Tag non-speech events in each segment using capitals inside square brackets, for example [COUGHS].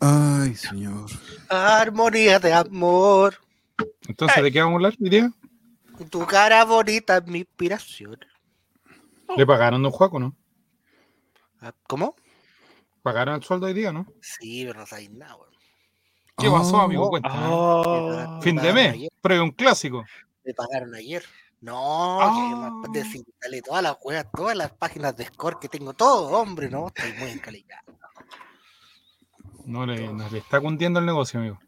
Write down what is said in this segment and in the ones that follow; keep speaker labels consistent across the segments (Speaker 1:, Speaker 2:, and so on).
Speaker 1: Ay, señor.
Speaker 2: Armonía de amor.
Speaker 3: Entonces, ¿de qué vamos a hablar hoy día?
Speaker 2: Tu cara bonita es mi inspiración.
Speaker 3: ¿Le pagaron a un juego, no?
Speaker 2: Ah, ¿Cómo?
Speaker 3: ¿Pagaron el sueldo hoy día, no?
Speaker 2: Sí, pero no sabéis nada, weón.
Speaker 3: ¿Qué pasó,
Speaker 1: Oh.
Speaker 3: amigo? Cuéntame.
Speaker 4: Ah.
Speaker 3: fin de mes,
Speaker 2: ayer.
Speaker 3: previo un clásico.
Speaker 2: Me pagaron ayer. No,
Speaker 3: Ah.
Speaker 2: que más desinstalé todas las weas, todas las páginas de score que tengo, todo, hombre, no, estoy muy encalillado.
Speaker 3: No le, no le está cundiendo el negocio, amigo.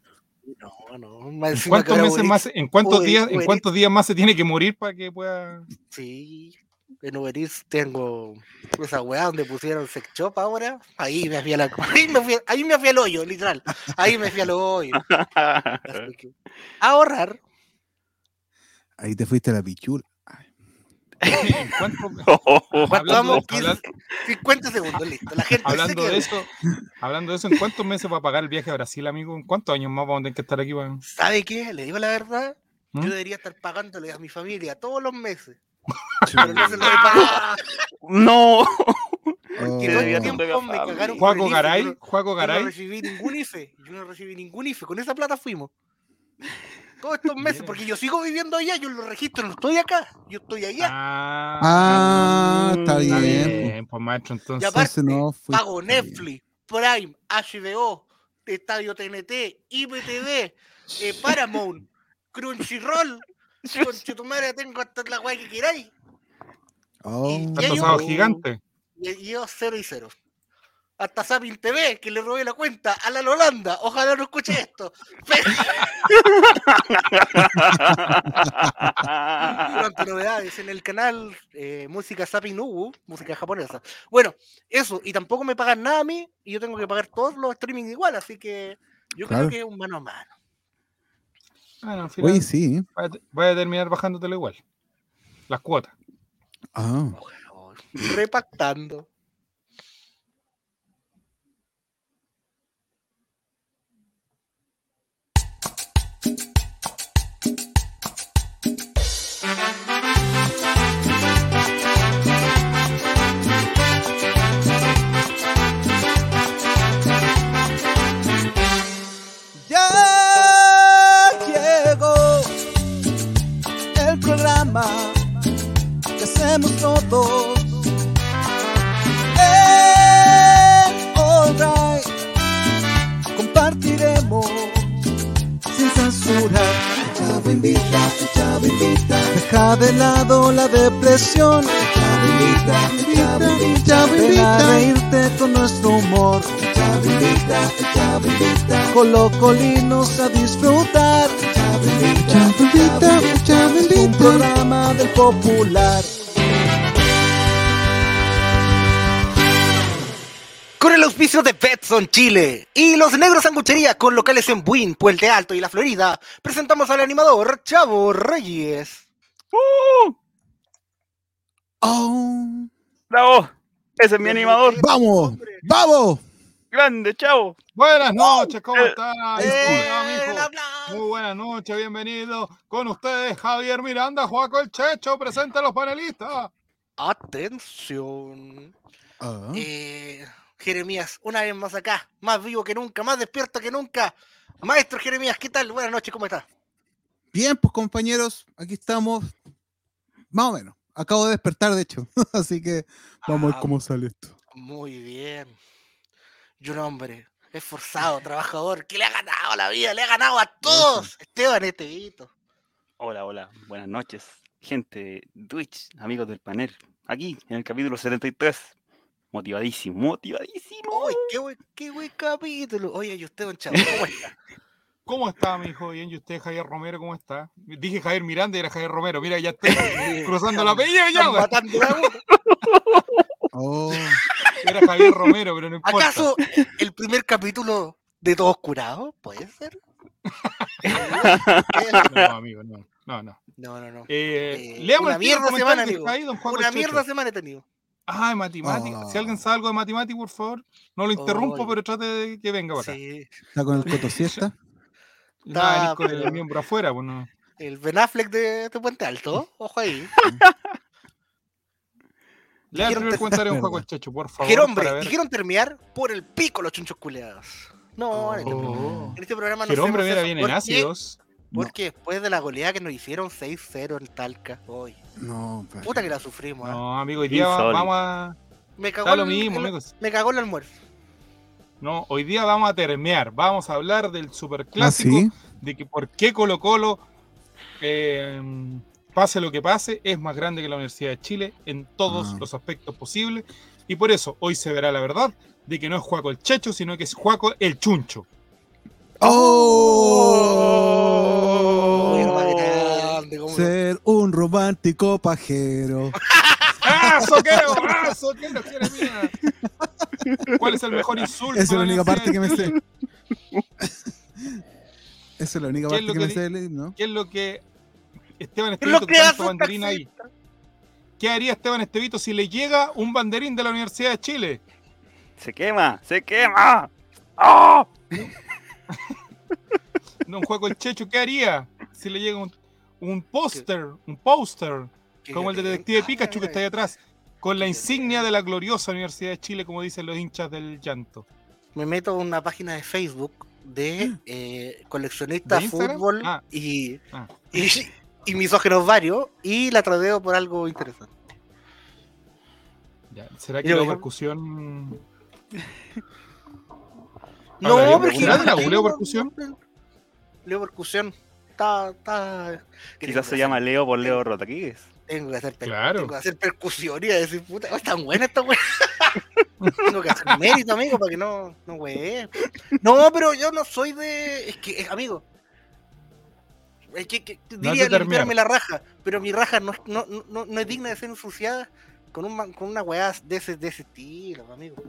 Speaker 2: No, no,
Speaker 3: ¿En cuántos meses más, en cuántos
Speaker 2: Uber-
Speaker 3: días, en cuántos días más se tiene que morir para que pueda?
Speaker 2: Sí, en Uber Eats tengo esa weá donde pusieron sex shop ahora. Ahí me fui a la, [LAUGHS] ahí me fui, ahí me fui al hoyo, literal. Ahí me fui al hoyo. [LAUGHS] Así que, ahorrar.
Speaker 1: Ahí te fuiste a la pichula.
Speaker 3: ¿En [LAUGHS] cuánto-
Speaker 2: ¿Cuánto
Speaker 3: hablando,
Speaker 2: vamos?
Speaker 3: habla-
Speaker 2: 50 segundos, listo. La gente se
Speaker 3: hablando de eso, hablando de eso, ¿en cuántos meses va a pagar el viaje a Brasil, amigo? ¿En cuántos años más vamos a tener que estar aquí? para-
Speaker 2: ¿Sabe qué? Le digo la verdad.
Speaker 3: ¿Mm?
Speaker 2: Yo debería estar pagándole a mi familia todos los meses. Pero no se lo he pagado.
Speaker 4: No.
Speaker 1: Oh.
Speaker 2: Que
Speaker 4: Sí,
Speaker 2: todo
Speaker 4: debería
Speaker 2: el
Speaker 4: ser
Speaker 2: tiempo me cagaron
Speaker 3: Juaco Garay,
Speaker 2: yo no-
Speaker 3: Juaco
Speaker 2: Yo no
Speaker 3: Garay.
Speaker 2: recibí ningún IFE. Yo no recibí ningún IFE. Con esa plata fuimos. Todos estos meses, porque yo sigo viviendo allá, yo lo registro, no estoy acá, yo estoy allá.
Speaker 3: Ah,
Speaker 1: Ah, está
Speaker 4: Está
Speaker 3: está
Speaker 1: bien.
Speaker 3: bien, pues maestro,
Speaker 2: y
Speaker 3: entonces.
Speaker 2: aparte,
Speaker 1: entonces no fue-
Speaker 2: pago
Speaker 1: bien.
Speaker 2: Netflix, Prime, HBO, Estadio TNT, IPTV, eh, [LAUGHS] Paramount, Crunchyroll. [LAUGHS] Conche tu madre, tengo hasta la guay que queráis.
Speaker 1: Oh.
Speaker 2: Y-
Speaker 3: Está
Speaker 2: y hay
Speaker 3: pasado
Speaker 2: un-
Speaker 3: gigante.
Speaker 2: Y y yo cero y cero. Hasta Sapin TV, que le robé la cuenta a la Holanda. Ojalá no escuche esto. Pronto [LAUGHS] novedades en el canal eh, Música Sapin Ubu, música japonesa. Bueno, eso, y tampoco me pagan nada a mí, y yo tengo que pagar todos los streaming igual, así que yo
Speaker 1: Claro.
Speaker 2: creo que es un mano a mano.
Speaker 3: Bueno, al final
Speaker 1: Oye, sí.
Speaker 3: voy a voy a terminar bajándotelo igual. Las cuotas.
Speaker 1: Ah.
Speaker 2: Oh, Repactando.
Speaker 5: Que hacemos todos. En All Right compartiremos sin censura. Chavo invita, chavo invita. Deja de lado la depresión. Chavo invita, chavo invita. Chavo invita. a reírte con nuestro humor. Chavo invita, chavo invita. Colocolinos a disfrutar. Chavo invita, chavo invita. Chavo invita. Un programa del popular.
Speaker 2: Con el auspicio de Betson Chile y los Negros Sanguchería con locales en Buin, Puente Alto y La Florida, presentamos al animador Chavo Reyes.
Speaker 4: ¡Uh!
Speaker 1: Oh.
Speaker 4: ¡Bravo! Ese es mi animador.
Speaker 1: ¡Vamos! ¡Vamos!
Speaker 4: Grande, chavo.
Speaker 3: Buenas noches, ¿cómo
Speaker 4: eh,
Speaker 3: están?
Speaker 2: ¡Eh, aplauso!
Speaker 3: Muy buenas noches, bienvenido. Con ustedes, Javier Miranda, Juaco el Checho, presenta a los panelistas.
Speaker 2: Atención.
Speaker 1: Ah.
Speaker 2: Eh, Jeremías, una vez más acá, más vivo que nunca, más despierto que nunca. Maestro Jeremías, ¿qué tal? Buenas noches, ¿cómo estás?
Speaker 1: Bien, pues compañeros, aquí estamos. Más o menos. Acabo de despertar, de hecho. [LAUGHS] Así que vamos a ver
Speaker 2: Ah,
Speaker 1: cómo sale esto.
Speaker 2: Muy bien. Y un hombre esforzado, trabajador, que le ha ganado la vida, le ha ganado a todos. Esteban Estevito.
Speaker 4: Hola, hola. Buenas noches. Gente de Twitch, amigos del panel. Aquí, en el capítulo 73. Motivadísimo, motivadísimo.
Speaker 2: Uy, qué buen, qué buen capítulo. Oye, y usted, don Chavo, ¿cómo está? [LAUGHS]
Speaker 3: ¿Cómo está, mi hijo? Bien, ¿y usted, Javier Romero, cómo está? Dije Javier Miranda y era Javier Romero. Mira, ya estoy [LAUGHS] cruzando la apellido ya, güey. [LAUGHS]
Speaker 1: Oh.
Speaker 3: Era Javier Romero, pero no importa.
Speaker 2: ¿Acaso el primer capítulo de Todos Curados? ¿Puede ser?
Speaker 3: No, amigo, no. No, no.
Speaker 2: No, no, no.
Speaker 3: Eh,
Speaker 2: Eh,
Speaker 3: leamos
Speaker 2: una mierda semana, amigo.
Speaker 3: ahí, don Juan
Speaker 2: Una mierda semana he tenido.
Speaker 3: Ah, de matemática. Si alguien sabe algo de matemática, por favor, no lo interrumpo, pero trate de que venga para acá.
Speaker 2: Sí.
Speaker 1: ¿Está con el coto [LAUGHS] siesta?
Speaker 3: A
Speaker 2: Está,
Speaker 3: con el miembro afuera, pues no.
Speaker 2: El Ben Affleck de, de Puente Alto. Ojo ahí. [LAUGHS]
Speaker 3: Lea el
Speaker 2: Dijeron
Speaker 3: primer
Speaker 2: te-
Speaker 3: comentario de un [LAUGHS] juego el Checho, por favor.
Speaker 2: Dijeron, hombre, dijeron terminar por el pico los chunchos culeados. No, en este,
Speaker 3: Oh.
Speaker 2: en este programa no
Speaker 3: Pero hombre, mira, vienen ácidos.
Speaker 2: Porque después de la goleada que nos hicieron 6-0 en Talca, hoy,
Speaker 1: No, pues.
Speaker 2: puta que la sufrimos. ¿ah?
Speaker 3: No, amigo, hoy día vamos a.
Speaker 2: Me cagó
Speaker 3: lo
Speaker 2: el-
Speaker 3: mismo,
Speaker 2: el-
Speaker 3: amigos.
Speaker 2: Me cagó el almuerzo.
Speaker 3: No, hoy día vamos a termear. Vamos a hablar del
Speaker 1: ¿Ah,
Speaker 3: superclásico.
Speaker 1: sí?
Speaker 3: de que por qué Colo Colo, eh, pase lo que pase, es más grande que la Universidad de Chile en todos
Speaker 1: Ah.
Speaker 3: los aspectos posibles. Y por eso hoy se verá la verdad de que no es Juaco el Checho, sino que es Juaco el Chuncho.
Speaker 1: ¡Oh!
Speaker 2: Grande, cómo-
Speaker 1: Ser un romántico pajero.
Speaker 3: ¡Ah, soquero! ¡Ah! ¿Cuál es el mejor insulto?
Speaker 1: Esa es la única parte que me sé. [LAUGHS] Esa es la única
Speaker 3: ¿Qué es
Speaker 1: parte
Speaker 3: lo
Speaker 1: que
Speaker 3: que
Speaker 1: me sé del.
Speaker 3: Chile? ¿Qué es lo que Esteban
Speaker 2: ¿Qué es lo
Speaker 3: Estevito,
Speaker 2: que
Speaker 3: tanto banderín ahí? ¿Qué haría Esteban Estevito si le llega un banderín de la Universidad de Chile?
Speaker 4: Se quema, se quema. ¡Ah!
Speaker 3: Don Juaco el Checho, ¿qué haría si le llega un, un póster, un póster, como el de Detective Pikachu que está ahí atrás, con la insignia de la gloriosa Universidad de Chile, como dicen los hinchas del llanto?
Speaker 2: Me meto en una página de Facebook de [GASPS] eh, coleccionistas
Speaker 3: ¿De
Speaker 2: de
Speaker 3: Instagram?
Speaker 2: fútbol
Speaker 3: Ah.
Speaker 2: y,
Speaker 3: Ah.
Speaker 2: y, [LAUGHS] y misógenos varios y la tradeo por algo interesante.
Speaker 3: Ya, ¿Será que la percusión...
Speaker 2: No,
Speaker 3: Ahora,
Speaker 2: pero
Speaker 3: ¿será de la
Speaker 2: que-
Speaker 3: Leo Percusión?
Speaker 2: Leo Percusión. Está, está...
Speaker 4: Quizás se llama Leo por Leo Rotaquigues.
Speaker 2: Tengo que hacer, per-
Speaker 3: Claro.
Speaker 2: tengo que hacer percusión y a decir, puta, oh, tan buena esta weá. [LAUGHS] tengo que hacer mérito, amigo, para que no, no weé. No, pero yo no soy de. Es que, amigo. Es que, que- diría limpiarme la raja, pero mi raja no, es- no, no, no es digna de ser ensuciada con, un, ma- con una weá de ese, de ese estilo, amigo.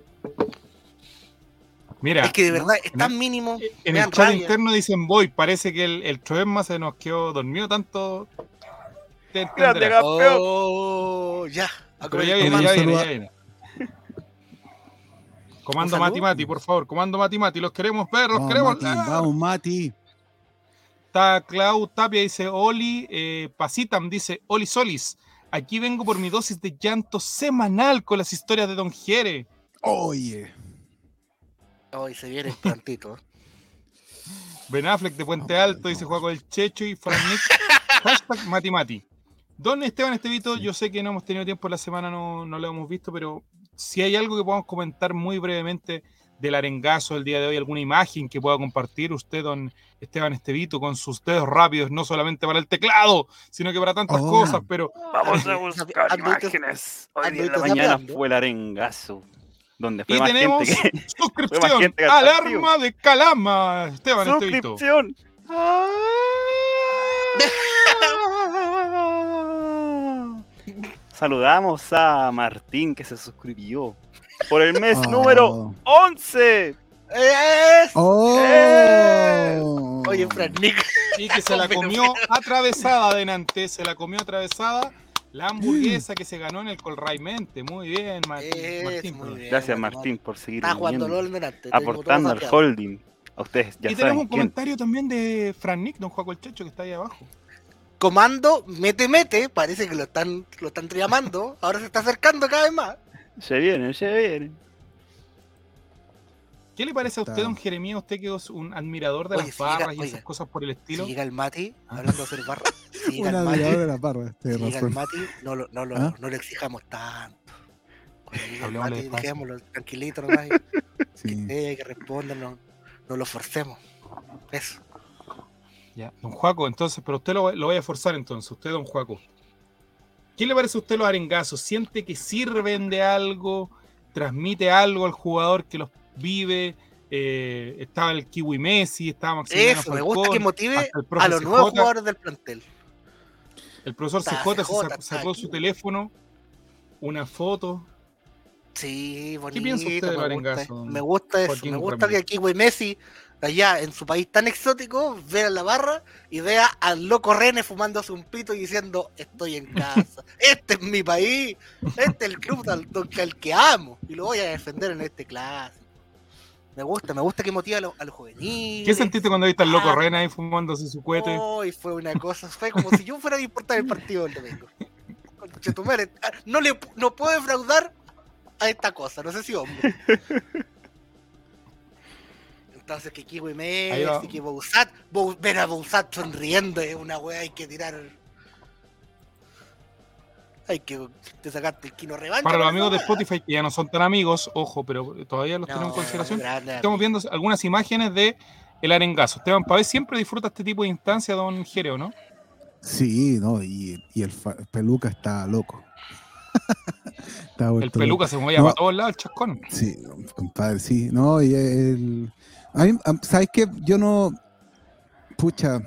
Speaker 3: Mira,
Speaker 2: es que de verdad es
Speaker 3: en
Speaker 2: tan mínimo.
Speaker 3: en el chat
Speaker 2: rabia.
Speaker 3: interno dicen, voy, parece que el, el Troesma se nos quedó dormido tanto. Te
Speaker 4: Grande,
Speaker 3: entenderás.
Speaker 4: campeón.
Speaker 2: Oh, ya.
Speaker 3: Pero ya viene,
Speaker 1: Comando,
Speaker 3: ya viene, ya viene. Comando
Speaker 2: ¿Un
Speaker 3: Mati? Mati, por favor. Comando Mati Mati, los queremos ver, los
Speaker 1: Vamos,
Speaker 3: queremos.
Speaker 1: Mati,
Speaker 3: Ah.
Speaker 1: vamos, Mati.
Speaker 3: Está Clau Tapia, dice Oli. Eh, Pasitam dice Oli Solis. Aquí vengo por mi dosis de llanto semanal con las historias de Don Jere.
Speaker 1: Oye.
Speaker 2: Hoy se viene prontito. [LAUGHS]
Speaker 3: Ben Affleck de Puente Alto, dice Juaco del Checho y Frank Nick. [LAUGHS] Hashtag Mati Mati. Don Esteban Estevito, yo sé que no hemos tenido tiempo la semana, no, no lo hemos visto, pero si hay algo que podamos comentar muy brevemente del arengazo del día de hoy, alguna imagen que pueda compartir usted, don Esteban Estevito, con sus dedos rápidos, no solamente para el teclado, sino que para tantas
Speaker 1: Oh.
Speaker 3: cosas, pero
Speaker 4: Vamos a [LAUGHS] buscar imágenes. Hoy día en la mañana fue el arengazo. Donde fue
Speaker 3: Y
Speaker 4: más
Speaker 3: tenemos
Speaker 4: gente que... [LAUGHS]
Speaker 3: suscripción
Speaker 4: gente al
Speaker 3: al
Speaker 4: partido.
Speaker 3: arma de Calama, Esteban.
Speaker 4: ¡Suscripción! [LAUGHS] Saludamos a Martín que se suscribió por el mes
Speaker 1: Oh.
Speaker 4: número 11.
Speaker 2: ¡Es!
Speaker 1: Oh.
Speaker 2: Oye, Fran Nick.
Speaker 3: Y que se la [LAUGHS] comió atravesada adelante, se la comió atravesada la hamburguesa que se ganó en el Colraimente. Muy bien, Martín.
Speaker 2: Es,
Speaker 3: Martín,
Speaker 2: muy bien.
Speaker 4: Gracias
Speaker 2: Martín,
Speaker 4: por seguir
Speaker 2: delante.
Speaker 4: aportando al holding. A ustedes ya
Speaker 3: y tenemos
Speaker 4: saben
Speaker 3: un
Speaker 4: quién.
Speaker 3: comentario también de Fran Nick, don Juaco el Checho, que está ahí abajo.
Speaker 2: Comando, mete, mete. Parece que lo están, lo están llamando. Ahora se está acercando cada vez más.
Speaker 4: Se viene, se viene.
Speaker 3: ¿Qué le parece a usted, don Jeremías, usted que es un admirador de
Speaker 2: Oye,
Speaker 3: las
Speaker 2: si llega-
Speaker 3: barras y
Speaker 2: oiga,
Speaker 3: esas cosas por el
Speaker 2: Si
Speaker 3: estilo?
Speaker 2: llega el Mati,
Speaker 1: Ah.
Speaker 2: hablando de hacer barra. [LAUGHS] Si llega
Speaker 1: Un
Speaker 2: el Mati,
Speaker 1: admirador de la barra.
Speaker 2: si
Speaker 1: Tienes
Speaker 2: llega el. Mati, no lo, no lo,
Speaker 1: ¿Ah?
Speaker 2: no lo exijamos tanto. Cuando llegue el Mati, dejémoslo tranquilito nomás. [LAUGHS]
Speaker 1: Sí.
Speaker 2: eh, que responda, no, no lo forcemos. Eso.
Speaker 3: Ya, don Juaco, entonces, pero usted lo, lo voy a forzar entonces, usted, don Juaco. ¿Qué le parece a usted los arengazos? ¿Siente que sirven de algo? ¿Transmite algo al jugador que los vive? Eh, estaba el Kiwi Messi, estaba Maximiliano
Speaker 2: Eso, me gusta que motive
Speaker 3: el
Speaker 2: a los nuevos jugadores del plantel.
Speaker 3: El profesor CJ se
Speaker 2: CJ,
Speaker 3: sacó, su teléfono, una foto.
Speaker 2: Sí, bonito.
Speaker 3: piensa usted
Speaker 2: me, gusta, me gusta eso.
Speaker 3: Joaquín
Speaker 2: Me gusta
Speaker 3: Ramírez?
Speaker 2: que aquí, güey, Messi, allá en su país tan exótico, vea la barra y vea al loco René fumándose un pito y diciendo: Estoy en casa. [LAUGHS] este es mi país. Este es el club al, al que amo. Y lo voy a defender en este clásico. Me gusta, me gusta que motiva a los, a los juveniles.
Speaker 3: ¿Qué sentiste cuando viste al loco
Speaker 2: Ah.
Speaker 3: Rena ahí fumándose su cohete?
Speaker 2: Oh, y fue una cosa, fue como si yo fuera a importar el partido del domingo. Ah, No, le, no puedo defraudar a esta cosa, no sé si hombre. Entonces que Kiwi. Messi, que Bouzat, Bou- ver a Bouzat sonriendo es una wea, hay que tirar. Hay que te sacarte el kino revancha.
Speaker 3: Para los amigos de. Spotify, que ya no son tan amigos, ojo, pero todavía los tenemos en
Speaker 2: No,
Speaker 3: consideración.
Speaker 2: grande,
Speaker 3: Estamos viendo algunas imágenes de el arengazo. Esteban Pavés siempre disfruta este tipo de instancias, don Jereo, ¿no?
Speaker 1: Sí, no, y, y el peluca está loco. [LAUGHS] Está
Speaker 3: El peluca
Speaker 1: loco.
Speaker 3: se movía
Speaker 1: No.
Speaker 3: para todos lados, el chascón.
Speaker 1: Sí, compadre, sí. No, y el. A mí, a- ¿sabes qué? Yo no. Pucha.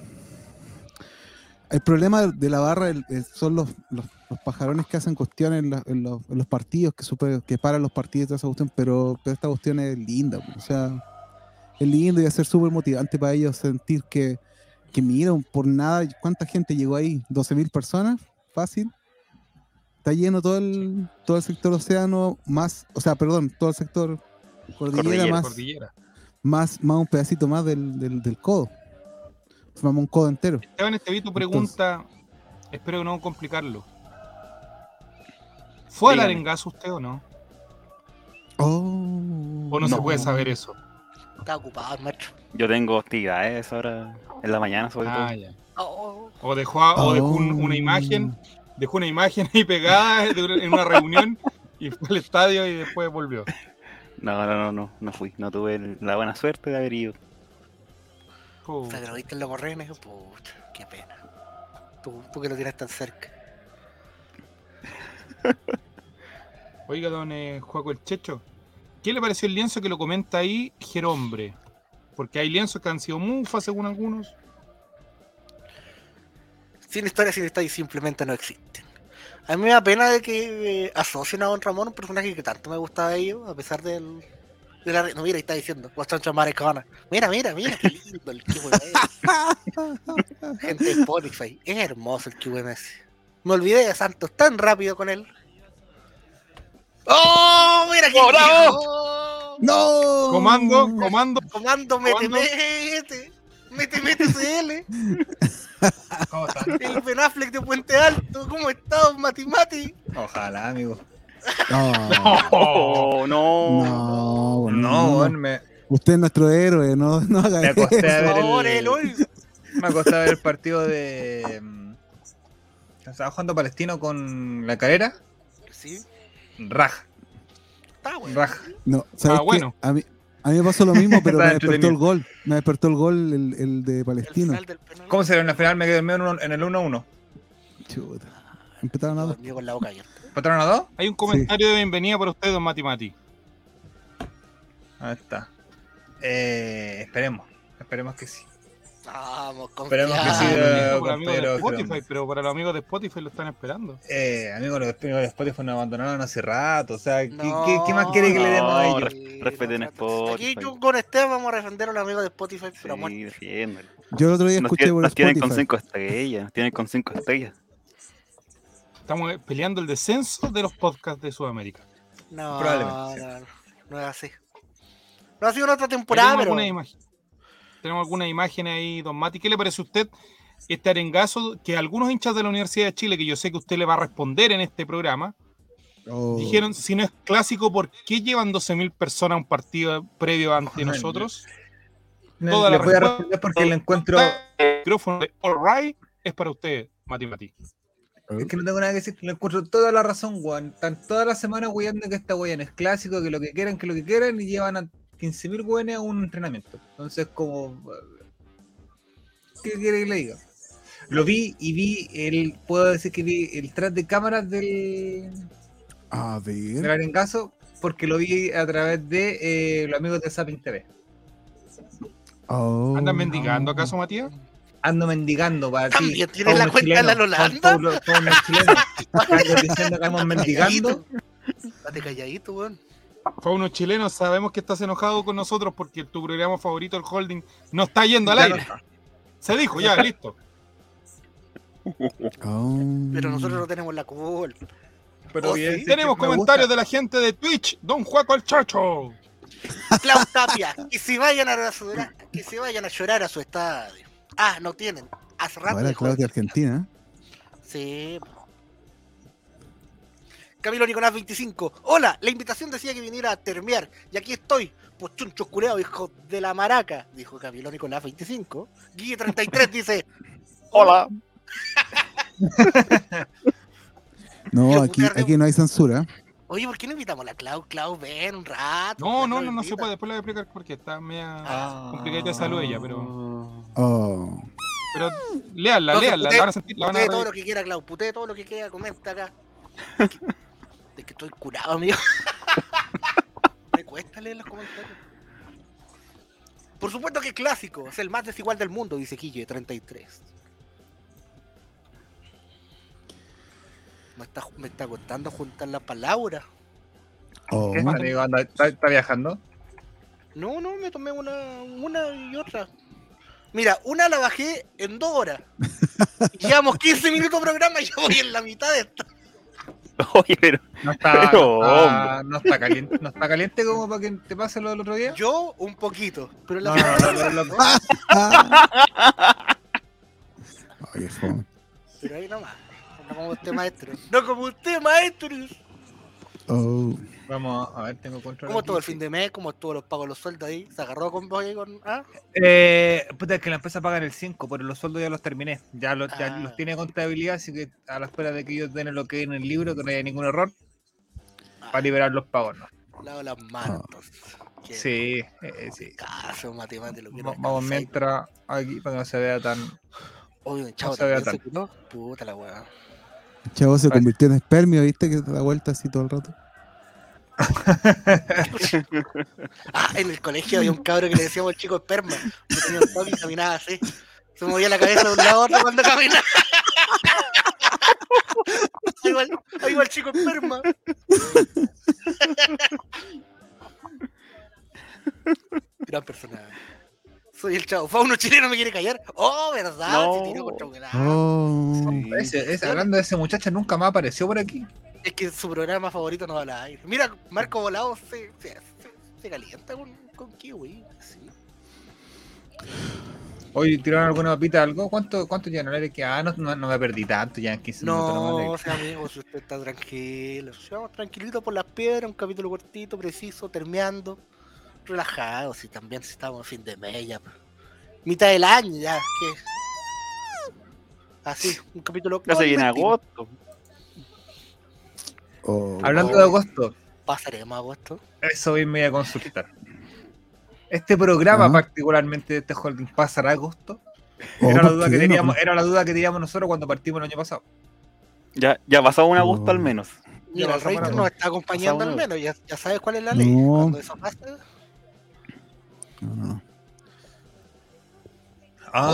Speaker 1: El problema de la barra el- el- son los, los, los pajarones que hacen cuestiones en, la- en los, en los partidos, que, super- que paran los partidos y toda esa cuestión, pero, pero esta cuestión es linda. O sea, es lindo y va a ser súper motivante para ellos sentir que, que miran por nada. ¿Cuánta gente llegó ahí? ¿12.000 personas? Fácil. Está lleno todo el, todo el sector océano, más, o sea, perdón, todo el sector cordillera,
Speaker 4: Cordillera,
Speaker 1: más,
Speaker 3: Cordillera.
Speaker 1: más, más un pedacito más del, del, del codo. Formamos un codo entero.
Speaker 3: Esteban Estevito pregunta, espero no complicarlo. ¿Fue al
Speaker 4: Dígame.
Speaker 3: arengazo usted o no?
Speaker 1: Oh,
Speaker 3: ¿O no, se puede saber eso?
Speaker 2: Está ocupado, macho.
Speaker 4: Yo tengo actividades ahora en la mañana, sobre todo.
Speaker 3: Ah, ya.
Speaker 2: Oh,
Speaker 3: O dejó, a- o dejó un- una
Speaker 1: Oh.
Speaker 3: imagen, dejó una imagen ahí pegada en una reunión y fue al estadio y después volvió.
Speaker 4: No, no, no, no, no fui. No tuve el- la buena suerte de haber ido.
Speaker 3: Oh.
Speaker 2: que lo viste en los correos, pucha, qué pena. Tú, tú que lo tienes tan cerca. [LAUGHS]
Speaker 3: Oiga, don eh, Juaco el Checho, ¿qué le pareció el lienzo que lo comenta ahí Jerombre? Porque hay lienzos que han sido mufa según algunos.
Speaker 2: Sin historia, sin estadio, simplemente no existen. A mí me da pena de que eh, asocien a Don Ramón, un personaje que tanto me gustaba de ellos, a pesar del. De la, no, mira, ahí está diciendo, Guastancha Maricona. Mira, mira, mira, qué lindo el QMS. [LAUGHS] Gente de Spotify, es hermoso el QMS. Me olvidé de Santos tan rápido con él. ¡Oh! ¡Mira qué
Speaker 4: ¡Oh!
Speaker 1: ¡No!
Speaker 3: Comando, comando.
Speaker 2: Comando, mete, mete. Mete, mete CL.
Speaker 6: ¿Cómo están?
Speaker 2: El Ben Affleck de Puente Alto. ¿Cómo estás, Mati Mati?
Speaker 6: Ojalá, amigo.
Speaker 1: No,
Speaker 4: no.
Speaker 1: no,
Speaker 6: No,
Speaker 1: no.
Speaker 6: me,
Speaker 1: Usted es nuestro héroe, no, no haga
Speaker 6: me acosté a ver
Speaker 2: favor,
Speaker 6: el,
Speaker 2: Eloy.
Speaker 6: me acosté a ver el partido de. Estaba jugando Palestino con la carrera.
Speaker 2: Sí,
Speaker 6: Raja,
Speaker 2: está bueno.
Speaker 6: raja.
Speaker 1: No, ¿sabes
Speaker 3: Ah,
Speaker 1: qué?
Speaker 3: bueno.
Speaker 1: A mí, a mí me pasó lo mismo, [LAUGHS] pero me despertó el gol. Me despertó el gol el, el de
Speaker 2: El
Speaker 1: Palestino.
Speaker 2: penal.
Speaker 6: ¿Cómo se ve en la final? Me quedé dormido en, uno- en el 1-1.
Speaker 1: Chuta. Empezaron a dos.
Speaker 2: Dormido con la boca abierta.
Speaker 6: ¿Patraron a dos?
Speaker 3: Hay un comentario de bienvenida para usted, don Mati Mati.
Speaker 6: Ahí está. Eh, esperemos. Esperemos que sí.
Speaker 2: Vamos,
Speaker 6: Esperemos que
Speaker 3: Spotify,
Speaker 6: Jerome.
Speaker 3: pero para los amigos de Spotify lo están esperando.
Speaker 6: Eh, amigos, los amigos de Spotify nos abandonaron hace rato. O sea, ¿qué,
Speaker 2: No,
Speaker 6: qué- qué más quiere que le demos a ellos?
Speaker 4: res- respeten Spotify.
Speaker 2: Aquí yo con Esteban vamos a defender a los amigos de Spotify, pero
Speaker 4: Sí, defiéndelo.
Speaker 1: Yo el otro día
Speaker 4: Nos,
Speaker 1: escuché
Speaker 4: tienen,
Speaker 1: por
Speaker 4: nos tienen con
Speaker 1: Spotify.
Speaker 4: cinco estrellas. Nos tienen con cinco estrellas.
Speaker 3: Estamos eh, peleando el descenso de los podcasts de Sudamérica.
Speaker 2: No,
Speaker 6: Probablemente,
Speaker 2: no, no, no es así. No ha sido en otra temporada, pero.
Speaker 3: Tenemos algunas imágenes ahí, don Mati. ¿Qué le parece a usted este arengazo que algunos hinchas de la Universidad de Chile, que yo sé que usted le va a responder en este programa,
Speaker 1: Oh.
Speaker 3: dijeron, si no es clásico, ¿por qué llevan 12.000 personas a un partido previo ante nosotros?
Speaker 6: No,
Speaker 3: Toda la
Speaker 6: les voy a responder porque le encuentro.
Speaker 3: El micrófono de All Right es para usted, Mati Mati.
Speaker 6: Es que no tengo nada que decir, le encuentro toda la razón, weón. Están toda la semana weyando que esta weón es clásico, que lo que quieran, que lo que quieran, y llevan a 15.000 weones a un entrenamiento. Entonces, como. ¿Qué quiere que le diga? Lo vi y vi el. Puedo decir que vi el tras de cámaras del,
Speaker 1: A
Speaker 6: del
Speaker 1: ver.
Speaker 6: arengazo, porque lo vi a través de eh, los amigos de Zapping TV.
Speaker 1: Oh.
Speaker 3: ¿Andan mendigando acaso, Matías?
Speaker 6: Ando mendigando para ti.
Speaker 2: También tienes la cuenta de la Lolanda.
Speaker 6: todos los- chilenos. [LAUGHS] Diciendo que mendigando.
Speaker 2: Date calladito, weón.
Speaker 3: Fue unos chilenos, sabemos que estás enojado con nosotros porque tu programa favorito, el Holding, no está yendo al
Speaker 6: no
Speaker 3: aire. Se dijo, ya, listo. [LAUGHS]
Speaker 1: Oh.
Speaker 2: Pero nosotros no tenemos la culpa.
Speaker 6: Pero
Speaker 2: Oh,
Speaker 6: bien,
Speaker 2: sí.
Speaker 3: Tenemos
Speaker 6: me
Speaker 3: comentarios
Speaker 6: gusta.
Speaker 3: de la gente de Twitch, Don Juaco el Chacho.
Speaker 2: Clau Tapia, que se vayan a llorar, que se vayan a llorar a su estadio. Ah, no tienen. Hace rato
Speaker 1: Ahora
Speaker 2: de-
Speaker 1: Argentina.
Speaker 2: Sí. Camilo Nicolás 25. Hola, la invitación decía que viniera a termiar. Y aquí estoy. Pues chuncho culeado, hijo de la maraca. Dijo Camilo Nicolás 25. Guille 33 dice. [LAUGHS]
Speaker 4: Hola. [LAUGHS]
Speaker 1: No, aquí, aquí no hay censura.
Speaker 2: Oye, ¿por qué no invitamos a la Clau? Clau, ven un rato.
Speaker 3: No, no, no, no se puede. Después le voy a explicar por qué. Está media
Speaker 6: Ah.
Speaker 3: complicadita de salud ella, pero.
Speaker 1: Oh.
Speaker 3: Pero léanla,
Speaker 2: Entonces,
Speaker 3: léanla.
Speaker 2: putee-
Speaker 3: La van a sentir, la van a
Speaker 2: Putee todo lo que quiera, Clau. Putee todo lo que quiera. Comenta acá. [LAUGHS] Es que, es que estoy curado, amigo. [LAUGHS] Me cuesta leer los comentarios. Por supuesto que es clásico. Es el más desigual del mundo, dice Quille 33. Me está, me está costando juntar la palabra.
Speaker 1: Oh.
Speaker 6: ¿Qué? Amigo, anda, ¿Está, está viajando?
Speaker 2: No, no, me tomé una, una y otra. Mira, una la bajé en dos horas. [LAUGHS] Llevamos 15 minutos de programa y yo voy en la mitad de esto. [LAUGHS]
Speaker 4: Oye, pero.
Speaker 6: No está,
Speaker 4: Pero,
Speaker 6: no está, no está caliente, no está caliente como para que te pase lo del otro día.
Speaker 2: Yo un poquito, pero la
Speaker 6: No, no, no, no.
Speaker 1: Oye.
Speaker 2: Pero ahí nomás. No como usted, maestro. No como usted, maestro.
Speaker 1: Oh.
Speaker 6: Vamos a ver, tengo control.
Speaker 2: ¿Cómo
Speaker 6: aquí.
Speaker 2: todo el fin de mes? ¿Cómo todos los pagos los sueldos ahí? ¿Se agarró con vos ahí con.? ¿Ah?
Speaker 6: Eh, puta, es que la empresa paga en el 5, pero los sueldos ya los terminé. Ya los, ya
Speaker 2: Ah.
Speaker 6: los tiene contabilidad, así que a la espera de que ellos den lo que hay en el libro, que no haya ningún error, para liberar los pagos, ¿no?
Speaker 2: Lavo las manos,
Speaker 6: Sí, eh, sí.
Speaker 2: Caso matemático.
Speaker 6: Vamos mientras aquí para que no se vea tan.
Speaker 2: Oye, chavo,
Speaker 6: se vea
Speaker 2: curó. Puta la weá.
Speaker 1: Chavo se convirtió en espermio, ¿viste? Que da vuelta así todo el rato. [LAUGHS]
Speaker 2: Ah, en el colegio había un cabro que le decíamos el chico esperma. Que tenía un toque y caminaba así. Se movía la cabeza de un lado a otro cuando caminaba. [LAUGHS] Ahí va, el- ahí va el chico esperma. [LAUGHS] Gran personaje. Soy el chavo. Fauno chileno me quiere callar. Oh, verdad.
Speaker 4: No.
Speaker 2: Se tiró contra un helado.
Speaker 6: Ese, ese- hablando de ese muchacho, nunca más apareció por aquí.
Speaker 2: Es que su programa favorito no va al aire. Mira, Marco Volado se, se, se- se calienta con, con Kiwi. Sí.
Speaker 6: Hoy tiraron alguna papita, algo. ¿Cuánto, cuánto ya no le que Ah, no, no, no me perdí tanto ya en 15 minutos.
Speaker 2: No,
Speaker 6: nomás
Speaker 2: o sea, amigo, si usted está tranquilo. Si Vamos tranquilito por las piedras, un capítulo cortito, preciso, termeando. Relajado, si también si estamos en fin de mes ya. Mitad del año ya, que. Así, un capítulo
Speaker 4: Ya se viene
Speaker 2: cortito.
Speaker 4: agosto.
Speaker 1: Oh.
Speaker 6: Hablando de agosto,
Speaker 2: Pasaremos agosto.
Speaker 6: eso hoy me voy a consultar. Este programa,
Speaker 1: Ah.
Speaker 6: particularmente de este holding, pasará agosto.
Speaker 1: Oh,
Speaker 6: Era la,
Speaker 1: ¿por
Speaker 6: duda
Speaker 1: qué
Speaker 6: que
Speaker 1: no?
Speaker 6: teníamos, era la duda que teníamos nosotros cuando partimos el año pasado.
Speaker 4: Ya, ya pasado un agosto
Speaker 1: Oh.
Speaker 4: al menos.
Speaker 2: Mira, el
Speaker 6: la-
Speaker 2: nos está acompañando al menos, ya, ya sabes cuál es la ley.
Speaker 1: No.
Speaker 2: Cuando eso pasa,
Speaker 1: No, no.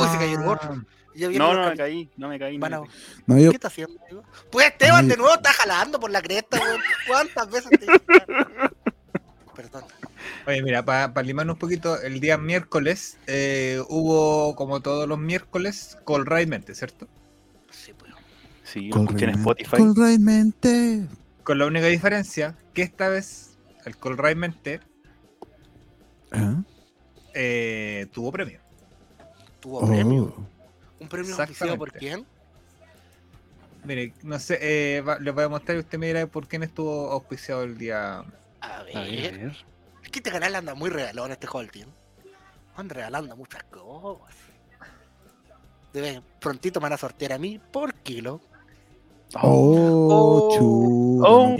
Speaker 2: Uy, se cayó el gorro. ya vienen
Speaker 4: No, no me caí, no me caí. No caí.
Speaker 1: No, yo,
Speaker 2: ¿Qué está haciendo, amigo? Pues Esteban
Speaker 1: Ay.
Speaker 2: de nuevo está jalando por la cresta, weón. ¿Cuántas veces te [LAUGHS] Perdón.
Speaker 6: Oye, mira, para limarnos un poquito, el día miércoles eh, hubo, como todos los miércoles, Call Right Mente, ¿cierto?
Speaker 2: Sí, pues.
Speaker 4: Sí, lo escuché en. Spotify.
Speaker 1: Correctamente.
Speaker 6: Con la única diferencia que esta vez el Call Right Mente
Speaker 1: Ah.
Speaker 6: Eh, tuvo premio.
Speaker 2: Tuvo
Speaker 1: Oh.
Speaker 2: premio. ¿Un premio oficiado por quién?
Speaker 6: Mire, no sé, eh, va- les voy a mostrar y usted me dirá por quién estuvo auspiciado el día.
Speaker 2: A ver.
Speaker 4: A.
Speaker 2: Es que este canal anda muy regalón este Holting. Anda regalando muchas cosas. Debe, prontito me van a sortear a mí por kilo.
Speaker 1: Oh,
Speaker 2: Oh.
Speaker 1: chulo.
Speaker 4: Oh.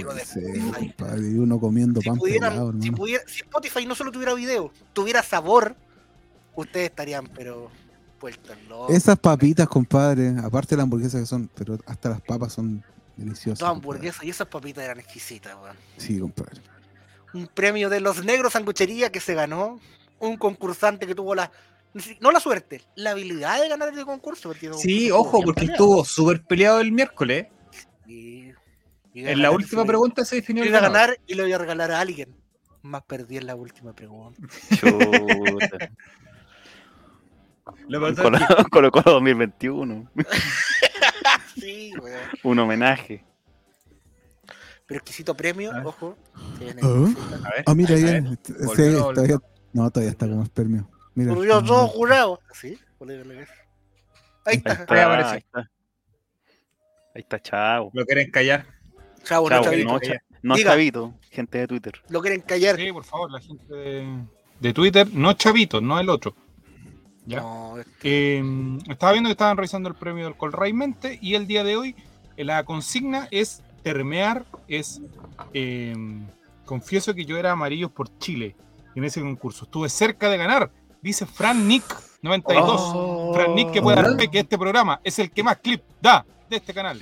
Speaker 1: uno comiendo
Speaker 2: Si,
Speaker 1: pan
Speaker 2: pudieran-
Speaker 1: pelado,
Speaker 2: si, pudiera- si Spotify no solo tuviera video, tuviera sabor, ustedes estarían, pero puestos locos.
Speaker 1: Esas papitas, compadre. Aparte de la hamburguesa que son, pero hasta las papas son deliciosas. Compadre.
Speaker 2: hamburguesas y esas papitas eran exquisitas, weón.
Speaker 1: Sí, compadre.
Speaker 2: Un premio de los negros sanguchería que se ganó. Un concursante que tuvo la. No la suerte, la habilidad de ganar este concurso.
Speaker 6: Sí,
Speaker 2: concurso
Speaker 6: ojo, porque
Speaker 2: peleado.
Speaker 6: estuvo súper peleado el miércoles.
Speaker 2: A
Speaker 6: En la última pregunta se definió el
Speaker 2: iba a ganar y lo iba a regalar a alguien. Más perdí en la última pregunta.
Speaker 4: Chuta. Colo
Speaker 6: que- [LAUGHS]
Speaker 4: Colo Colo 2021. [LAUGHS]
Speaker 2: Sí, weón.
Speaker 4: Un homenaje.
Speaker 2: Pero exquisito premio,
Speaker 6: Ah.
Speaker 2: ojo.
Speaker 1: Ah.
Speaker 6: A ver,
Speaker 1: Ah, mira,
Speaker 6: ver,
Speaker 1: Sí,
Speaker 6: volvió, volvió.
Speaker 1: todavía. No, todavía está como espermio. Mira.
Speaker 2: Por Dios,
Speaker 1: Ah,
Speaker 2: todo jurado. ¿Sí? Volví a leer. Ahí está.
Speaker 4: está,
Speaker 6: Ahí apareció.
Speaker 4: ahí está. Ahí está, chavo.
Speaker 6: Lo quieren callar.
Speaker 2: Chavo, no, chavito.
Speaker 4: no, chavito, gente de Twitter.
Speaker 2: Lo quieren callar.
Speaker 3: Sí, por favor, la gente de, de Twitter, no Chavito, no el otro. ¿Ya?
Speaker 2: No,
Speaker 3: Eh, estaba viendo que estaban revisando el premio del Colray Mente y el día de hoy eh, la consigna es termear, es eh, confieso que yo era amarillo por Chile en ese concurso. Estuve cerca de ganar, dice Fran Nick 92.
Speaker 2: Oh.
Speaker 3: Fran Nick que puede dar
Speaker 6: ¿Verdad?
Speaker 3: fe que este programa es el que más clip da de este canal,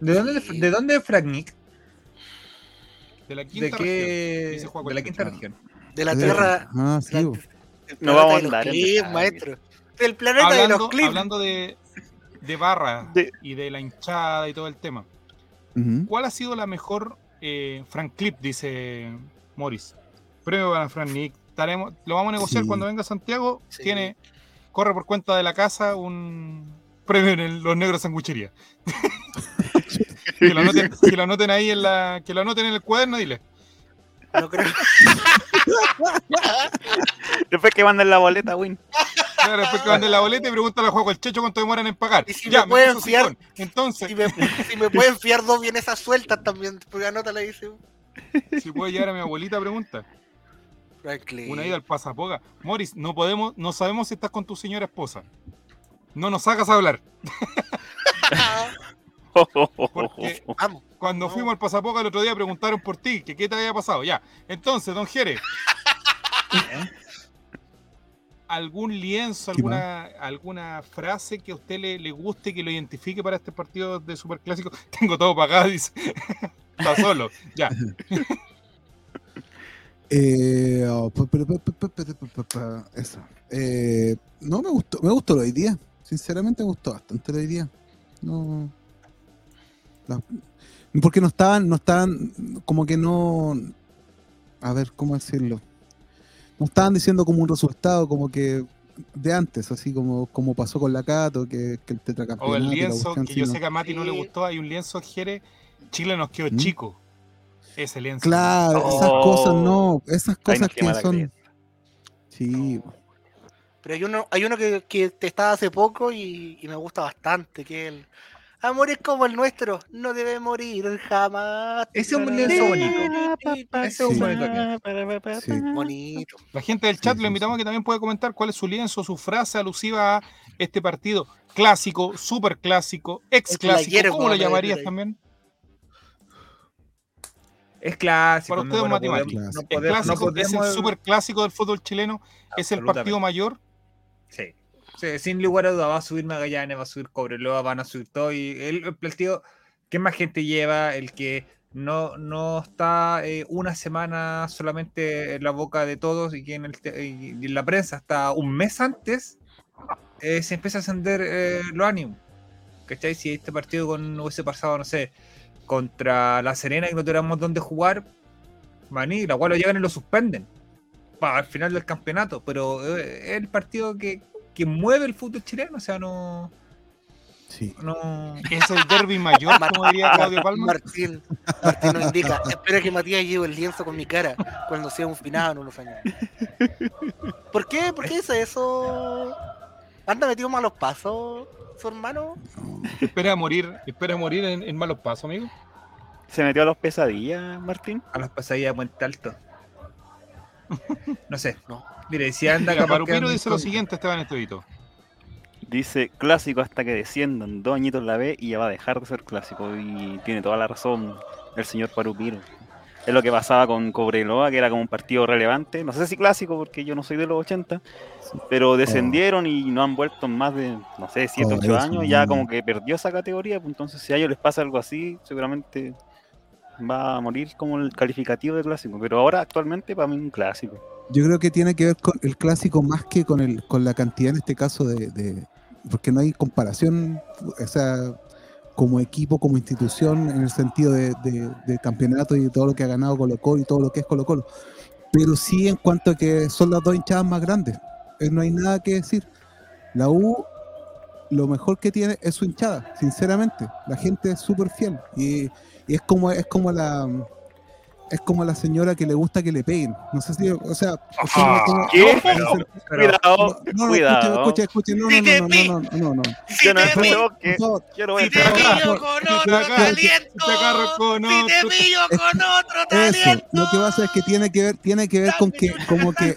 Speaker 6: ¿De dónde, de dónde es Frank Nick?
Speaker 3: de la
Speaker 6: ¿De
Speaker 3: quinta región.
Speaker 6: qué? De la quinta
Speaker 3: Pecho.
Speaker 6: región.
Speaker 2: de la tierra.
Speaker 1: Ah, sí.
Speaker 2: la-
Speaker 4: No vamos a andar
Speaker 2: maestro. Del planeta de los
Speaker 3: Hablando,
Speaker 2: clips.
Speaker 3: hablando de, de barra
Speaker 4: De-
Speaker 3: y de la hinchada y todo el tema. ¿Cuál ha sido la mejor eh, Frank Clip? Dice Morris. Premio para Frank Nick. Lo vamos a negociar
Speaker 1: Sí.
Speaker 3: cuando venga Santiago.
Speaker 2: Sí.
Speaker 3: Tiene, corre por cuenta de la casa un premio en el- los negros sanguchería. [LAUGHS] que, lo anoten, que lo anoten ahí en la, que lo anoten en el cuaderno, dile.
Speaker 2: No creo. [LAUGHS]
Speaker 4: Después que manden la boleta, Win.
Speaker 3: Claro, después que manden la boleta y pregúntale a Juego el Checho cuánto demoran en pagar.
Speaker 2: Y si
Speaker 3: ya,
Speaker 2: me pueden
Speaker 3: puso
Speaker 2: fiar-
Speaker 3: sifón. Entonces,
Speaker 2: Si me, si me pueden fiar dos bien esas sueltas también, porque anótala ahí, dice
Speaker 3: si puedo llevar a mi abuelita, pregunta.
Speaker 2: Franklin.
Speaker 3: Una ida al pasapoga. Morris, no podemos, no sabemos si estás con tu señora esposa no nos hagas hablar. Cuando fuimos al pasapoca el otro día preguntaron por ti, que qué te había pasado. Ya. Entonces, don Jerez. ¿Algún lienzo, alguna, frase que a usted le, le guste, que lo identifique para este partido de Superclásico? Tengo todo pagado, dice. Está solo, ya.
Speaker 1: Eh, no, me gustó, me gustó lo de hoy día. Sinceramente me gustó bastante lo día. No. la- porque no estaban, no estaban, como que no. A ver, ¿cómo decirlo? No estaban diciendo como un resultado, como que de antes, así como, como pasó con la Cato, que, que el tetracampeonato.
Speaker 3: O el lienzo, que yo sé que a Mati no le gustó. Hay un lienzo, Jere. Chile nos quedó
Speaker 1: ¿Mm?
Speaker 3: chico. Ese lienzo.
Speaker 1: Claro, esas
Speaker 4: Oh.
Speaker 1: cosas no, esas cosas que son. Sí,
Speaker 2: Pero hay uno, hay uno que, que te estaba hace poco y, y me gusta bastante, que el amor es como el nuestro, no debe morir jamás.
Speaker 6: Ese es un lienzo bonito. Ese es un bonito
Speaker 1: sí.
Speaker 2: Bonito.
Speaker 3: La gente del chat
Speaker 1: Sí,
Speaker 3: lo invitamos a que también puede comentar cuál es su lienzo, su frase alusiva a este partido clásico, super clásico, ex clásico. ¿Cómo lo llamarías también?
Speaker 6: Es clásico.
Speaker 3: Para
Speaker 6: no,
Speaker 3: usted, don
Speaker 6: no
Speaker 3: Matemático.
Speaker 6: podemos- no
Speaker 3: clásico es el super clásico del fútbol chileno, es el partido mayor.
Speaker 6: Sí. Sí, sin lugar a duda va a subir Magallanes, va a subir Cobreloa, van a subir todo. Y el, partido que más gente lleva, el que no, no está eh, una semana solamente en la boca de todos y que en, el y en la prensa hasta un mes antes eh, se empieza a ascender eh, los ánimos. ¿Cachai? Si este partido con, hubiese pasado, no sé, contra La Serena y no tuviéramos dónde jugar, maní, la cual lo llegan y lo suspenden para al final del campeonato, pero eh, es el partido que, que mueve el fútbol chileno, o sea, no.
Speaker 1: Sí.
Speaker 6: no
Speaker 3: Es el derby mayor, como diría Claudio Palma.
Speaker 2: Martín, Martín nos indica, espera que Matías lleve el lienzo con mi cara cuando sea un finado en unos años. ¿Por qué? ¿Por qué es eso? ¿Anda metido en malos pasos, su hermano?
Speaker 3: Espera a morir, espera a morir en, en malos pasos, amigo.
Speaker 4: ¿Se metió a los pesadillas, Martín?
Speaker 6: a las pasadillas de Puente Alto. [LAUGHS] No sé.
Speaker 2: No.
Speaker 6: Mire, si anda
Speaker 3: Mira,
Speaker 6: capaz
Speaker 3: Parupiro
Speaker 6: quedando
Speaker 3: dice lo siguiente, Esteban Estevito.
Speaker 4: Dice clásico hasta que desciendan dos añitos la B y ya va a dejar de ser clásico. Y tiene toda la razón el señor Parupiro. Es lo que pasaba con Cobreloa, que era como un partido relevante. No sé si clásico, porque yo no soy de los 80, pero descendieron y no han vuelto en más de, no sé, 7,
Speaker 1: Oh,
Speaker 4: 8
Speaker 1: eso,
Speaker 4: años. Ya como que perdió esa categoría. pues entonces, si a ellos les pasa algo así, seguramente va a morir como el calificativo de clásico. Pero ahora, actualmente, para mí, un clásico.
Speaker 1: Yo creo que tiene que ver con el clásico más que con el con la cantidad en este caso de, de- porque no hay comparación, o sea, como equipo, como institución, en el sentido de, de- de campeonato y todo lo que ha ganado Colo Colo y todo lo que es Colo Colo. Pero sí en cuanto a que son las dos hinchadas más grandes. Eh, no hay nada que decir. La U, lo mejor que tiene es su hinchada, sinceramente. La gente es súper fiel. Y, y es como es como la es como la señora que le gusta que le peguen. No sé si, o sea,
Speaker 3: Ah,
Speaker 4: ¿qué?
Speaker 1: no,
Speaker 4: Cuidado,
Speaker 1: no, no,
Speaker 4: cuidado.
Speaker 1: escuche, escuche, no, no, no, no, no, no, no,
Speaker 2: Si
Speaker 4: Yo no que- a
Speaker 2: si te pillo
Speaker 1: no,
Speaker 2: con otro
Speaker 3: con
Speaker 2: si te pillo con otro
Speaker 1: lo que pasa es que tiene que ver, tiene que ver con que, como que,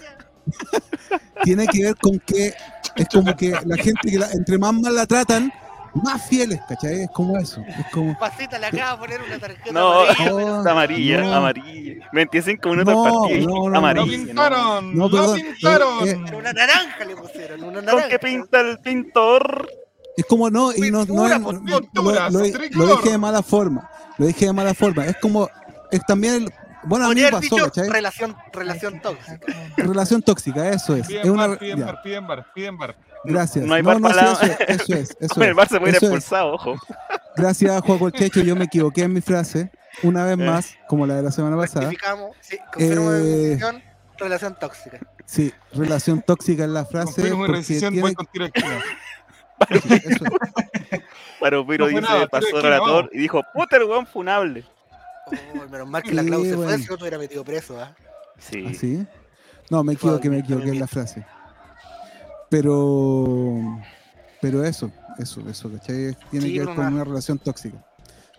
Speaker 1: tiene que ver con que es como que la gente que la- entre más mal la tratan, más fieles, ¿cachai? Es como eso, es como,
Speaker 2: Pasita le acaba de poner una tarjeta
Speaker 4: No,
Speaker 2: amarilla, [LAUGHS]
Speaker 1: no,
Speaker 2: pero-
Speaker 4: amarilla,
Speaker 1: No.
Speaker 4: amarilla. 25 minutos
Speaker 1: No,
Speaker 4: partido
Speaker 1: no, no,
Speaker 3: Lo
Speaker 4: amarilla. ¿no?
Speaker 3: pintaron,
Speaker 1: No, perdón,
Speaker 3: pintaron.
Speaker 1: eh,
Speaker 2: pero una naranja le pusieron, una
Speaker 4: ¿Con
Speaker 2: naranja.
Speaker 4: qué pinta el pintor?
Speaker 1: es como no, y no, no,
Speaker 2: Pintura,
Speaker 1: es-
Speaker 2: por
Speaker 1: lo, dije de mala forma, lo dije de mala forma, es como, es también, el, bueno, a mí me pasó,
Speaker 2: dicho
Speaker 1: ¿cachai?
Speaker 2: relación, relación tóxica.
Speaker 1: Relación tóxica, eso es, es
Speaker 3: Piden
Speaker 1: una,
Speaker 3: bar, piden
Speaker 1: ya,
Speaker 3: bar, piden bar, piden bar.
Speaker 1: Gracias,
Speaker 4: No hay
Speaker 1: no,
Speaker 4: bar
Speaker 1: no,
Speaker 4: para
Speaker 1: sí, eso es, eso es, [LAUGHS] eso
Speaker 4: Con el
Speaker 1: es.
Speaker 4: Bar se puede ir
Speaker 1: es.
Speaker 4: expulsado, ojo.
Speaker 1: Gracias, Juan Colchecho. Yo me equivoqué en mi frase. Una vez
Speaker 4: Eh.
Speaker 1: más, como la de la semana pasada.
Speaker 2: Sí, confirmo
Speaker 1: Eh,
Speaker 2: decisión, relación tóxica.
Speaker 1: Sí, relación tóxica en la frase. Porque
Speaker 3: rescisión,
Speaker 1: tiene-
Speaker 3: voy con tiro [LAUGHS]
Speaker 1: es.
Speaker 4: Pero Piro
Speaker 3: No
Speaker 4: dice,
Speaker 3: nada,
Speaker 4: pasó el relator y dijo, puta el weón funable.
Speaker 2: Oh, menos mal que la
Speaker 1: Sí,
Speaker 2: se fue,
Speaker 1: bueno.
Speaker 2: si no te hubiera metido preso. ¿ah?
Speaker 4: Sí.
Speaker 1: ¿Así? No, me equivoqué, me equivoqué en la frase. Pero. Pero eso, eso, eso, ¿cachai? Tiene
Speaker 2: Sí,
Speaker 1: que ver
Speaker 2: pero
Speaker 1: con una relación tóxica.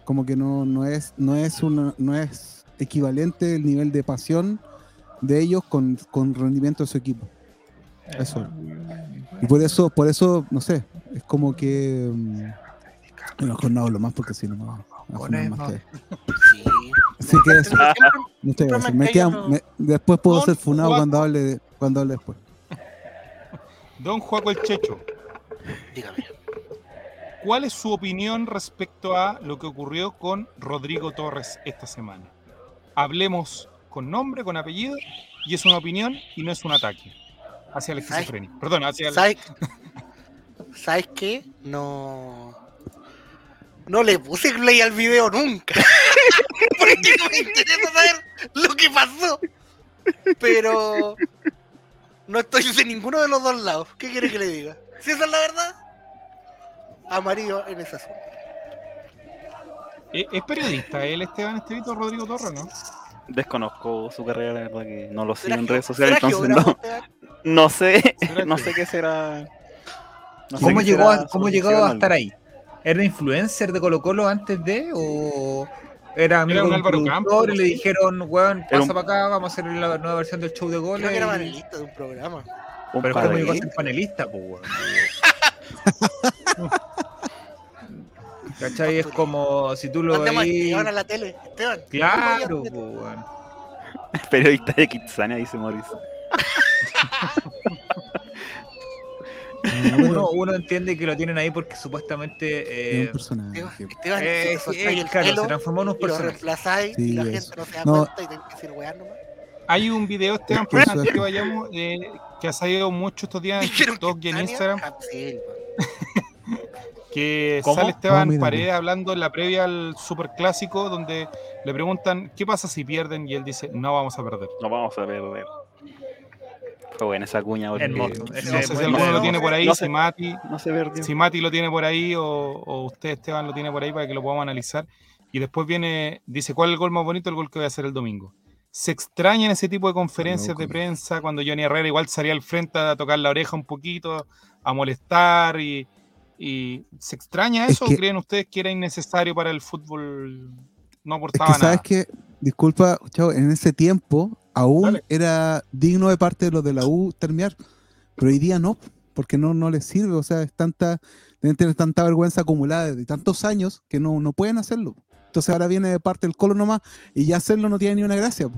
Speaker 1: Como que no, no es, no es una, no es equivalente el nivel de pasión de ellos con, con rendimiento de su equipo. Eso. Y por eso, por eso, no sé, es como que. mm, a lo mejor no hablo más porque si no me va a.
Speaker 2: Sí.
Speaker 1: Así que eso,
Speaker 2: Siempre-
Speaker 1: muchas gracias.
Speaker 2: me
Speaker 1: Me queda- después puedo ser funado cuando hable, de- cuando hable después.
Speaker 3: Don Juaco el Checho,
Speaker 2: Dígame.
Speaker 3: ¿cuál es su opinión respecto a lo que ocurrió con Rodrigo Torres esta semana? Hablemos con nombre, con apellido, y es una opinión y no es un ataque hacia la esquizofrenia. Perdón, hacia el...
Speaker 2: ¿Sabes, ¿Sabes qué? No. No le puse play al video nunca. [LAUGHS] Porque no me interesa saber lo que pasó. Pero. No estoy de ninguno de los dos lados. ¿Qué quiere que le diga? Si esa es la verdad, amarillo en ese asunto.
Speaker 3: ¿Es, es periodista él, Esteban Estevito, Rodrigo Torres, no?
Speaker 4: Desconozco su carrera, la verdad que no lo sigo
Speaker 2: ¿Será
Speaker 4: en redes sociales, entonces no, no sé,
Speaker 3: ¿Será
Speaker 4: no sé qué será. no sé
Speaker 6: ¿Cómo
Speaker 4: qué
Speaker 6: llegó,
Speaker 4: será
Speaker 6: a, cómo llegó a estar ahí? ¿Era influencer de Colo Colo antes de? ¿O era amigo
Speaker 3: Era un Álvaro Campos,
Speaker 6: y le dijeron, weón, pasa
Speaker 4: un-
Speaker 6: para acá, vamos a hacer la nueva versión del show de
Speaker 2: Creo
Speaker 6: goles?
Speaker 2: que era panelista de un programa.
Speaker 4: Un
Speaker 6: Pero
Speaker 4: par
Speaker 6: ¿cómo
Speaker 4: de-
Speaker 6: llegó a ser panelista, pues, weón? [LAUGHS] ¿Cachai? Es como si tú lo veis...
Speaker 2: Esteban a la tele. Esteban.
Speaker 6: Claro,
Speaker 2: ¿cómo
Speaker 6: pues, weón.
Speaker 4: periodista de Kitsania, dice Mauricio. [LAUGHS] [LAUGHS]
Speaker 6: Uno, uno entiende que lo tienen ahí porque supuestamente...
Speaker 1: Es
Speaker 6: eh,
Speaker 1: un personaje.
Speaker 2: Esteban, Esteban,
Speaker 6: eh,
Speaker 2: te
Speaker 6: sí,
Speaker 2: soltáis el
Speaker 6: claro,
Speaker 2: pelo
Speaker 6: se transformó en un
Speaker 2: y lo
Speaker 6: personaje.
Speaker 2: reemplazáis y
Speaker 1: Sí,
Speaker 2: la
Speaker 1: eso.
Speaker 2: gente no se da
Speaker 1: No.
Speaker 2: cuenta y tenés que decir weá nomás.
Speaker 3: Hay un video, Esteban,
Speaker 1: Por
Speaker 3: antes que vayamos, eh, que ha salido mucho estos días en TikTok y en Instagram, [LAUGHS] que
Speaker 6: ¿Cómo?
Speaker 3: sale Esteban Paredes hablando en la previa al Superclásico, donde le preguntan, ¿qué pasa si pierden? Y él dice, no vamos a perder.
Speaker 4: No vamos a perder. Fue buena esa cuña, porque
Speaker 6: Hermoso.
Speaker 3: No sé
Speaker 6: es
Speaker 3: si alguno lo
Speaker 6: bueno.
Speaker 3: tiene por ahí,
Speaker 4: No sé.
Speaker 3: si Mati,
Speaker 4: no se perdió.
Speaker 3: si Mati lo tiene por ahí o, o usted, Esteban, lo tiene por ahí para que lo podamos analizar. Y después viene, dice, ¿cuál es el gol más bonito? El gol que voy a hacer el domingo. Se extrañan ese tipo de conferencias
Speaker 1: loco.
Speaker 3: de prensa cuando Johnny Herrera igual salía al frente a tocar la oreja un poquito, a molestar y, y ¿se extraña
Speaker 1: Es
Speaker 3: eso
Speaker 1: que-
Speaker 3: o creen ustedes que era innecesario para el fútbol? No
Speaker 1: Es
Speaker 3: aportaba
Speaker 1: que sabes
Speaker 3: nada.
Speaker 1: que, disculpa, chavo, en ese tiempo aún
Speaker 3: Dale.
Speaker 1: era digno de parte de los de la U terminar, pero hoy día no, porque no, no les sirve, o sea, es tanta, deben tener tanta vergüenza acumulada de tantos años que no, no pueden hacerlo. Entonces ahora viene de parte del Colo nomás y ya hacerlo no tiene ni una gracia.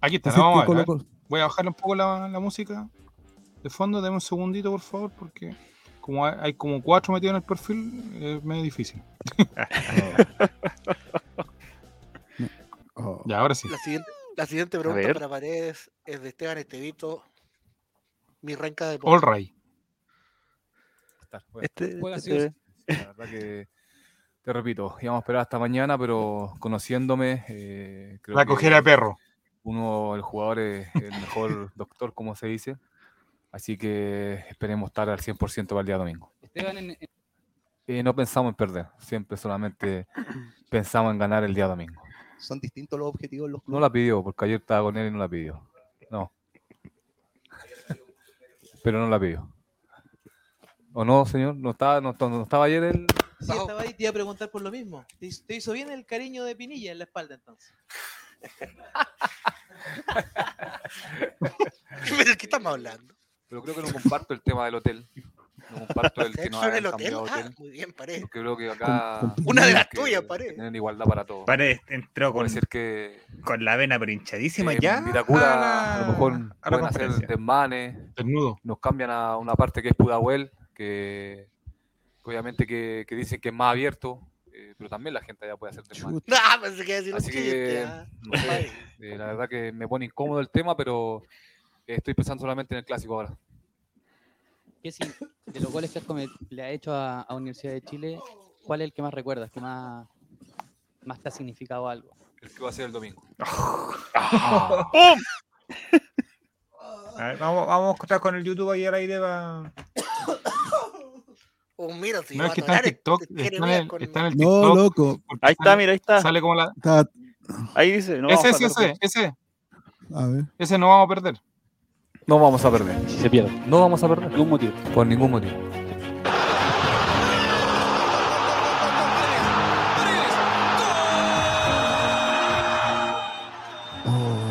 Speaker 3: Aquí está, a ver,
Speaker 1: Colo-.
Speaker 3: Voy a bajar un poco la, la música de fondo, dame un segundito por favor, porque como hay, hay como cuatro metidos en el perfil, es medio difícil. [LAUGHS] [LAUGHS] [LAUGHS]
Speaker 1: Oh.
Speaker 3: Ya, ahora sí.
Speaker 2: La siguiente, la siguiente pregunta para Paredes es de Esteban Estevito. Mi renca de
Speaker 3: All right.
Speaker 7: Bueno,
Speaker 4: Este,
Speaker 7: juega
Speaker 4: este-.
Speaker 7: La verdad que, te repito, íbamos a esperar hasta mañana, pero conociéndome, eh, creo
Speaker 3: La
Speaker 7: que
Speaker 3: cojera de perro.
Speaker 7: uno, el jugador es el mejor [LAUGHS] doctor, como se dice. Así que esperemos estar al 100% para el día domingo.
Speaker 5: Esteban, en- en-
Speaker 7: Eh, no pensamos en perder, siempre solamente pensamos en ganar el día domingo.
Speaker 8: Son distintos los objetivos los
Speaker 7: No la pidió, porque ayer estaba con él y no la pidió. No. Pero no la pidió. ¿O no, señor? ¿No estaba, no, no estaba ayer él?
Speaker 9: Sí, estaba ahí, te iba a preguntar por lo mismo. Te hizo, te hizo bien el cariño de Pinilla en la espalda entonces.
Speaker 2: ¿Pero [LAUGHS] de qué estamos hablando?
Speaker 7: Pero creo que no comparto el tema del hotel. No comparto el que no
Speaker 2: ¿Sexo en
Speaker 7: hayan
Speaker 2: el hotel?
Speaker 7: cambiado
Speaker 2: Ah,
Speaker 7: hotel.
Speaker 2: muy bien, pared.
Speaker 7: Porque creo que acá
Speaker 1: Con- con
Speaker 2: Una de las tuyas, pared.
Speaker 7: tienen igualdad para todos.
Speaker 6: Paredes entró con,
Speaker 7: ser que
Speaker 6: con la vena pero hinchadísima
Speaker 7: eh,
Speaker 6: ya.
Speaker 7: Vitacura a,
Speaker 6: la-
Speaker 7: lo mejor
Speaker 6: a
Speaker 7: pueden hacer desmanes,
Speaker 3: Desnudo.
Speaker 7: nos cambian a una parte que es Pudahuel, que, obviamente que, que dicen que es más abierto, eh, pero también la gente allá puede hacer desmanes.
Speaker 1: Chuta.
Speaker 2: No, pensé que iba a decir un
Speaker 7: Así
Speaker 2: chiste.
Speaker 7: que,
Speaker 2: ah.
Speaker 7: no sé, eh, la verdad que me pone incómodo el tema, pero estoy pensando solamente en el clásico ahora.
Speaker 10: ¿Qué sí, de los goles que has le ha hecho a, a Universidad de Chile, cuál es el que más recuerdas, que más, más te ha significado algo?
Speaker 7: El que va a ser el domingo. [LAUGHS]
Speaker 6: A ver, vamos, vamos a estar con el YouTube ahí al aire va.
Speaker 2: Oh, mira, si
Speaker 3: No es que está en TikTok.
Speaker 2: este
Speaker 3: Está en el,
Speaker 2: con-
Speaker 3: está en el
Speaker 1: No,
Speaker 3: TikTok.
Speaker 1: loco.
Speaker 3: porque
Speaker 4: Ahí está,
Speaker 3: sale-
Speaker 4: mira, ahí está.
Speaker 3: Sale como la.
Speaker 1: Está-
Speaker 4: Ahí dice. No
Speaker 3: ese, ese, ese, ese.
Speaker 1: a ver.
Speaker 3: Ese no vamos a perder.
Speaker 7: No vamos a perder.
Speaker 10: Si se pierde.
Speaker 7: No vamos a perder.
Speaker 10: Ningún motivo.
Speaker 7: Por ningún motivo.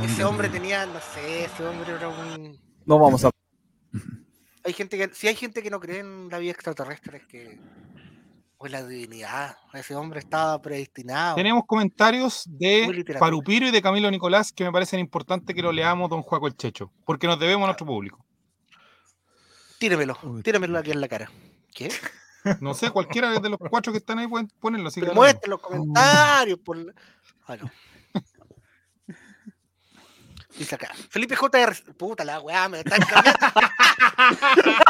Speaker 2: Ese hombre tenía, no sé, ese hombre era un...
Speaker 7: No vamos a
Speaker 2: Hay gente que, si hay gente que no cree en la vida extraterrestre, es que... Pues la divinidad, ese hombre estaba predestinado.
Speaker 3: Tenemos comentarios de. Parupiro y de Camilo Nicolás que me parecen importantes que lo leamos, don Juaco el Checho, porque nos debemos a nuestro público.
Speaker 2: Tíremelo, tíremelo aquí en la cara. ¿Qué?
Speaker 3: No sé, cualquiera de los cuatro que están ahí pueden ponerlo. Así que
Speaker 2: Pero los comentarios. Por... la- Ah. Dice acá. Felipe J. Puta la weá, me están cambiando. [LAUGHS]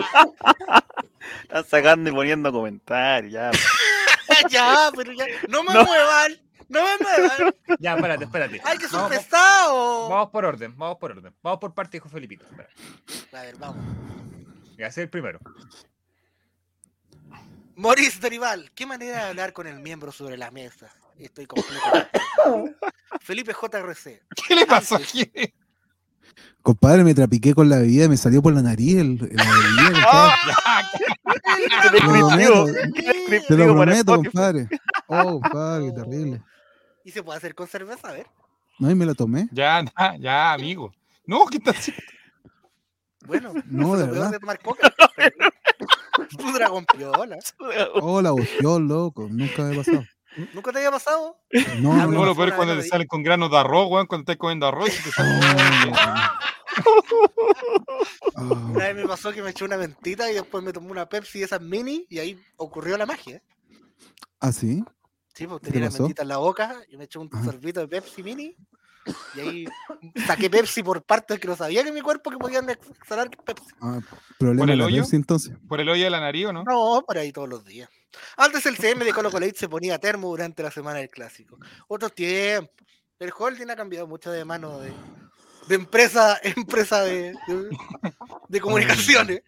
Speaker 4: Están sacando y poniendo comentarios. Ya. [LAUGHS]
Speaker 2: ya, pero ya. No me
Speaker 4: No.
Speaker 2: muevan. No me muevan.
Speaker 6: Ya, espérate, espérate.
Speaker 2: Ay, que son
Speaker 6: Vamos,
Speaker 2: pesados.
Speaker 6: vamos por orden, vamos por orden. Vamos por parte, dijo Felipito. Espera.
Speaker 2: A ver, vamos.
Speaker 6: Voy a hacer el primero.
Speaker 2: Maurice Derival, ¿qué manera de hablar con el miembro sobre la mesa? Estoy completo. Felipe JRC.
Speaker 3: ¿Qué le pasó aquí?
Speaker 1: Compadre, me trapiqué con la bebida y me salió por la nariz el, la bebida, [LAUGHS] Te lo prometo,
Speaker 4: qué
Speaker 1: Te lo prometo, compadre. Oh, compadre, qué terrible.
Speaker 2: ¿Y se puede hacer con cerveza? A ver.
Speaker 1: No, y me la tomé.
Speaker 3: Ya, ya, ya, amigo. No, ¿qué estás haciendo?
Speaker 2: Bueno,
Speaker 1: No, de verdad.
Speaker 2: tomar coca. Tu dragón piola.
Speaker 1: Oh, la opción, loco. Nunca me ha pasado.
Speaker 2: ¿Nunca te había pasado?
Speaker 1: No,
Speaker 2: Ah,
Speaker 1: no,
Speaker 3: No,
Speaker 1: no.
Speaker 3: lo peor cuando te salen con granos de arroz, weón, cuando estás comiendo arroz. y te salen-
Speaker 1: Ah,
Speaker 2: Una vez me pasó que me eché una mentita y después me tomé una Pepsi de esas mini y ahí ocurrió la magia.
Speaker 1: ¿Ah, sí?
Speaker 2: Sí, pues
Speaker 1: ¿Qué
Speaker 2: tenía la mentita en la boca y me eché un
Speaker 1: Ajá.
Speaker 2: sorbito de Pepsi mini y ahí saqué Pepsi por partes que no sabía que mi cuerpo que podían exhalar Pepsi.
Speaker 1: Ah, problema
Speaker 3: ¿Por el hoyo?
Speaker 1: Pepsi, entonces.
Speaker 3: Por el hoyo de la nariz, ¿o no?
Speaker 2: No, por ahí todos los días. Antes el CM de Colo Colo se ponía termo durante la semana del clásico. Otros tiempos. El holding ha cambiado mucho de mano de, de empresa, [LAUGHS] empresa de, de, de comunicaciones.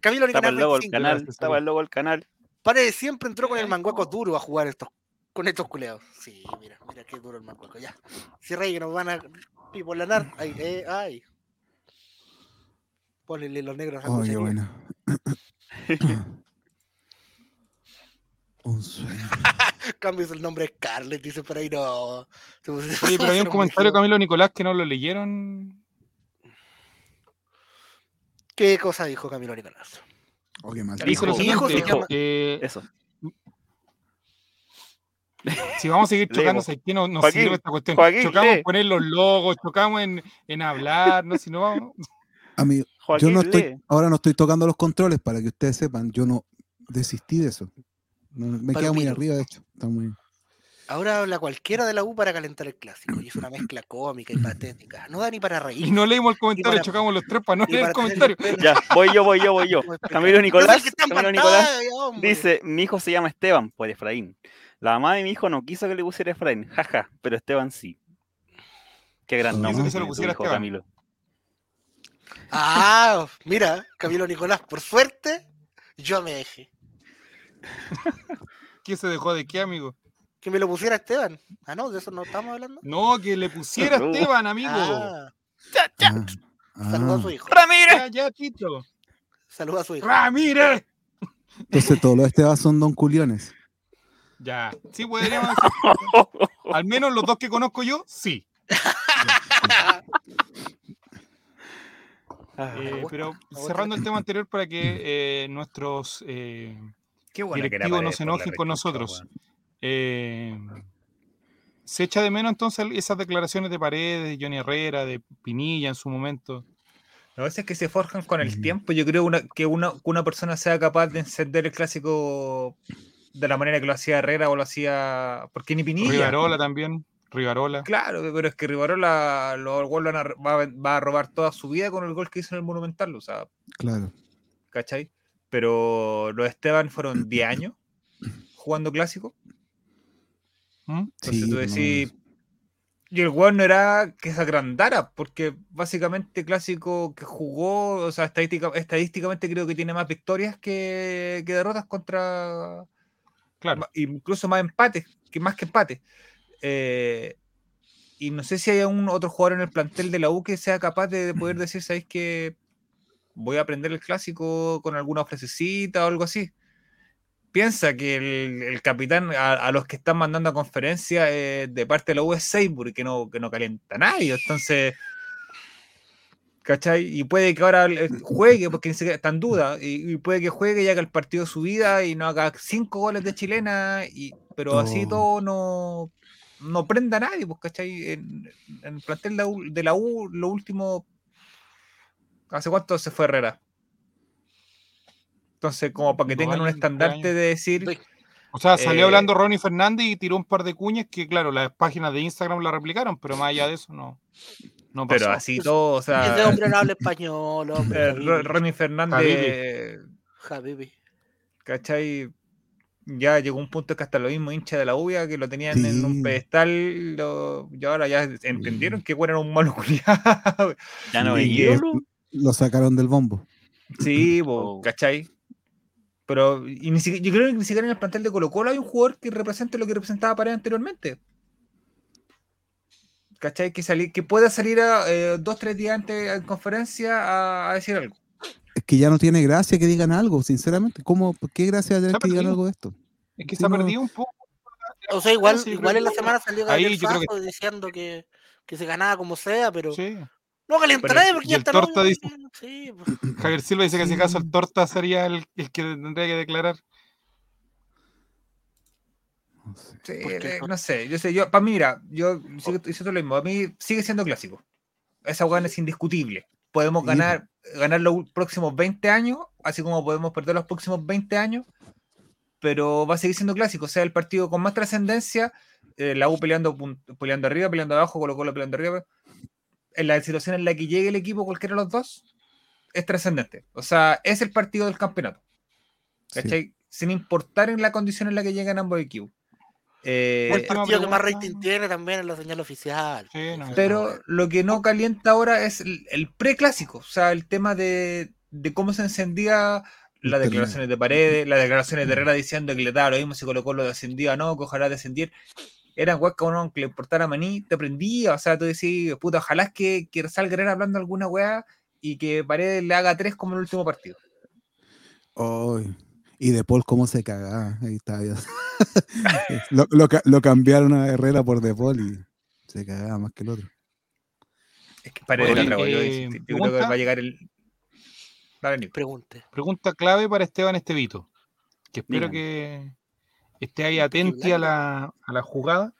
Speaker 2: Camilo
Speaker 4: Estaba
Speaker 2: Nicolás
Speaker 4: el logo del
Speaker 2: 25.
Speaker 4: canal.
Speaker 3: gracias,
Speaker 4: Estaba el logo del canal.
Speaker 2: Paredes siempre entró con el manguaco duro a jugar estos, con estos culeados. Sí, mira, mira qué duro el manguaco. Ya. Cierra ahí que nos van a pipolanar. Ay, eh, ay. Ponle los negros a
Speaker 1: Oh, qué
Speaker 2: cucharía.
Speaker 1: bueno. [LAUGHS] [CLEARS THROAT] [LAUGHS] Un sueño. [LAUGHS]
Speaker 2: Cambies el nombre de Scarlett, dice por ahí, no. Puso
Speaker 3: pero
Speaker 2: a
Speaker 3: un [LAUGHS] comentario. Camilo Nicolás, que no lo leyeron.
Speaker 2: ¿Qué cosa dijo Camilo Nicolás?
Speaker 1: Oh, qué mal.
Speaker 3: Dijo
Speaker 2: llama-
Speaker 3: eh,
Speaker 4: Eso.
Speaker 3: si vamos a seguir [LAUGHS] chocando,
Speaker 4: Leemos.
Speaker 3: ¿sabes qué? No, no
Speaker 4: Joaquín,
Speaker 3: sirve esta cuestión.
Speaker 4: Joaquín,
Speaker 3: chocamos en poner los logos, chocamos en, en hablar, no, si no vamos.
Speaker 1: Amigo, yo
Speaker 4: Joaquín
Speaker 1: no estoy,
Speaker 4: lee.
Speaker 1: ahora no estoy tocando los controles para que ustedes sepan. Yo no desistí de eso. No, me queda muy
Speaker 2: Palomino.
Speaker 1: arriba, de hecho. Está muy...
Speaker 2: Ahora habla cualquiera de la U para calentar el clásico. Y es una mezcla cómica y patética. No da ni para reír.
Speaker 3: Y no leímos el comentario,
Speaker 2: para-
Speaker 3: chocamos los tres para no leer el comentario.
Speaker 4: Ya, voy yo, voy yo, voy yo. [LAUGHS] Camilo Nicolás, Camilo dice, mi hijo se llama Esteban, por Efraín. La mamá de mi hijo no quiso que le pusiera Efraín, jaja, pero Esteban sí. Qué gran
Speaker 1: Quiso
Speaker 4: nombre
Speaker 3: que se lo pusiera
Speaker 4: hijo. Camilo.
Speaker 2: Ah, mira, Camilo Nicolás, por suerte, yo me dejé. [LAUGHS]
Speaker 3: ¿Quién se dejó de qué, amigo?
Speaker 2: Que me lo pusiera Esteban. Ah, no, de eso no estamos hablando.
Speaker 3: No, que le pusiera [LAUGHS]
Speaker 4: No.
Speaker 3: Esteban, amigo.
Speaker 2: Ah,
Speaker 1: Ah,
Speaker 2: saluda a
Speaker 1: ah.
Speaker 2: su hijo.
Speaker 4: ¡Ramírez!
Speaker 3: Ya, ya, Tito.
Speaker 2: Saluda a su hijo.
Speaker 3: ¡Ramírez!
Speaker 1: Entonces todos los Estebas son Don Culiones.
Speaker 3: Ya, sí, podríamos decir. [LAUGHS] Al menos los dos que conozco yo, sí.
Speaker 4: Ah,
Speaker 3: Eh, pero cerrando el tema anterior para que eh, nuestros eh,
Speaker 6: Qué buena que era
Speaker 3: directivos no se enojen con nosotros. eh, se echa de menos entonces esas declaraciones de Paredes, de Johnny Herrera, de Pinilla en su momento.
Speaker 6: A veces que se forjan con el
Speaker 1: Ujú.
Speaker 6: tiempo. Yo creo una- que una, que una persona sea capaz de encender el clásico de la manera que lo hacía Herrera o lo hacía. Porque ni Pinilla.
Speaker 3: Rivarola también, Rivarola.
Speaker 6: Claro, pero es que Rivarola lo, vuelvan a- va, a- va a robar toda su vida con el gol que hizo en el Monumental. O sea,
Speaker 1: Claro.
Speaker 6: ¿cachai? Pero los Esteban fueron 10 [CLEARS THROAT] años jugando clásico.
Speaker 3: ¿Mm?
Speaker 6: Entonces
Speaker 1: Sí,
Speaker 6: tú
Speaker 1: no,
Speaker 6: decís. Y el weón no era que se agrandara, porque básicamente clásico que jugó, o sea, estadística- estadísticamente creo que tiene más victorias que, que derrotas contra.
Speaker 3: Claro.
Speaker 6: Incluso más empates, que más que empates. Eh, y no sé si hay un otro jugador en el plantel de la U que sea capaz de poder decir, ¿sabéis que voy a aprender el clásico con alguna frasecita o algo así? Piensa que el, el capitán a, a los que están mandando a conferencia eh, de parte de la U es Seymour, que no, que no calienta a nadie. Entonces, ¿cachai? Y puede que ahora juegue, porque está en duda, y, y puede que juegue y haga el partido de su vida y no haga cinco goles de chilena, y, pero así todo no, no prenda a nadie, pues, ¿cachai? En, en el plantel de la, U, de la U, lo último. ¿Hace cuánto se fue Herrera? Entonces, como para que tengan un estandarte de decir.
Speaker 3: O sea, salió
Speaker 6: Eh,
Speaker 3: hablando Ronnie Fernández y tiró un par de cuñas que, claro, las páginas de Instagram la replicaron, pero más allá de eso no, no pasó.
Speaker 6: Pero así todo, o sea.
Speaker 2: Ese hombre no habla español, [LAUGHS] hombre.
Speaker 6: eh, Ro- Ronnie Fernández,
Speaker 2: Habibi.
Speaker 6: ¿cachai? Ya llegó un punto que hasta lo mismo hincha de la UBIA que lo tenían en un pedestal lo- y ahora ya entendieron que bueno, era un malo culiado.
Speaker 4: Ya no
Speaker 6: Y que-.
Speaker 1: Lo sacaron del bombo.
Speaker 6: Sí, po,
Speaker 4: Oh.
Speaker 6: ¿cachai? Pero y ni siquiera- yo creo que ni siquiera en el plantel de Colo Colo hay un jugador que represente lo que representaba Paredes anteriormente. ¿Cachai? Que, salir, que pueda salir a, eh, dos, tres días antes en conferencia a, a decir algo.
Speaker 1: Es que ya no tiene gracia que digan algo, sinceramente. ¿Cómo, ¿Por qué gracia tener que digan algo de esto?
Speaker 3: Es que ha
Speaker 1: no.
Speaker 3: perdido un poco.
Speaker 2: O sea, igual, igual en la semana salió
Speaker 3: ahí
Speaker 2: Gabriel
Speaker 3: yo creo que-
Speaker 2: Fajo diciendo que, que se ganaba como sea, pero
Speaker 3: Sí.
Speaker 2: No
Speaker 6: Pero-
Speaker 2: nadie porque ya está
Speaker 3: Torta dice-
Speaker 2: Sí, pues.
Speaker 3: Javier Silva dice que si acaso el Torta sería el, el que tendría que declarar.
Speaker 1: No sé.
Speaker 6: Sí,
Speaker 2: ¿Por qué
Speaker 6: eh,
Speaker 2: no?
Speaker 6: sé, yo sé, yo, para mí, mira, yo sigo diciendo lo mismo, a mí sigue siendo clásico. Esa weá es indiscutible. Podemos
Speaker 1: Sí,
Speaker 6: ganar, ganar los próximos 20 años, así como podemos perder los próximos 20 años, pero va a seguir siendo clásico. O sea, el partido con más trascendencia, eh, la U peleando, peleando arriba, peleando abajo, Colo Colo peleando arriba. En la situación en la que llegue el equipo, cualquiera de los dos, es trascendente. O sea, es el partido del campeonato.
Speaker 1: Sí.
Speaker 6: ¿Cachai? Sin importar en la condición en la que llegan ambos equipos. Eh,
Speaker 2: el partido que más rating tiene también es la señal oficial.
Speaker 3: Sí, no,
Speaker 6: pero lo que no calienta ahora es el, el preclásico, o sea, el tema de, de cómo se encendía las declaraciones de Paredes, las declaraciones de Herrera diciendo que le daba lo mismo si Colo Colo descendía o no, que ojalá descendiera. Eran weas que a uno que le importara a Maní, te prendía, o sea, tú decís, puta, ojalá es que, que salga Herrera hablando alguna wea y que Paredes le haga tres como en el último partido.
Speaker 1: Ay, Y de Paul, cómo se cagaba. Ahí está. [LAUGHS] lo, lo lo cambiaron a Herrera por De Paul y se cagaba más que el otro.
Speaker 6: Es que Paredes
Speaker 3: Oye,
Speaker 6: la tragó, yo,
Speaker 3: eh,
Speaker 6: yo creo que
Speaker 3: pregunta.
Speaker 6: va a llegar el...
Speaker 3: Pregunta clave para Esteban Estevito, que espero
Speaker 4: Dígame.
Speaker 3: que esté ahí atenti a la, a la jugada.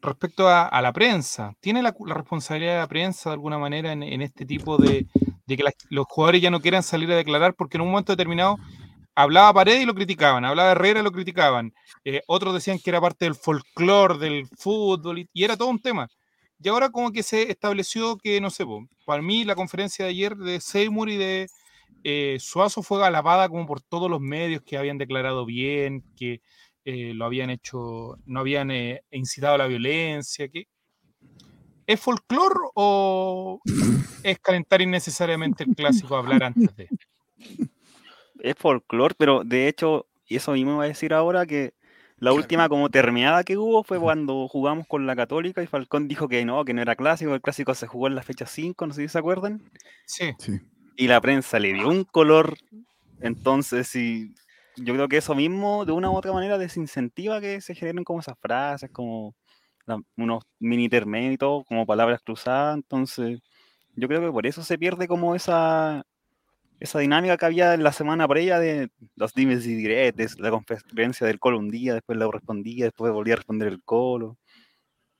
Speaker 3: Respecto a, a la prensa, ¿tiene la, la responsabilidad de la prensa de alguna manera en, en este tipo de, de que las- los jugadores ya no quieran salir a declarar? Porque en un momento determinado hablaba Paredes y lo criticaban, hablaba Herrera y lo criticaban, eh, otros decían que era parte del folclore, del fútbol, y, y era todo un tema. Y ahora como que se estableció que, no sé, para mí la conferencia de ayer de Seymour y de eh, Suazo fue alabada como por todos los medios que habían declarado bien, que eh, lo habían hecho, no habían eh, incitado a la violencia. que ¿Es folclore o es calentar innecesariamente el clásico a hablar antes de?
Speaker 4: Es folclore, pero de hecho y eso mismo iba a decir ahora que la última como terminada que hubo fue cuando jugamos con la Católica y Falcón dijo que no, que no era clásico, el clásico se jugó en la fecha 5, no sé si se acuerdan.
Speaker 3: Sí.
Speaker 1: Sí.
Speaker 4: Y la prensa le dio un color, entonces sí, yo creo que eso mismo de una u otra manera desincentiva que se generen como esas frases, como la- unos mini intermedios como palabras cruzadas, entonces yo creo que por eso se pierde como esa, esa dinámica que había en la semana previa de los dimes y diretes, la conferencia del Colo un día, después la respondía, después volvía a responder el Colo.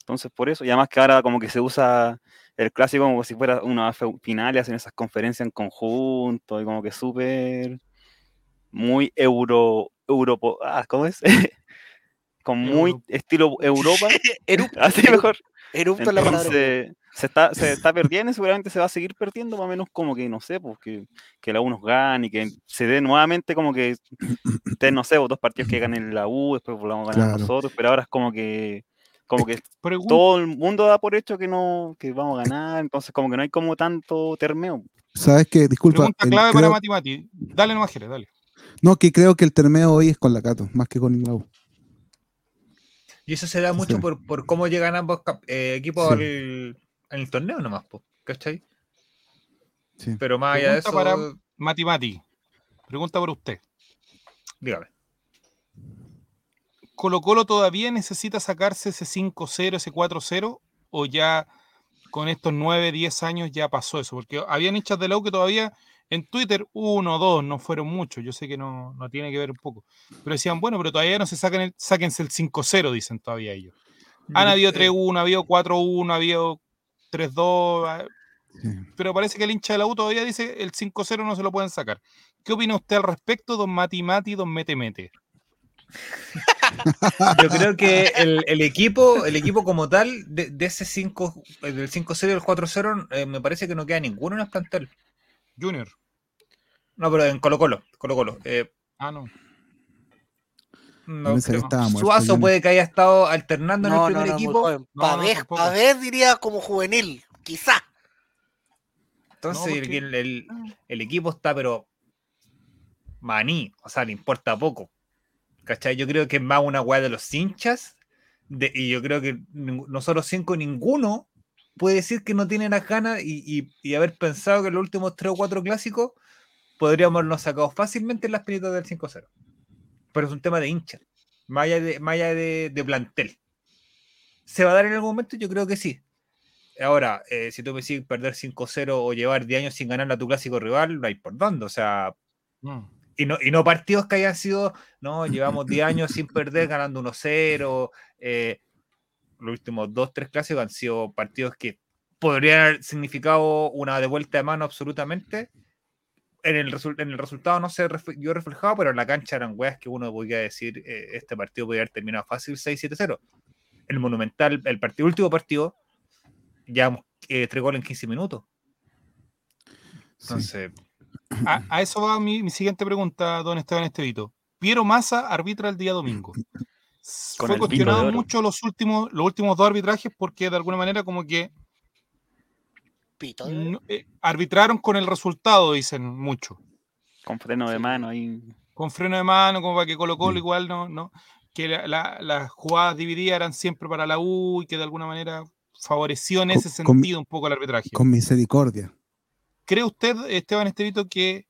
Speaker 4: Entonces, por eso, y además que ahora como que se usa el clásico como si fuera una final y hacen esas conferencias en conjunto y como que súper muy euro, europo, ah, ¿cómo es? [LAUGHS] Con muy
Speaker 3: Euro-
Speaker 4: estilo Europa, [LAUGHS]
Speaker 2: Erupto, [LAUGHS]
Speaker 4: así mejor.
Speaker 2: erupto la palabra.
Speaker 4: Se está, se está perdiendo y seguramente se va a seguir perdiendo, más o menos como que, no sé, pues que, la U nos gane y que se dé nuevamente como que [COUGHS] no sé, dos partidos que ganen la U, después volvamos a ganar
Speaker 1: Claro.
Speaker 4: nosotros, pero ahora es como que, como que todo el mundo da por hecho que no, que vamos a ganar, entonces como que no hay como tanto termeo.
Speaker 1: ¿Sabes qué? Disculpa.
Speaker 3: Pregunta
Speaker 1: el-
Speaker 3: clave para
Speaker 1: creo-
Speaker 3: Mati Mati. Dale nomás, Jere, dale.
Speaker 1: no, que creo que el termeo hoy es con la Cato, más que con la U.
Speaker 6: Y eso se da mucho
Speaker 1: Sí.
Speaker 6: por, por cómo llegan ambos eh, equipos
Speaker 1: Sí.
Speaker 6: al- en el torneo nomás, po, ¿cachai?
Speaker 1: Sí.
Speaker 6: Pero más allá de
Speaker 3: Pregunta
Speaker 6: eso,
Speaker 3: para Mati Mati. Pregunta para usted.
Speaker 6: dígame.
Speaker 3: ¿Colo Colo todavía necesita sacarse ese 5-0, ese 4-0? ¿O ya con estos 9, 10 años ya pasó eso? Porque habían hinchas de la U que todavía en Twitter, uno, dos, no fueron muchos. Yo sé que no, no tiene que ver un poco. Pero decían, bueno, pero todavía no se sacan el, sáquense el 5-0, dicen todavía ellos. Han habido
Speaker 6: Eh,
Speaker 3: 3-1, ha habido 4-1, ha habido 3-2. ah,
Speaker 1: Sí.
Speaker 3: Pero parece que el hincha de la U todavía dice el 5-0 no se lo pueden sacar. ¿Qué opina usted al respecto, don Mati Mati, don Mete Mete? [LAUGHS]
Speaker 6: Yo creo que el, el equipo, el equipo como tal, de, de ese 5, eh, del 5-0 y el 4-0, eh, me parece que no queda ninguno en el plantel.
Speaker 3: Junior.
Speaker 6: No, pero en Colo Colo, Colo Colo. eh,
Speaker 3: Ah, no.
Speaker 6: no
Speaker 1: muerto,
Speaker 6: Suazo puede que haya estado alternando en el primer
Speaker 2: no,
Speaker 6: equipo.
Speaker 2: joven.
Speaker 3: No,
Speaker 2: Pa'
Speaker 3: no,
Speaker 2: ver,
Speaker 3: tampoco.
Speaker 2: pa' ver, diría como juvenil, quizá.
Speaker 6: Entonces
Speaker 3: No,
Speaker 6: el-
Speaker 3: porque-
Speaker 6: el, el- el equipo está, pero maní, o sea, le importa poco. ¿Cachai? Yo creo que es más una weá de los hinchas. de- y yo creo que nosotros cinco, ninguno puede decir que no tiene las ganas y, y- y haber pensado que los últimos tres o cuatro clásicos podríamos habernos sacado fácilmente las pinitas del 5-0. Pero es un tema de hincha, más allá de, más allá de, de plantel. ¿Se va a dar en algún momento? Yo creo que sí. Ahora, eh, si tú me sigues perder 5-0 o llevar 10 años sin ganar a tu clásico rival, no hay por dónde. O sea,
Speaker 3: Mm.
Speaker 6: Y no, y no partidos que hayan sido, no, llevamos 10 años sin perder, ganando 1-0. eh, los últimos 2-3 clásicos han sido partidos que podrían haber significado una devuelta de mano absolutamente. En el, en el resultado no se ref- vio reflejado, pero en la cancha eran weas que uno podía decir, eh, este partido podría haber terminado fácil 6-7-0. El Monumental, el partido, último partido, ya eh, tres goles en 15 minutos.
Speaker 1: Sí.
Speaker 3: A, a eso va mi, mi siguiente pregunta, don Esteban Estevito. Piero Massa arbitra el día domingo.
Speaker 4: Con
Speaker 3: Fue cuestionado mucho los últimos, los últimos dos arbitrajes porque de alguna manera como que no- eh, arbitraron con el resultado, dicen mucho.
Speaker 4: Con freno de mano ahí.
Speaker 3: Con freno de mano, como para que Colo Colo
Speaker 1: Mm.
Speaker 3: igual no, no, que la- la- las jugadas divididas eran siempre para la U y que de alguna manera favoreció en ese
Speaker 1: con-
Speaker 3: sentido un poco el arbitraje.
Speaker 1: Con misericordia.
Speaker 3: ¿Cree usted, Esteban Estevito, que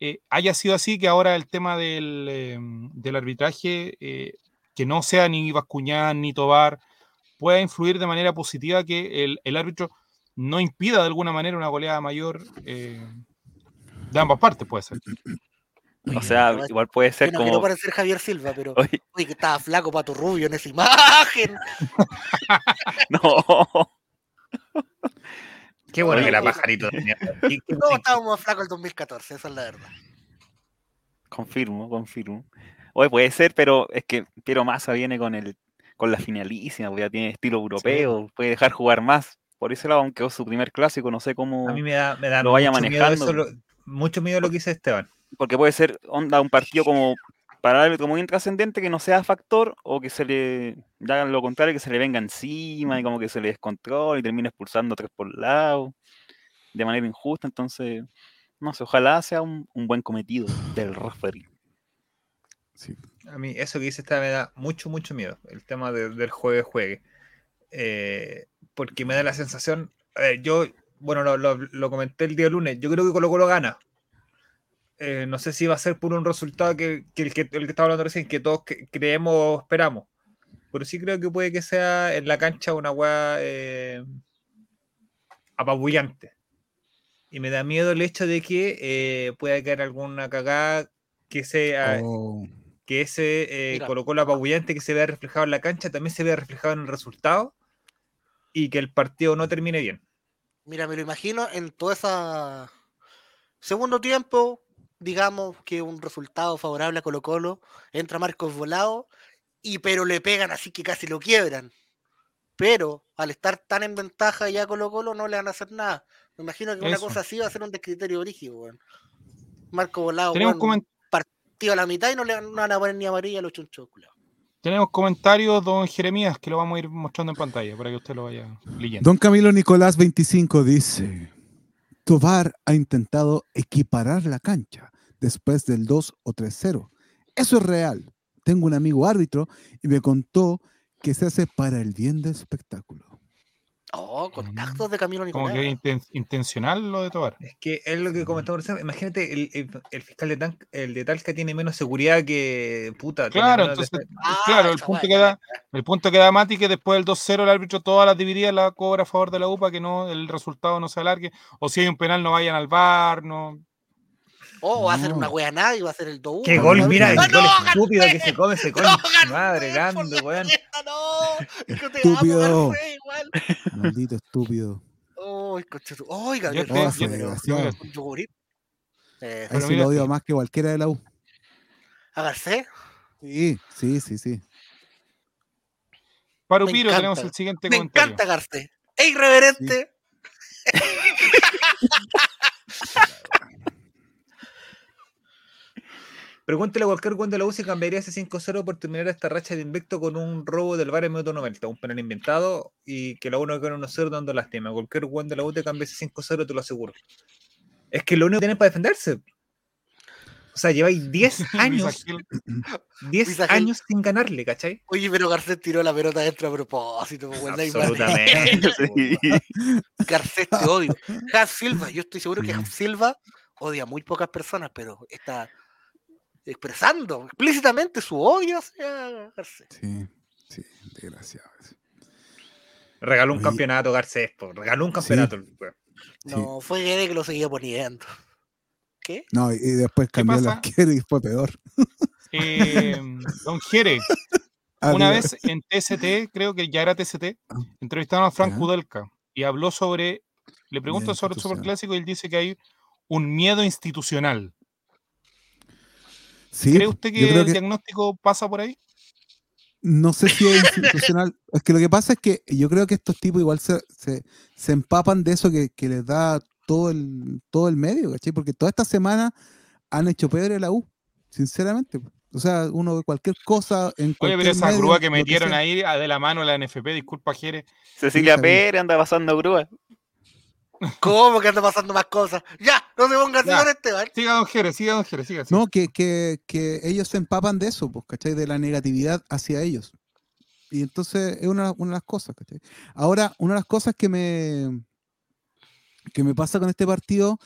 Speaker 3: eh, haya sido así, que ahora el tema del, eh, del arbitraje, eh, que no sea ni Bascuñán ni Tobar, pueda influir de manera positiva que el, el árbitro no impida de alguna manera una goleada mayor eh, de ambas partes, puede ser?
Speaker 4: O sea,
Speaker 2: Yo
Speaker 4: igual puede ser
Speaker 2: no quiero
Speaker 4: como.
Speaker 2: parecer Javier Silva, pero
Speaker 4: Oye,
Speaker 2: oye, que estaba flaco para tu rubio en esa imagen. [LAUGHS]
Speaker 4: no.
Speaker 6: Qué bueno que
Speaker 2: oye.
Speaker 6: pajarito [LAUGHS] qué-
Speaker 2: Todos estábamos más flacos el 2014, esa es la verdad.
Speaker 4: Confirmo, confirmo. Oye, puede ser, pero es que Piero Massa viene con el con la finalísima, pues ya tiene estilo europeo, puede dejar jugar más. Por ese lado, aunque es su primer clásico, no sé cómo.
Speaker 6: A mí me da, me da
Speaker 4: lo vaya
Speaker 6: mucho miedo
Speaker 4: manejando.
Speaker 6: eso, lo- mucho miedo lo que dice Esteban.
Speaker 4: Porque puede ser onda un partido como para el árbitro muy intrascendente que no sea factor o que se le haga lo contrario, que se le venga encima y como que se le descontrole y termine expulsando tres por lado de manera injusta. Entonces, no sé, ojalá sea un, un buen cometido del referee.
Speaker 1: Sí.
Speaker 6: A mí eso que dice esta me da mucho, mucho miedo, el tema de- del juegue juegue. Eh, porque me da la sensación, a ver, yo, bueno, lo, lo- lo comenté el día lunes, yo creo que Colo Colo gana. Eh, no sé si va a ser por un resultado que, que el, que el que estaba hablando recién, que todos que- creemos o esperamos. Pero sí creo que puede que sea en la cancha una weá eh, apabullante. Y me da miedo el hecho de que eh, pueda caer alguna cagada que sea
Speaker 1: Oh,
Speaker 6: que ese eh,
Speaker 2: Mira.
Speaker 6: Colo Colo apabullante que se vea reflejado en la cancha también se vea reflejado en el resultado y que el partido no termine bien.
Speaker 2: Mira, me lo imagino en todo esa segundo tiempo, digamos que un resultado favorable a Colo Colo, entra Marcos Volado, y pero le pegan así que casi lo quiebran. Pero al estar tan en ventaja ya Colo Colo no le van a hacer nada. Me imagino que una cosa así va a ser un descriterio origen, weón. Marco Volado, partido a la mitad y no le van- no van a poner ni amarilla a los chunchos,
Speaker 3: tenemos comentarios, don Jeremías, que lo vamos a ir mostrando en pantalla para que usted lo vaya leyendo.
Speaker 1: Don Camilo Nicolás 25 dice, Tobar ha intentado equiparar la cancha después del 2 o 3-0. Eso es real. Tengo un amigo árbitro y me contó que se hace para el bien del espectáculo.
Speaker 2: Oh, contactos de Camilo
Speaker 3: Mm. Como
Speaker 2: Nicolás.
Speaker 3: que inten- intencional lo de Tobar.
Speaker 6: Es que es lo que comentamos recién. Imagínate, el, el- el fiscal de, Tan- el de Talca tiene menos seguridad que puta.
Speaker 3: Claro, entonces,
Speaker 2: Ah,
Speaker 3: claro, el punto, que da, el punto que da Mati que después del 2-0 el árbitro todas las divididas la cobra a favor de la UPA, que no el resultado no se alargue, o si hay un penal no vayan al bar, no.
Speaker 2: Oh, va a ser
Speaker 1: No.
Speaker 2: una wea nada y va a ser el 2-1.
Speaker 6: ¡Qué gol!
Speaker 1: no,
Speaker 6: Mira, el gol
Speaker 2: no,
Speaker 6: estúpido que se come ese
Speaker 2: No,
Speaker 6: coño. Madre,
Speaker 2: la
Speaker 6: weón.
Speaker 2: No, es que te
Speaker 1: Estúpido.
Speaker 2: Igual.
Speaker 1: Maldito estúpido.
Speaker 2: Uy, coche tu- Uy, Gabriel.
Speaker 1: Oh,
Speaker 3: yo-.
Speaker 2: Eh,
Speaker 1: lo odio más que cualquiera de la U.
Speaker 2: ¿A Garcés?
Speaker 1: Sí, sí, sí, sí.
Speaker 3: Parupiro,
Speaker 2: encanta.
Speaker 3: tenemos el siguiente
Speaker 2: Me
Speaker 3: comentario.
Speaker 2: encanta Garcés. ¡Es irreverente! [LAUGHS]
Speaker 6: Pregúntale a cualquier weón de la U si cambiaría ese 5-0 por terminar esta racha de invicto con un robo del bar en minuto 90, un penal inventado y que la 1 quede 1-0 dando lástima. Cualquier weón de la U te cambia ese 5-0, te lo aseguro. Es que lo único que tienen para defenderse. O sea, lleváis 10 [LAUGHS] años,
Speaker 3: Misagil.
Speaker 6: 10
Speaker 2: Misagil.
Speaker 6: años sin ganarle, ¿cachai?
Speaker 2: Oye, pero Garcés tiró la pelota dentro a propósito. pues,
Speaker 6: Absolutamente.
Speaker 2: Manera. [LAUGHS] Garcés te odio. [LAUGHS] Hans Silva, yo estoy seguro que Hans Silva odia a muy pocas personas, pero está expresando explícitamente su odio hacia Garcés.
Speaker 1: Sí, sí, desgraciado.
Speaker 6: Regaló un
Speaker 1: Oye.
Speaker 6: campeonato Garcés, po, regaló un campeonato.
Speaker 1: Sí.
Speaker 2: No, fue Guede que lo seguía poniendo. ¿Qué?
Speaker 1: No, y después cambió el arquero y fue peor.
Speaker 3: Eh, don Jere, [LAUGHS]
Speaker 1: Ah,
Speaker 3: una vez en TST, creo que ya era TST, entrevistaron a Frank. Kudelka y habló sobre, le pregunto sobre el. Superclásico y él dice que hay un miedo institucional.
Speaker 1: Sí,
Speaker 3: ¿Cree usted que el
Speaker 1: que
Speaker 3: diagnóstico pasa por ahí?
Speaker 1: no sé si es institucional. [LAUGHS] es que lo que pasa es que yo creo que estos tipos igual se, se, se empapan de eso que, que les da todo el, todo el medio, ¿cachai? Porque toda esta semana han hecho peor la U, sinceramente. O sea, uno ve cualquier cosa en
Speaker 3: Oye,
Speaker 1: cualquier
Speaker 3: pero esa
Speaker 1: medio,
Speaker 3: grúa que metieron
Speaker 1: sea.
Speaker 3: ahí a de la mano la NFP, disculpa Jere,
Speaker 4: Cecilia
Speaker 1: bien.
Speaker 4: Pérez anda pasando grúa.
Speaker 2: ¿Cómo que anda pasando más cosas? Ya, no se ponga así
Speaker 3: Ya.
Speaker 2: con Esteban.
Speaker 3: siga don Jere, siga don Jere, siga. siga.
Speaker 1: No, que, que, que ellos se empapan de eso, pues, ¿cachai? De la negatividad hacia ellos. Y entonces es una, una de las cosas, ¿cachai? Ahora, una de las cosas que me, que me pasa con este partido,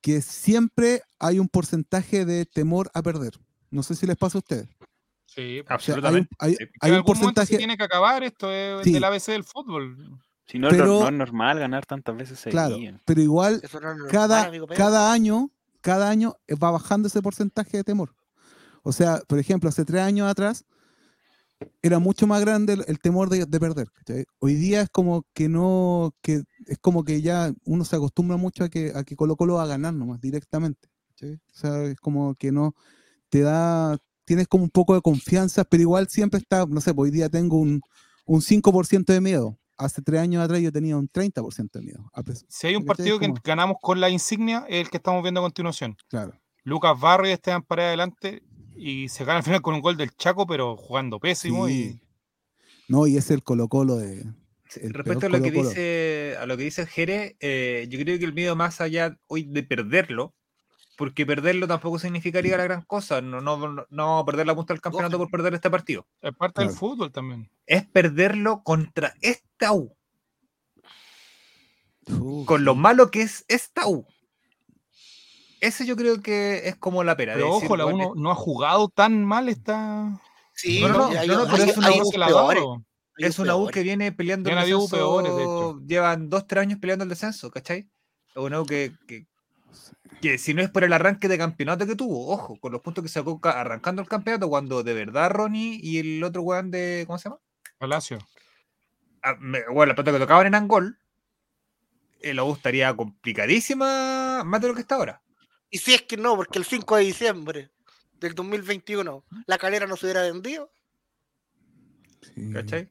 Speaker 1: que siempre hay un porcentaje de temor a perder. No sé si les pasa a ustedes.
Speaker 3: Sí,
Speaker 1: O sea, hay un,
Speaker 6: Absolutamente.
Speaker 1: hay-
Speaker 6: Sí.
Speaker 1: un
Speaker 3: momento se
Speaker 1: porcentaje...
Speaker 3: tiene que acabar esto es
Speaker 1: Sí.
Speaker 3: del ABC del fútbol.
Speaker 4: Si no,
Speaker 1: Pero-
Speaker 4: no es normal ganar tantas veces
Speaker 1: Claro,
Speaker 4: seguidas.
Speaker 1: pero igual
Speaker 2: no normal,
Speaker 1: cada, cada año, cada año eh, va bajando ese porcentaje de temor. O sea, por ejemplo, hace tres años atrás era mucho más grande el, el temor de, de perder. ¿cachai? Hoy día es como que no, que es como que ya uno se acostumbra mucho a que, a que Colo Colo va a ganar nomás directamente. ¿cachai? O sea, es como que no te da, tienes como un poco de confianza, pero igual siempre está, no sé, pues hoy día tengo un, un 5% de miedo. Hace tres años atrás yo tenía un 30% de miedo.
Speaker 3: Si hay un partido que
Speaker 1: Como-
Speaker 3: ganamos con la insignia, es el que estamos viendo a continuación.
Speaker 1: Claro.
Speaker 3: Lucas Barrio y Esteban para adelante y se gana al final con un gol del Chaco, pero jugando pésimo y.
Speaker 1: No, y es el Colo Colo de. El
Speaker 6: Respecto a lo que
Speaker 1: Colo-Colo.
Speaker 6: dice a lo que dice Jere, eh, yo creo que el miedo más allá hoy de perderlo porque perderlo tampoco significaría la gran cosa. No, no, no, perder la punta del campeonato por perder este partido.
Speaker 3: Es parte del fútbol también.
Speaker 6: Es perderlo contra esta U, con lo malo que es esta U. Ese yo creo que es como la pena. de
Speaker 3: Pero
Speaker 6: decir,
Speaker 3: ojo, la
Speaker 6: bueno,
Speaker 3: uno no ha jugado tan mal esta.
Speaker 2: Sí,
Speaker 6: No, no, no,
Speaker 2: hay-
Speaker 6: no, no,
Speaker 2: hay-
Speaker 6: pero
Speaker 2: hay-
Speaker 6: es una U
Speaker 2: U
Speaker 3: que la ha
Speaker 2: peores,
Speaker 3: dado.
Speaker 2: hay
Speaker 6: es una U
Speaker 2: peores.
Speaker 6: que viene peleando el descenso,
Speaker 3: peores, de hecho.
Speaker 6: Llevan dos, tres años peleando el descenso, ¿cachai? Es una U que, que, que si no es por el arranque de campeonato que tuvo, ojo, con los puntos que sacó ca- arrancando el campeonato, cuando de verdad Ronnie y el otro weón de. ¿Cómo se llama?
Speaker 3: Palacio.
Speaker 6: Ah, bueno, la pelota que tocaban en Angol, eh, la U estaría complicadísima más de lo que está ahora.
Speaker 2: Y si es que no, porque el 5 de diciembre del 2021 la calera no se hubiera vendido.
Speaker 1: sí.
Speaker 6: ¿Cachai?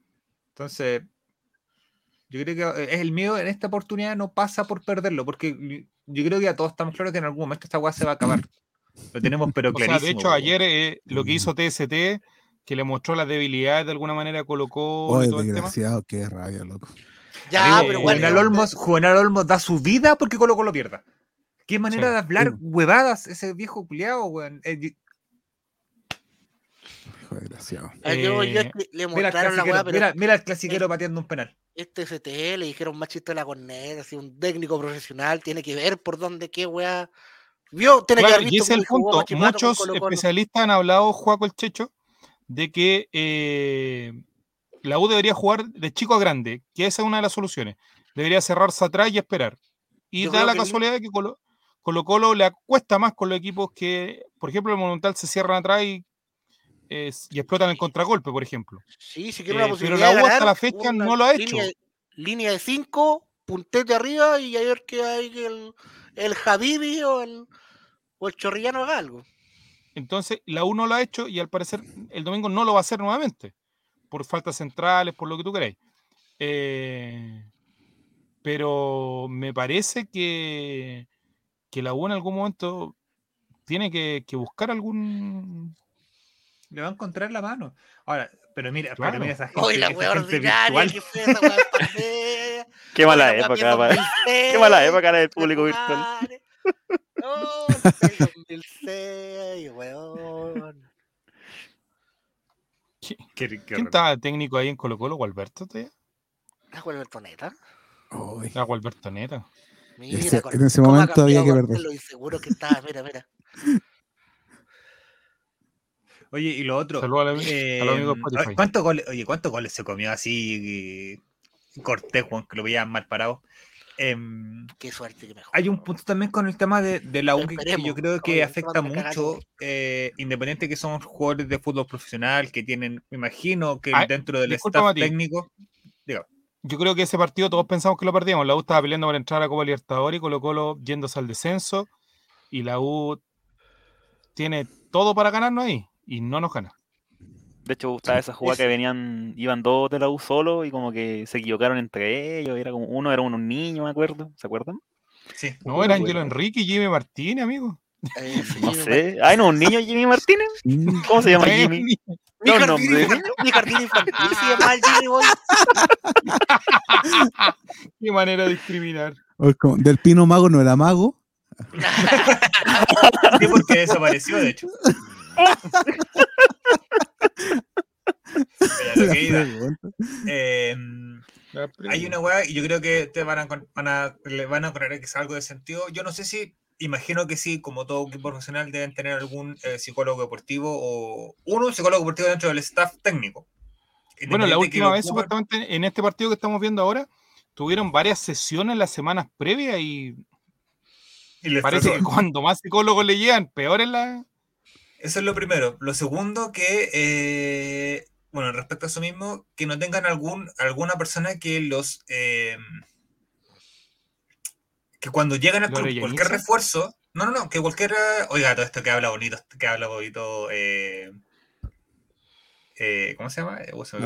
Speaker 6: Entonces, yo creo que eh, es el miedo en esta oportunidad no pasa por perderlo, porque yo creo que ya todos estamos claros que en algún momento esta weá se va a acabar. Lo tenemos, pero [LAUGHS]
Speaker 3: O sea,
Speaker 6: clarísimo.
Speaker 3: de hecho, ayer eh, lo que hizo TST, que le mostró las debilidades de alguna manera, colocó
Speaker 1: Oye,
Speaker 3: todo el tema.
Speaker 1: desgraciado, qué rabia, loco.
Speaker 2: Ya, pero
Speaker 6: Juvenal,
Speaker 2: bueno,
Speaker 6: Olmos, Juvenal Olmos da su vida porque Colo Colo pierda. Qué manera
Speaker 3: Sí.
Speaker 6: de hablar
Speaker 1: Sí.
Speaker 6: huevadas ese viejo culiao, weón. Eh,
Speaker 1: desgraciado.
Speaker 2: yo
Speaker 3: Eh,
Speaker 2: le
Speaker 6: mira, el
Speaker 2: mostraron la
Speaker 6: clasiquero,
Speaker 2: weá, pero
Speaker 6: mira, mira el clasiquero pateando un penal.
Speaker 2: este FT le dijeron machito de la corneta, así un técnico profesional, tiene que ver por dónde qué weá. Vio, tiene que haber
Speaker 3: y
Speaker 2: visto
Speaker 3: ese es
Speaker 2: cómo
Speaker 3: el punto. Muchos especialistas han hablado, Juaco el Checho, de que eh, la U debería jugar de chico a grande, que esa es una de las soluciones. Debería cerrarse atrás y esperar. Y
Speaker 2: Yo
Speaker 3: da la
Speaker 2: que
Speaker 3: casualidad de que Colo, Colo Colo le cuesta más con los equipos que, por ejemplo, el Monumental se cierran atrás y, eh, y explotan el contragolpe, por ejemplo.
Speaker 2: Sí, si quiere
Speaker 3: Eh, pero la U hasta la fecha no lo ha hecho.
Speaker 2: Línea de 5, puntete arriba y a ver que hay el, el Habibi o el, o el Chorrillano haga algo.
Speaker 3: Entonces, la U no lo ha hecho y al parecer el domingo no lo va a hacer nuevamente. Por faltas centrales, por lo que tú queráis. Eh, pero me parece que, que la U en algún momento tiene que, que buscar algún.
Speaker 6: Le va a encontrar la mano. Ahora, pero mira,
Speaker 3: Claro.
Speaker 6: pero mira esa gente,
Speaker 2: Hoy la wea ordinaria que fue esa wea [LAUGHS] pandemia.
Speaker 4: Qué mala época,
Speaker 2: del
Speaker 4: pa-
Speaker 2: 2006,
Speaker 4: qué mala época la del público virtual.
Speaker 2: No, el 2006, weón.
Speaker 3: ¿Qui-
Speaker 6: Qué- qué
Speaker 3: ¿Quién estaba técnico ahí en Colo Colo? ¿Gualberto? todavía?
Speaker 2: Ah, con el Toneta.
Speaker 1: Ay,
Speaker 3: Ah, Gualberto Neta.
Speaker 2: Mira,
Speaker 1: Ese-
Speaker 2: con-
Speaker 1: en ese momento había que perder.
Speaker 2: Lo inseguro que estaba, mira, mira. [LAUGHS]
Speaker 6: Oye, y lo otro.
Speaker 3: Saludos a los
Speaker 6: eh,
Speaker 3: a los amigos Spotify.
Speaker 6: ¿cuántos goles, oye, ¿cuántos goles se comió así eh, Cortés, Juan, que lo veían mal parado? Em,
Speaker 2: Qué suerte que mejor.
Speaker 6: hay un punto también con el tema de, de la U que- yo creo que
Speaker 2: Oye,
Speaker 6: afecta mucho, eh, independiente que son jugadores de fútbol profesional, que tienen, me imagino que
Speaker 3: Ay,
Speaker 6: dentro del
Speaker 3: disculpa,
Speaker 6: staff
Speaker 3: Mati.
Speaker 6: técnico,
Speaker 3: Yo creo que ese partido todos pensamos que lo perdíamos. La U estaba peleando por entrar a Copa Libertadores y Colo Colo yéndose al descenso. Y la U tiene todo para ganarnos ahí. Y no nos gana.
Speaker 4: De hecho, gustaba esa jugada que venían, iban dos de la U solo y como que se equivocaron entre ellos. Era como uno era unos niños, me acuerdo. ¿Se acuerdan?
Speaker 6: sí.
Speaker 3: No, era Angelo Enrique y Jimmy Martínez, amigo.
Speaker 2: Eh, [LAUGHS]
Speaker 4: No sé. Ay, no, un niño Jimmy Martínez. [LAUGHS] ¿Cómo se llama Jimmy?
Speaker 2: Mi
Speaker 4: No,
Speaker 2: jardín,
Speaker 4: nombre.
Speaker 2: mi jardín infantil se llama Jimmy Boy. [LAUGHS]
Speaker 3: Qué manera de discriminar.
Speaker 1: Del Pino Mago no era mago.
Speaker 6: Sí, porque desapareció, de hecho. Iba, em, Hay una weá y yo creo que te van a, van a- le van a algo de sentido. Yo no sé si, imagino que sí, como todo equipo profesional deben tener algún eh, psicólogo deportivo o uno psicólogo deportivo dentro del staff técnico.
Speaker 3: Bueno, la última vez, supuestamente, en este partido que estamos viendo ahora, tuvieron varias sesiones las semanas previas y
Speaker 6: y les
Speaker 3: parece que cuando más psicólogos le llegan, peor es la.
Speaker 6: Eso es lo primero. Lo segundo, que, eh, bueno, respecto a eso mismo, que no tengan algún, alguna persona que los... eh, que cuando llegan al
Speaker 3: ¿Lo
Speaker 6: club,
Speaker 3: relleniza?
Speaker 6: cualquier refuerzo... No, no, no, que cualquier... Oiga, todo esto que habla bonito, que habla bonito... Eh, eh, ¿Cómo se llama? Oh, se. [LAUGHS]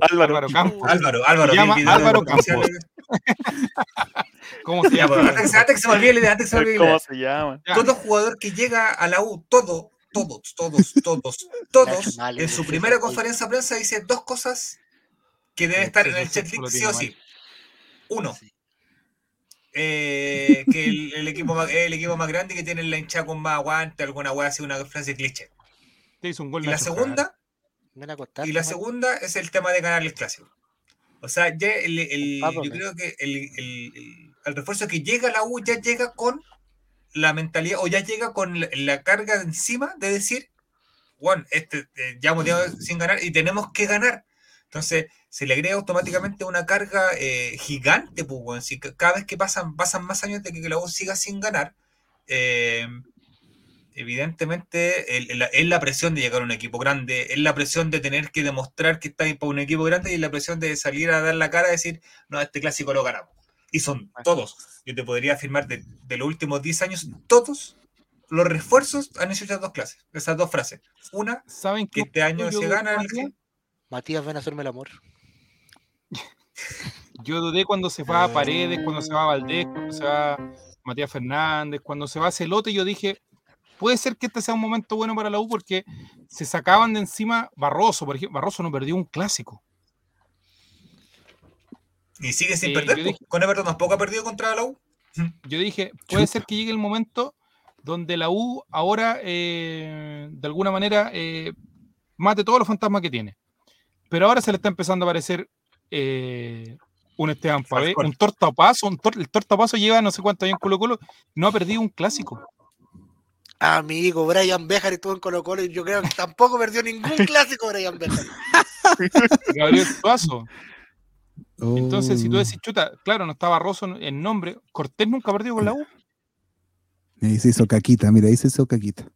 Speaker 4: Álvaro.
Speaker 3: Álvaro Campos.
Speaker 6: Álvaro, Álvaro.
Speaker 3: Se llama Álvaro. [LAUGHS] ¿Cómo se
Speaker 6: Ya, pues,
Speaker 3: llama?
Speaker 6: antes, que- se me olvide la idea, antes que se me [LAUGHS] olvide.
Speaker 4: ¿Cómo se llama?
Speaker 6: Todo jugador que llega a la U, todo, todos, todos, todos, todos, en su primera conferencia de prensa dice dos cosas que deben
Speaker 3: El
Speaker 6: estar en el checklist sí o sí. Uno, eh, que, el, el [LAUGHS] equipo el equipo más grande y que tiene la hinchada con más aguante, alguna weá así, una frase cliché.
Speaker 3: Te hizo un gol
Speaker 6: Y la segunda,
Speaker 2: Ven a acostarte,
Speaker 6: y la
Speaker 2: man.
Speaker 6: segunda es el tema de ganar el clásico. O sea, ya el, el- yo creo que el, el- el- el refuerzo que llega a la U ya llega con la mentalidad o ya llega con la, la carga encima de decir, bueno, este, eh, ya hemos llegado sin ganar y tenemos que ganar. Entonces, se le agrega automáticamente una carga eh, gigante, pues, weón. Si ca- cada vez que pasan, pasan más años de que la U siga sin ganar, eh, evidentemente es la presión de llegar a un equipo grande, es la presión de tener que demostrar que está para un equipo grande y es la presión de salir a dar la cara y decir, no, este clásico lo ganamos. Y son todos. Yo te podría afirmar de, de los últimos 10 años, todos los refuerzos han hecho esas dos clases, esas dos frases. Una,
Speaker 3: ¿Saben
Speaker 6: que
Speaker 3: qué
Speaker 6: este año se gana el
Speaker 3: Matías?
Speaker 2: Matías, ven a hacerme el amor. [LAUGHS]
Speaker 3: Yo dudé cuando se va a Paredes, cuando se va a Valdés, cuando se va Matías Fernández, cuando se va a Celote, yo dije, puede ser que este sea un momento bueno para la U porque se sacaban de encima Barroso, por ejemplo. Barroso no perdió un clásico.
Speaker 6: Y sigue sin
Speaker 3: Eh,
Speaker 6: perder. pues. Con Everton tampoco ha perdido contra la U. [LAUGHS]
Speaker 3: Yo dije, puede ser que llegue el momento donde la U ahora, eh, de alguna manera, eh, mate todos los fantasmas que tiene. Pero ahora se le está empezando a aparecer eh, un Esteban Pavé, un tortapaso, un tor- el tortapaso lleva no sé cuánto años en Colo Colo, no ha perdido un clásico.
Speaker 2: Amigo, Brian Bejar estuvo en Colo Colo y yo creo que tampoco perdió ningún [LAUGHS] clásico Brian Bejar.
Speaker 3: Gabriel Suazo. Entonces, si tú
Speaker 1: Oh,
Speaker 3: decís, chuta, claro, no está Barroso en nombre, Cortés nunca ha perdido con la U.
Speaker 1: Ahí se hizo caquita, mira, ahí se hizo caquita.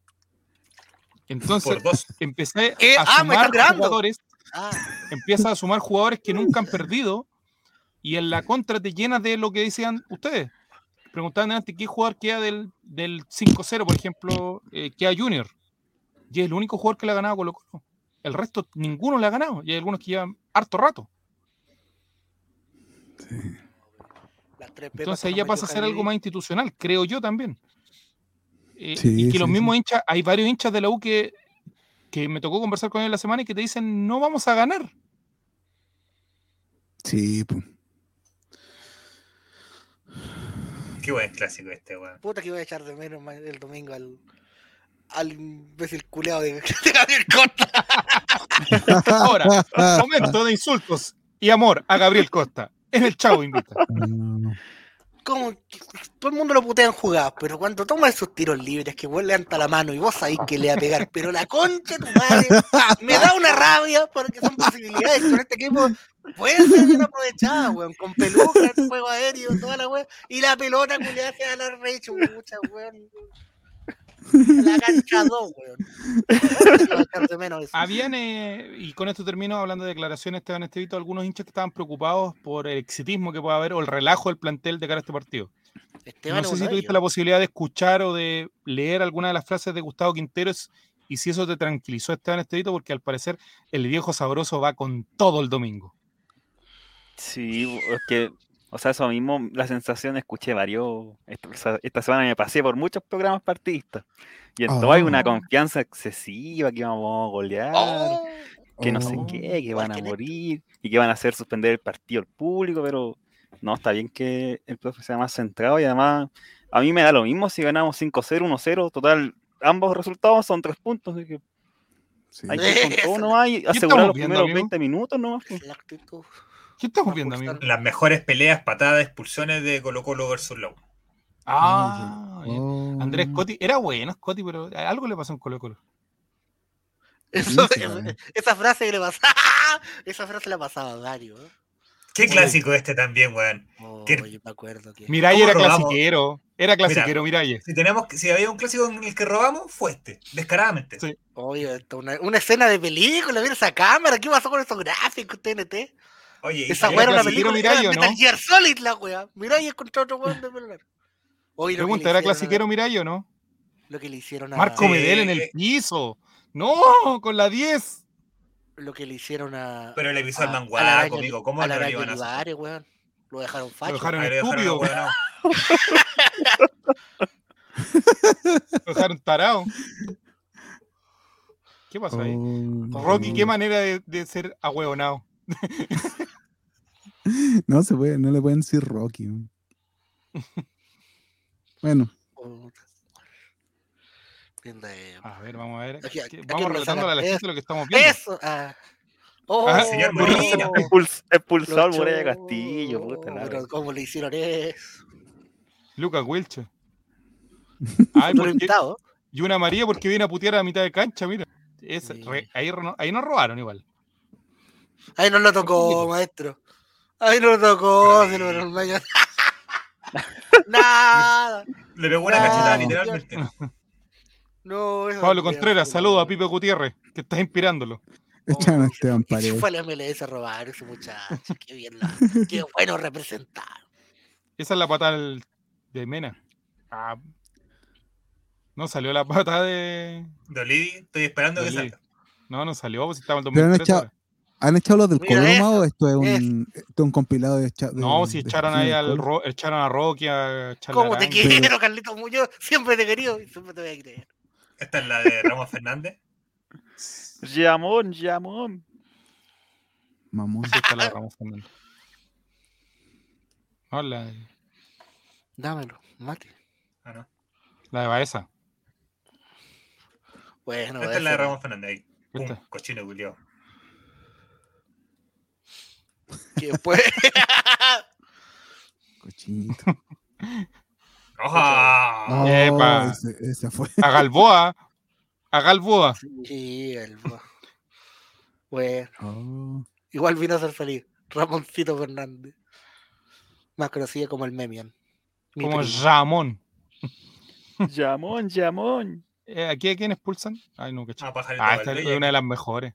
Speaker 3: Entonces, empecé
Speaker 2: ¿Qué?
Speaker 3: a
Speaker 2: Ah, me
Speaker 3: sumar jugadores
Speaker 2: Ah,
Speaker 3: empiezas a sumar jugadores que nunca han perdido y en la contra te llenas de lo que decían ustedes. Preguntaban antes qué jugador queda del, del 5-0, por ejemplo, eh, queda Junior. Y es el único jugador que le ha ganado Colo Colo. El resto, ninguno le ha ganado. Y hay algunos que llevan harto rato.
Speaker 2: Pepas
Speaker 3: Entonces
Speaker 2: metió
Speaker 3: pasa a ser algo más institucional, creo yo también. Eh,
Speaker 1: Sí,
Speaker 3: y que
Speaker 1: sí,
Speaker 3: los
Speaker 1: sí.
Speaker 3: mismos hinchas, hay varios hinchas de la U que, que me tocó conversar con ellos la semana y que te dicen, no vamos a ganar.
Speaker 1: Sí, pues.
Speaker 6: Qué buen clásico este, weón.
Speaker 2: Puta que voy a echar de menos el domingo al al imbécil culeado de, [LAUGHS] de Gabriel Costa.
Speaker 3: Ahora, momento de insultos y amor a Gabriel Costa. En el Chavo invita. [LAUGHS]
Speaker 2: Como que todo el mundo lo putea en jugadas, pero cuando toma esos tiros libres que vos levanta la mano y vos sabés que le va a pegar, pero la concha de tu madre me da una rabia porque son posibilidades con este equipo puede ser bien aprovechada, weón, con peluca, juego aéreo, toda la weón, y la pelota culiada se da la recho, mucha weón. [LAUGHS] La cancha 2, weón.
Speaker 3: Habían, eh, y con esto termino hablando de declaraciones, Esteban Estevito, algunos hinchas que estaban preocupados por el exitismo que pueda haber o el relajo del plantel de cara a este partido.
Speaker 2: Esteban
Speaker 3: no sé si tuviste
Speaker 2: ellos.
Speaker 3: la posibilidad de escuchar o de leer alguna de las frases de Gustavo Quinteros y si eso te tranquilizó, Esteban Estevito, porque al parecer el viejo sabroso va con todo el domingo.
Speaker 4: Sí, es que, o sea, eso mismo, la sensación, escuché varios, esta, semana me pasé por muchos programas partidistas y en todo hay una
Speaker 1: Ah.
Speaker 4: confianza excesiva que vamos a golear,
Speaker 2: Oh,
Speaker 4: que no sé
Speaker 1: Oh.
Speaker 4: qué, que
Speaker 2: igual
Speaker 4: van a
Speaker 2: que
Speaker 4: morir y que van a hacer suspender el partido al público, pero no, está bien que el profe sea más centrado y además a mí me da lo mismo si ganamos 5-0, 1-0, total, ambos resultados son tres puntos, así que
Speaker 1: Sí.
Speaker 4: hay que ir con todo [LAUGHS] nomás y asegurar los
Speaker 3: viendo,
Speaker 4: primeros
Speaker 3: amigo?
Speaker 4: 20 minutos nomás.
Speaker 2: es la actitud.
Speaker 3: ¿Qué estamos viendo, amigo?
Speaker 6: Las mejores peleas, patadas, expulsiones de Colo Colo versus la U.
Speaker 3: Ah.
Speaker 1: Oh.
Speaker 3: Andrés Scotti, era bueno Scotti, pero algo le pasó en Colo Colo.
Speaker 2: Eso-
Speaker 1: Sí, claro.
Speaker 2: esa frase que le pasaba, [LAUGHS] esa frase la pasaba a Dario. ¿eh?
Speaker 6: Qué clásico este también, weón.
Speaker 2: Oh,
Speaker 6: ¿Qué-
Speaker 2: yo me acuerdo que.
Speaker 3: Miray
Speaker 6: ¿Cómo
Speaker 3: era
Speaker 6: robamos?
Speaker 3: clasiquero, era clasiquero, Miray.
Speaker 6: Si tenemos, si había un clásico en el que robamos, fue este, descaradamente.
Speaker 3: Sí.
Speaker 2: Oye, esto, una, una escena de película, mira esa cámara, ¿qué pasó con esos gráficos TNT?
Speaker 6: Oye,
Speaker 2: Esa weá era una película, era
Speaker 3: Mirai, ¿o
Speaker 2: Metal
Speaker 3: no?
Speaker 2: Gear Solid la weá. Mirai es contra otro weón de celular. Oye, lo
Speaker 3: Pregunta, ¿era
Speaker 2: a-
Speaker 3: clasiquero Miray o no?
Speaker 2: Lo que le hicieron a...
Speaker 3: Marco
Speaker 6: Sí.
Speaker 3: Medel en el piso. No, con la 10.
Speaker 2: Lo que le hicieron a...
Speaker 6: Pero le avisó al
Speaker 2: a-
Speaker 6: manguaco,
Speaker 2: a
Speaker 6: amigo, ¿cómo
Speaker 2: a
Speaker 6: no
Speaker 2: araña
Speaker 6: iban a hacer?
Speaker 2: Weón. Lo dejaron facho.
Speaker 3: Lo dejaron
Speaker 6: lo
Speaker 3: estúpido,
Speaker 6: ahueonado. [LAUGHS]
Speaker 3: lo dejaron tarado. ¿Qué pasó ahí?
Speaker 1: Oh.
Speaker 3: Rocky, qué manera de, de ser ahueonado. [LAUGHS]
Speaker 1: No se puede, no le pueden decir Rocky. ¿no? Bueno.
Speaker 3: A ver, vamos a ver.
Speaker 2: Aquí-
Speaker 3: ¿Qué-
Speaker 2: aquí
Speaker 3: Vamos relatando a la gente lo que estamos viendo.
Speaker 2: Eso. Ah. Oh,
Speaker 3: Ah,
Speaker 6: señor
Speaker 2: no.
Speaker 6: Molina.
Speaker 4: Expuls- expulsado al
Speaker 2: Los
Speaker 4: Muralla Castillo, puta la
Speaker 2: Pero
Speaker 4: wea.
Speaker 2: ¿cómo le hicieron eso?
Speaker 3: Lucas Wilche. [LAUGHS] Ay, porque- y una María porque viene a putear a mitad de cancha, mira. Es
Speaker 2: Sí.
Speaker 3: re- ahí, ahí nos robaron igual.
Speaker 2: Ahí no lo tocó, maestro. Ahí no lo tocó, se lo lo- [LAUGHS] Nada.
Speaker 6: Le pegó una
Speaker 2: No.
Speaker 6: cachetada literalmente.
Speaker 2: No, eso
Speaker 3: Pablo
Speaker 2: no
Speaker 3: Contreras, saludo a
Speaker 2: no.
Speaker 3: Pipe Gutiérrez, que estás inspirándolo.
Speaker 1: echan a Esteban Paredes.
Speaker 2: fue al MLS a robar ese muchacho. Qué bien, la- qué [LAUGHS] bueno representar.
Speaker 3: Esa es la pata de Mena. Ah, no salió la pata de.
Speaker 6: De Olivi, estoy esperando
Speaker 3: de
Speaker 6: que
Speaker 3: Lee.
Speaker 6: salga.
Speaker 3: No, no salió, pues estaba en el
Speaker 1: Pero han
Speaker 3: 2003
Speaker 1: echado-
Speaker 3: ahora.
Speaker 1: ¿Han echado los del Coloma o esto es un, esto es un compilado de, echa- de
Speaker 3: No, si
Speaker 1: de
Speaker 3: echaron ahí al? Ro- echaron a Rocky, a
Speaker 2: ¿Cómo te quiero, Carlitos Muñoz? Siempre te he querido y siempre te voy a creer.
Speaker 6: Esta es la de Ramos Fernández.
Speaker 4: Llamón, llamón.
Speaker 1: Mamón.
Speaker 3: Sí, está la de Ramos Fernández. No, la, de-
Speaker 2: Dámelo, mate.
Speaker 6: Ah, no.
Speaker 3: la de Baeza.
Speaker 2: Bueno,
Speaker 6: Esta es la de Ramos Fernández. Ahí. Pum,
Speaker 3: Esta.
Speaker 6: cochino culiao.
Speaker 2: Que después- [LAUGHS]
Speaker 1: Cochinito.
Speaker 6: ¡Oja!
Speaker 1: Oh,
Speaker 3: Epa.
Speaker 1: ese, ese fue.
Speaker 3: A Galboa. A Galboa.
Speaker 2: Sí, el- Bueno,
Speaker 1: Oh.
Speaker 2: igual vino a ser feliz. Ramoncito Fernández. Más conocido como el Memian. Mi
Speaker 3: Como
Speaker 2: primo.
Speaker 3: Ramón.
Speaker 4: Llamón, llamón.
Speaker 3: Eh, ¿Aquí a quién expulsan? Ay, no, que
Speaker 6: Ah, pajarito
Speaker 3: Ah, esta es una de las mejores.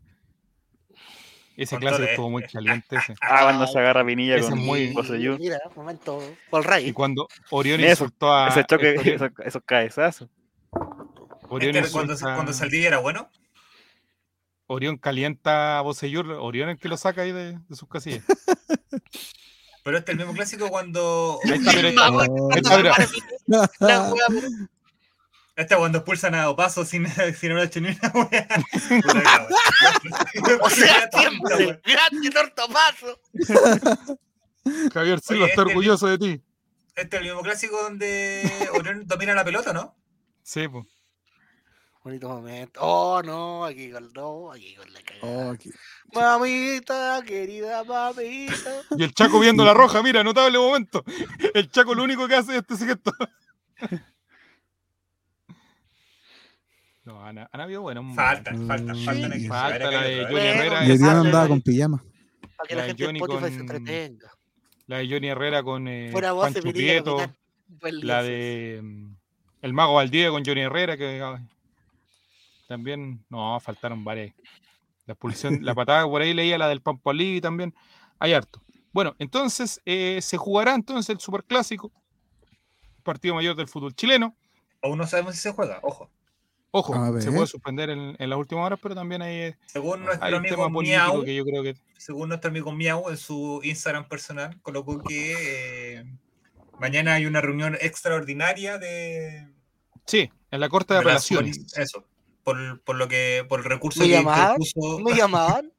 Speaker 3: Ese clásico estuvo muy [LAUGHS] caliente ese.
Speaker 4: Ah, cuando se agarra Pinilla
Speaker 3: Ese
Speaker 4: con
Speaker 3: es muy-.
Speaker 2: Mira, momento. Por Ray.
Speaker 3: Y cuando Orión
Speaker 4: Eso,
Speaker 3: insultó a.
Speaker 4: Ese choque,
Speaker 3: Orión-
Speaker 4: esos, esos cabezazos.
Speaker 3: Orión,
Speaker 6: Este, cuando,
Speaker 3: insulta-
Speaker 6: cuando Saldivia era bueno.
Speaker 3: Orión calienta a Bosellur. Orión es el que lo saca ahí de, de sus casillas.
Speaker 6: Pero este es el mismo clásico cuando.
Speaker 3: Ahí está, mira, ahí está. [LAUGHS] Ahí está, mira. [LAUGHS]
Speaker 2: Pero-
Speaker 6: Este es cuando expulsan a Opaso sin, [LAUGHS] sin haber hecho ni una wea. [LAUGHS]
Speaker 2: O sea, siempre.
Speaker 6: wea.
Speaker 2: Grande tortopaso. [LAUGHS]
Speaker 3: Javier Silva
Speaker 6: Oye,
Speaker 3: está
Speaker 6: este-
Speaker 3: orgulloso de ti.
Speaker 6: Este es el mismo clásico donde Orión domina la pelota, ¿no?
Speaker 3: Sí, pues.
Speaker 2: Bonito momento. Oh, no, aquí con no, aquí con la cagada.
Speaker 1: Oh, aquí.
Speaker 2: Mamita, querida mamita.
Speaker 3: Y el Chaco viendo la roja, mira, notable momento. El Chaco lo único que hace es este gesto. No, han, han habido buenos momentos.
Speaker 6: Falta, falta,
Speaker 1: Mm,
Speaker 6: falta.
Speaker 1: sí.
Speaker 3: Falta la de Johnny Herrera.
Speaker 1: Y el
Speaker 2: Bueno,
Speaker 1: día andaba con pijama.
Speaker 2: Para que
Speaker 3: La
Speaker 2: gente de
Speaker 3: Johnny
Speaker 2: Spotify se entretenga.
Speaker 3: La de Johnny Herrera con eh,
Speaker 2: voz
Speaker 3: Pancho Prieto. La de mm, El Mago Valdivia con Johnny Herrera, que ay, también, no, faltaron varias. La expulsión, la [LAUGHS] patada por ahí leía la del Pampalí también. Hay harto. Bueno, entonces eh, se jugará entonces el superclásico, partido mayor del fútbol chileno.
Speaker 6: Aún no sabemos si se juega, ojo.
Speaker 3: Ojo, se puede suspender en, en las últimas horas, pero también hay,
Speaker 6: Según nuestro
Speaker 3: hay un
Speaker 6: amigo
Speaker 3: tema político
Speaker 6: Miau,
Speaker 3: que yo creo que
Speaker 6: según nuestro amigo Miau en su Instagram personal, colocó que eh, mañana hay una reunión extraordinaria de,
Speaker 3: sí, en la Corte de Apelaciones.
Speaker 6: eso, por, por lo que, por el recurso
Speaker 2: ¿Me
Speaker 6: que
Speaker 2: llamaban?
Speaker 6: interpuso,
Speaker 2: ¿Me llamaban?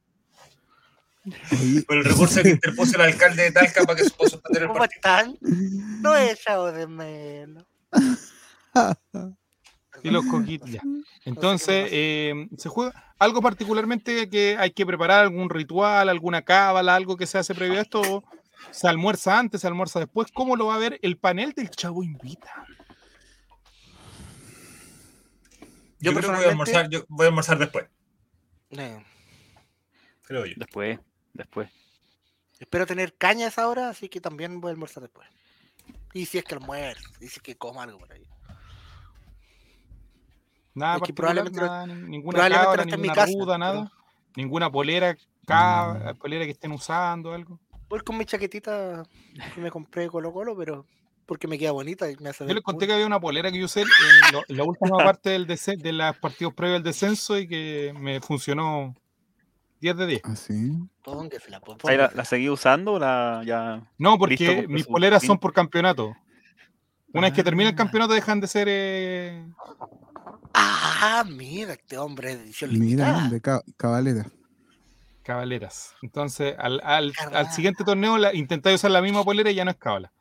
Speaker 2: [LAUGHS]
Speaker 6: Por el recurso que interpuso el alcalde de Talca para que se pueda suspender el
Speaker 2: ¿Cómo
Speaker 6: partido.
Speaker 2: están? No he echado de menos. [LAUGHS]
Speaker 3: Y los coquitos, ya. Entonces, eh, se juega algo particularmente que hay que preparar, algún ritual, alguna cábala, algo que se hace previo a esto. Se almuerza antes, se almuerza después. ¿Cómo lo va a ver el panel del Chavo Invita?
Speaker 6: Yo, creo que voy a almorzar, yo voy a almorzar después,
Speaker 2: Eh,
Speaker 6: creo yo.
Speaker 4: Después, después.
Speaker 2: espero tener cañas ahora, así que también voy a almorzar después. Y si es que almuerzo, y si es que como algo por ahí.
Speaker 3: Nada
Speaker 2: Es que
Speaker 3: particular,
Speaker 2: probablemente
Speaker 3: nada, ninguna
Speaker 2: probablemente no
Speaker 3: cabra,
Speaker 2: esté en mi
Speaker 3: ninguna
Speaker 2: casa,
Speaker 3: ruda, nada. Ninguna polera, cabra, polera que estén usando, algo.
Speaker 2: Voy con mi chaquetita que me compré de Colo Colo, pero porque me queda bonita y me hace
Speaker 3: Yo
Speaker 2: ver
Speaker 3: les conté
Speaker 2: cool.
Speaker 3: que había una polera que yo usé en, lo- en la última [LAUGHS] parte del de los partidos previos al descenso y que me funcionó 10 de 10.
Speaker 1: así.
Speaker 2: Póngasela, po,
Speaker 4: ¿Ahí la, la seguí usando o la ya?
Speaker 3: No, porque mis poleras
Speaker 4: fin.
Speaker 3: son por campeonato. Una vez que termina el
Speaker 1: Ah.
Speaker 3: campeonato dejan de ser eh,
Speaker 2: Ah, mira, este hombre es edición
Speaker 1: Mira,
Speaker 2: limitada.
Speaker 1: de ca- cabalera.
Speaker 3: cabaleras. Entonces, al, al- al
Speaker 2: Carnal.
Speaker 3: siguiente torneo la, intentáis usar la misma polera y ya no es cabala.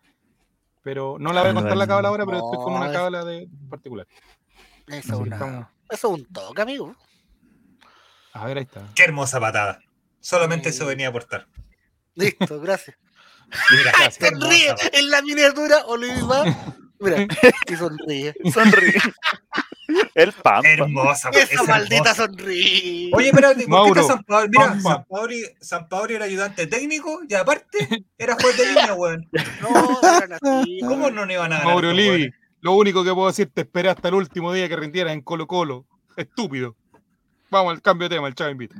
Speaker 3: Pero no la voy a contar la cábala ahora, pero estoy con una cábala de particular.
Speaker 2: Eso es
Speaker 3: Así que
Speaker 2: una-
Speaker 3: estamos-
Speaker 2: eso es un toque, amigo.
Speaker 3: A ver, ahí está.
Speaker 6: Qué hermosa patada. Solamente eso venía a aportar.
Speaker 2: Listo, gracias. [LAUGHS]
Speaker 6: Mira,
Speaker 2: Sonríe en la miniatura, Oliva. [LAUGHS] Mira, y sonríe.
Speaker 4: Sonríe. El pampa.
Speaker 6: Hermosa,
Speaker 2: Esa
Speaker 6: es
Speaker 2: maldita
Speaker 6: hermosa.
Speaker 2: sonríe.
Speaker 6: Oye, espérate, ¿por qué está San Paoli? Mira,
Speaker 3: Pampa.
Speaker 6: San Paoli, San Paoli era ayudante técnico y aparte era juez de línea, weón. [LAUGHS]
Speaker 2: No, así.
Speaker 6: ¿Cómo no iban a ganar?
Speaker 3: Mauro Livi, lo único que puedo decir, te esperé hasta el último día que rindieras en Colo Colo. Estúpido. Vamos al cambio de tema, el chavo invita.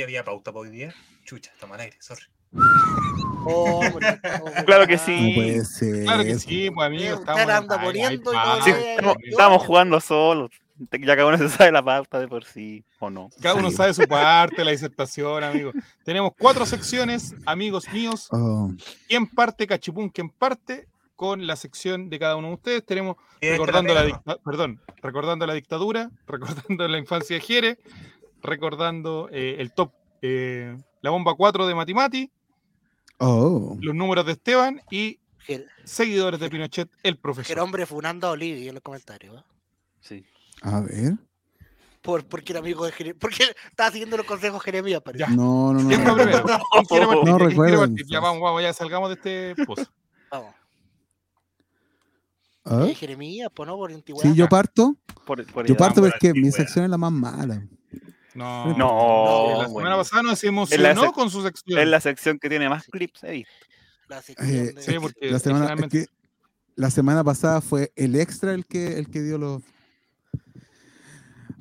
Speaker 6: ¿Y había pauta para hoy día? Chucha, toma al aire, sorry.
Speaker 2: Hombre, [LAUGHS]
Speaker 4: Claro que sí.
Speaker 1: puede ser.
Speaker 3: Claro que sí, pues amigo. Estamos,
Speaker 2: anda poniendo y
Speaker 4: Sí, estamos, estamos jugando solos. Ya cada uno se sabe la pauta de por sí, ¿o no?
Speaker 3: Cada uno
Speaker 1: Sí.
Speaker 3: sabe su parte, la disertación, amigo. Tenemos cuatro secciones, amigos míos.
Speaker 1: Oh,
Speaker 3: ¿Quién parte, Cachipún? ¿Quién parte? Con la sección de cada uno de ustedes. Tenemos
Speaker 6: Y esta
Speaker 3: recordando la, perdón, recordando la dictadura, [LAUGHS] recordando la infancia de Jere, recordando eh, el top, eh, la bomba 4 de Matimati,
Speaker 1: oh.
Speaker 3: los números de Esteban y seguidores de Pinochet, el profesor.
Speaker 2: hombre funando a Olivia en los comentarios. ¿eh?
Speaker 4: Sí.
Speaker 1: A ver.
Speaker 2: Por, porque era amigo de Jeremías. Porque estaba siguiendo los consejos de Jeremías, parece.
Speaker 1: No, no, no.
Speaker 3: ¿Quién va primero? [LAUGHS] ¿Quién quiere partir?
Speaker 1: No
Speaker 3: ¿Quién quiere
Speaker 1: recuerdo
Speaker 3: partir? Ya vamos, vamos, ya salgamos de este pozo.
Speaker 2: Vamos. Jeremías, pues no, por antigüedad.
Speaker 1: Sí, yo parto.
Speaker 4: Por, por
Speaker 1: Yo parto
Speaker 6: por
Speaker 1: porque mi sección es la más mala.
Speaker 3: No,
Speaker 4: No,
Speaker 3: La semana
Speaker 4: bueno.
Speaker 3: pasada nos
Speaker 4: En la
Speaker 3: emocionó con su sección.
Speaker 4: Es la sección que tiene más clips, visto.
Speaker 2: La sección
Speaker 1: Eh,
Speaker 2: de-
Speaker 3: Sí, porque
Speaker 1: La semana, es
Speaker 3: generalmente-
Speaker 1: que la semana pasada fue el extra el que, el que dio los.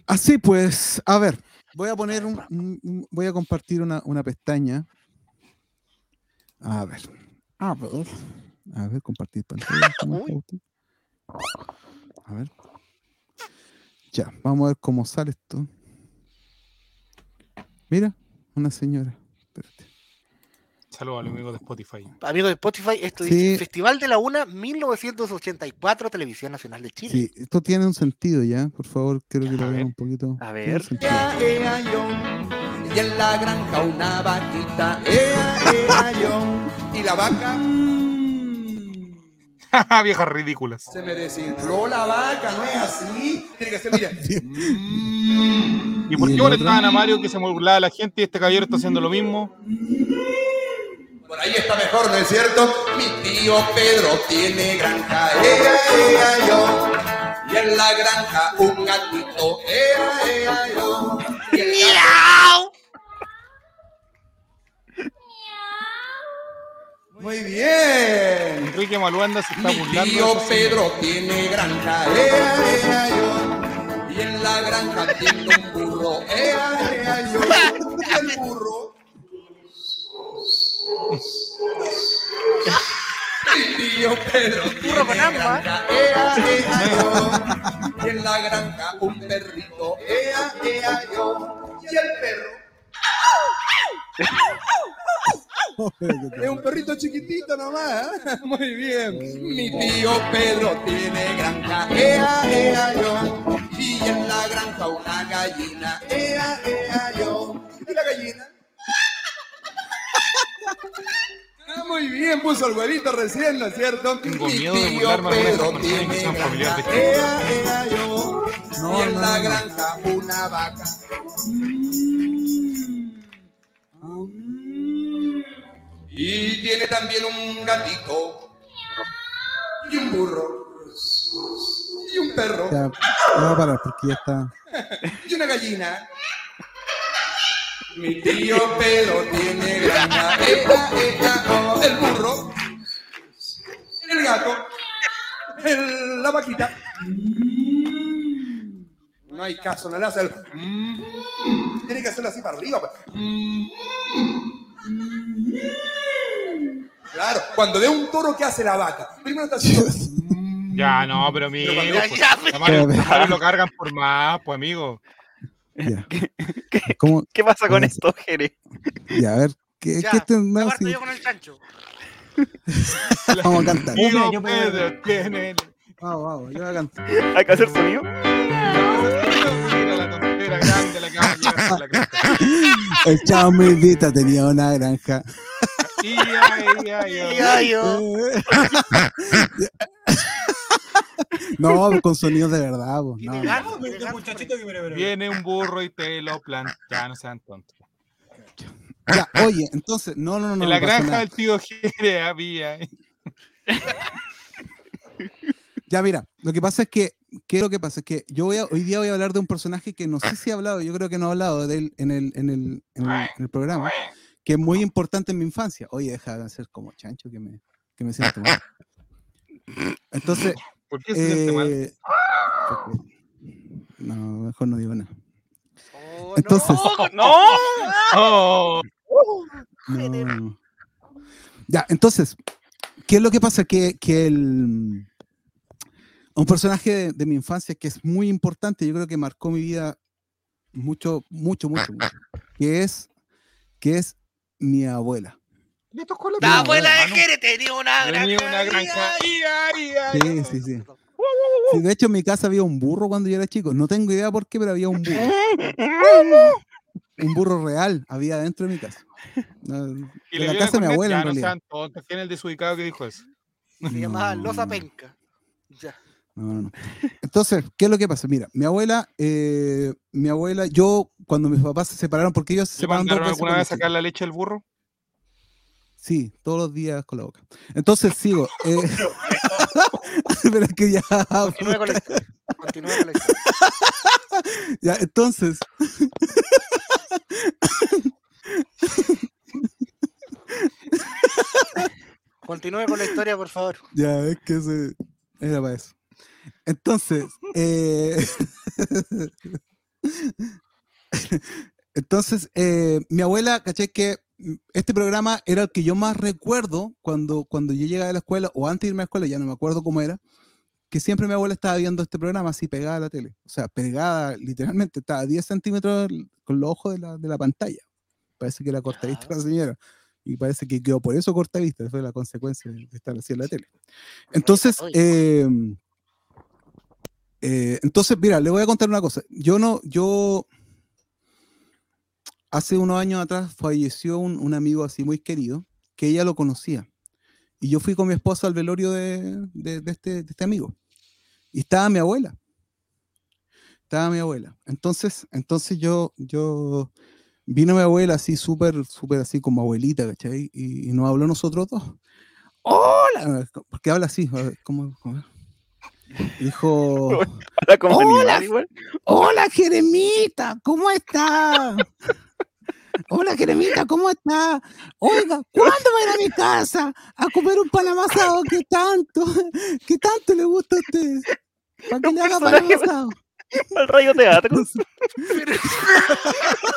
Speaker 1: Así pues, a ver, voy a poner un, voy a compartir una, una pestaña. A ver, a ver, a ver, compartir pantalla. [LAUGHS] A ver. Ya, vamos a ver cómo sale esto. Mira, una señora. Espérate.
Speaker 3: Saludos a los amigos de Spotify.
Speaker 2: Amigo de Spotify, esto
Speaker 1: Sí.
Speaker 2: dice Festival de la UNA 1984, Televisión Nacional de Chile.
Speaker 1: Sí, esto tiene un sentido ya. Por favor, quiero que
Speaker 3: A
Speaker 1: lo vean
Speaker 3: ver.
Speaker 1: un poquito.
Speaker 4: A ver.
Speaker 1: sentido.
Speaker 5: Ea, ea, yo. Y en la granja una vaquita. Ea, ea, yo. Y la vaca [LAUGHS]
Speaker 3: Viejas ridículas.
Speaker 5: se me desinfló la vaca, no es así. Tiene que ser, mira. [LAUGHS]
Speaker 3: ¿Y por
Speaker 1: ¿Y
Speaker 3: qué molestaban a Mario que se burlaba a la gente y este caballero está haciendo lo mismo?
Speaker 5: Por ahí está mejor, ¿no es cierto? Mi tío Pedro tiene granja. Ea, ea, yo. Y en la granja un gatito. Ea, ea, yo. Y el gato- Muy bien.
Speaker 3: Enrique Maluanda se está
Speaker 5: Mi
Speaker 3: burlando.
Speaker 5: tío Pedro tiene granja, ea, ea, yo. Y en la granja tiene un burro, ea, ea, yo. [LAUGHS] Y el burro. Mi tío Pedro tiene
Speaker 2: Burro con
Speaker 5: granja, ea, ea, yo. Y en la granja un perrito, ea, ea, yo. Y el perro. [LAUGHS] Es un perrito chiquitito nomás. ¿eh? [LAUGHS] Muy bien. Mi tío Pedro tiene granja. Ea, ea, yo. Y en la granja una gallina. Ea, ea, yo. ¿Y la gallina? [LAUGHS] Ah, muy bien, puso el huevito recién, ¿no es cierto?
Speaker 3: Tengo
Speaker 5: Mi
Speaker 3: miedo de
Speaker 5: Pedro
Speaker 3: que
Speaker 5: tiene
Speaker 3: son familiares
Speaker 5: granja.
Speaker 3: de
Speaker 5: Ea, ea, yo.
Speaker 1: No,
Speaker 5: y en
Speaker 1: no,
Speaker 5: la
Speaker 1: no.
Speaker 5: granja una vaca. Y tiene también un gatito. Y un burro. Y un perro.
Speaker 1: Ya, voy a parar porque ya está.
Speaker 5: Y una gallina. Mi tío Pedro tiene granja. Ea, ea, oh, el burro. El gato. el- la vaquita. No hay caso, no le hace el. Tiene que hacerlo así para arriba. pues. Claro, cuando ve un toro, ¿qué hace la vaca? Primero está haciendo.
Speaker 3: Ya, no, pero amigo.
Speaker 5: cuando-
Speaker 2: Ya,
Speaker 3: pues,
Speaker 2: ya,
Speaker 3: a Mario- Mario lo cargan por más, pues amigo.
Speaker 1: Ya. [LAUGHS] ¿Cómo?
Speaker 4: ¿Qué pasa con esto, Jere?
Speaker 1: Ya, a ver, ¿qué,
Speaker 2: Ya,
Speaker 1: qué te-
Speaker 2: me
Speaker 1: no,
Speaker 2: parto
Speaker 1: sí,
Speaker 2: yo con el chancho. [LAUGHS]
Speaker 1: Vamos a cantar.
Speaker 3: Tío
Speaker 6: yo puedo-
Speaker 3: Pedro tiene.
Speaker 1: Vamos, vamos, yo voy a cantar.
Speaker 4: ¿Hay que hacer sonido? [LAUGHS]
Speaker 3: La granja. [LAUGHS]
Speaker 1: El chavo Milvita tenía una granja. [LAUGHS] No, con sonidos de verdad, No.
Speaker 3: Viene un burro y te lo planta. Ya no sean tontos.
Speaker 1: Ya, oye, entonces, no, no, no.
Speaker 3: en la granja del tío Jere había.
Speaker 1: Ya, mira, lo que pasa es que, ¿qué es lo que pasa? Es que yo voy a- hoy día voy a hablar de un personaje que no sé si he hablado, yo creo que no he hablado de él en el, en el, en el, en el programa, que es muy importante en mi infancia. Oye, deja de hacer como chancho que me, que me siento mal. [LAUGHS] Entonces,
Speaker 3: ¿Por qué se siente mal?
Speaker 1: eh, porque- no, mejor no digo nada.
Speaker 2: Oh,
Speaker 1: Entonces-
Speaker 2: no. [LAUGHS]
Speaker 3: Oh,
Speaker 1: No, no. Ya, entonces, ¿qué es lo que pasa? Que, que el, un personaje de, de mi infancia que es muy importante, yo creo que marcó mi vida mucho, mucho, mucho, mucho, que es, que es mi abuela.
Speaker 3: le tocó la
Speaker 2: La
Speaker 1: No,
Speaker 2: abuela de
Speaker 3: Ah, no.
Speaker 2: Jere tenía una granja.
Speaker 3: Tenía una granja.
Speaker 1: Sí, sí, sí. Sí, de hecho, en mi casa había un burro cuando yo era chico. No tengo idea por qué, pero había un burro. Un burro real había dentro de mi casa. No, de la casa de mi abuela,
Speaker 3: Ya
Speaker 1: en
Speaker 3: no
Speaker 1: realidad.
Speaker 3: sean tontos. ¿Quién es el desubicado que dijo eso?
Speaker 2: Se llamaba
Speaker 1: No,
Speaker 2: Loza
Speaker 1: no.
Speaker 2: Penca. Ya.
Speaker 1: No, no, no. Entonces, ¿qué es lo que pasa? Mira, mi abuela, eh, mi abuela, yo, cuando mis papás se separaron, porque ellos se
Speaker 3: ¿Le
Speaker 1: separaron dos
Speaker 3: mandaron
Speaker 1: veces
Speaker 3: alguna vez a sacar la leche del burro?
Speaker 1: Sí, todos los días con la boca. Entonces, sigo. eh, [LAUGHS] [LAUGHS] pero es que ya,
Speaker 2: Continúe con la historia. Continúe con la historia.
Speaker 1: ya, entonces. [LAUGHS]
Speaker 2: Continúe con la historia, por favor.
Speaker 1: Ya, es que se... era para eso. Entonces, eh, [LAUGHS] entonces, eh, mi abuela, caché que mm, este programa era el que yo más recuerdo cuando, cuando yo llegaba a la escuela, o antes de irme a la escuela, ya no me acuerdo cómo era, que siempre mi abuela estaba viendo este programa así pegada a la tele. O sea, pegada, literalmente, estaba a 10 centímetros con los ojos de la, de la pantalla. Parece que era cortavista la señora. Y parece que quedó por eso cortavista, fue la consecuencia de estar así en la tele. Entonces, eh, eh, entonces, mira, le voy a contar una cosa. Yo no, yo hace unos años atrás falleció un, un amigo así muy querido, que ella lo conocía. Y yo fui con mi esposa al velorio de, de- este, este amigo. Y estaba mi abuela. Estaba mi abuela. Entonces, entonces yo, yo vino mi abuela así súper, súper así como abuelita, ¿cachai? Y, y nos habló nosotros dos. ¡Hola! Porque habla así, cómo? Dijo,
Speaker 4: Habla como
Speaker 1: Hola.
Speaker 4: animal
Speaker 1: hola Jeremita, ¿cómo está? [LAUGHS] Hola Jeremita, ¿cómo está? Oiga, ¿cuándo va a ir a mi casa a comer un pan amasado que tanto, que tanto le gusta a usted? Para que le haga pan amasado.
Speaker 4: Al rayo teatro. [LAUGHS]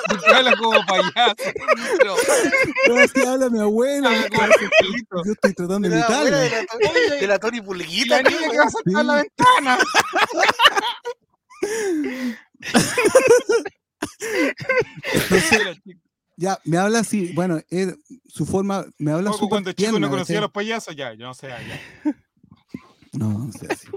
Speaker 3: Porque habla como payaso. Pero,
Speaker 1: No, así habla mi abuela. Yo estoy tratando de
Speaker 2: abuela de la, de la Tony Pulguita.
Speaker 3: la niña que va a saltar a la
Speaker 1: Sí.
Speaker 3: ventana.
Speaker 1: Entonces, ya, me habla así, bueno, él- su forma, me habla
Speaker 3: cuando chico no conocía a los payasos, ya, yo no sé, ya.
Speaker 1: No, no sé así.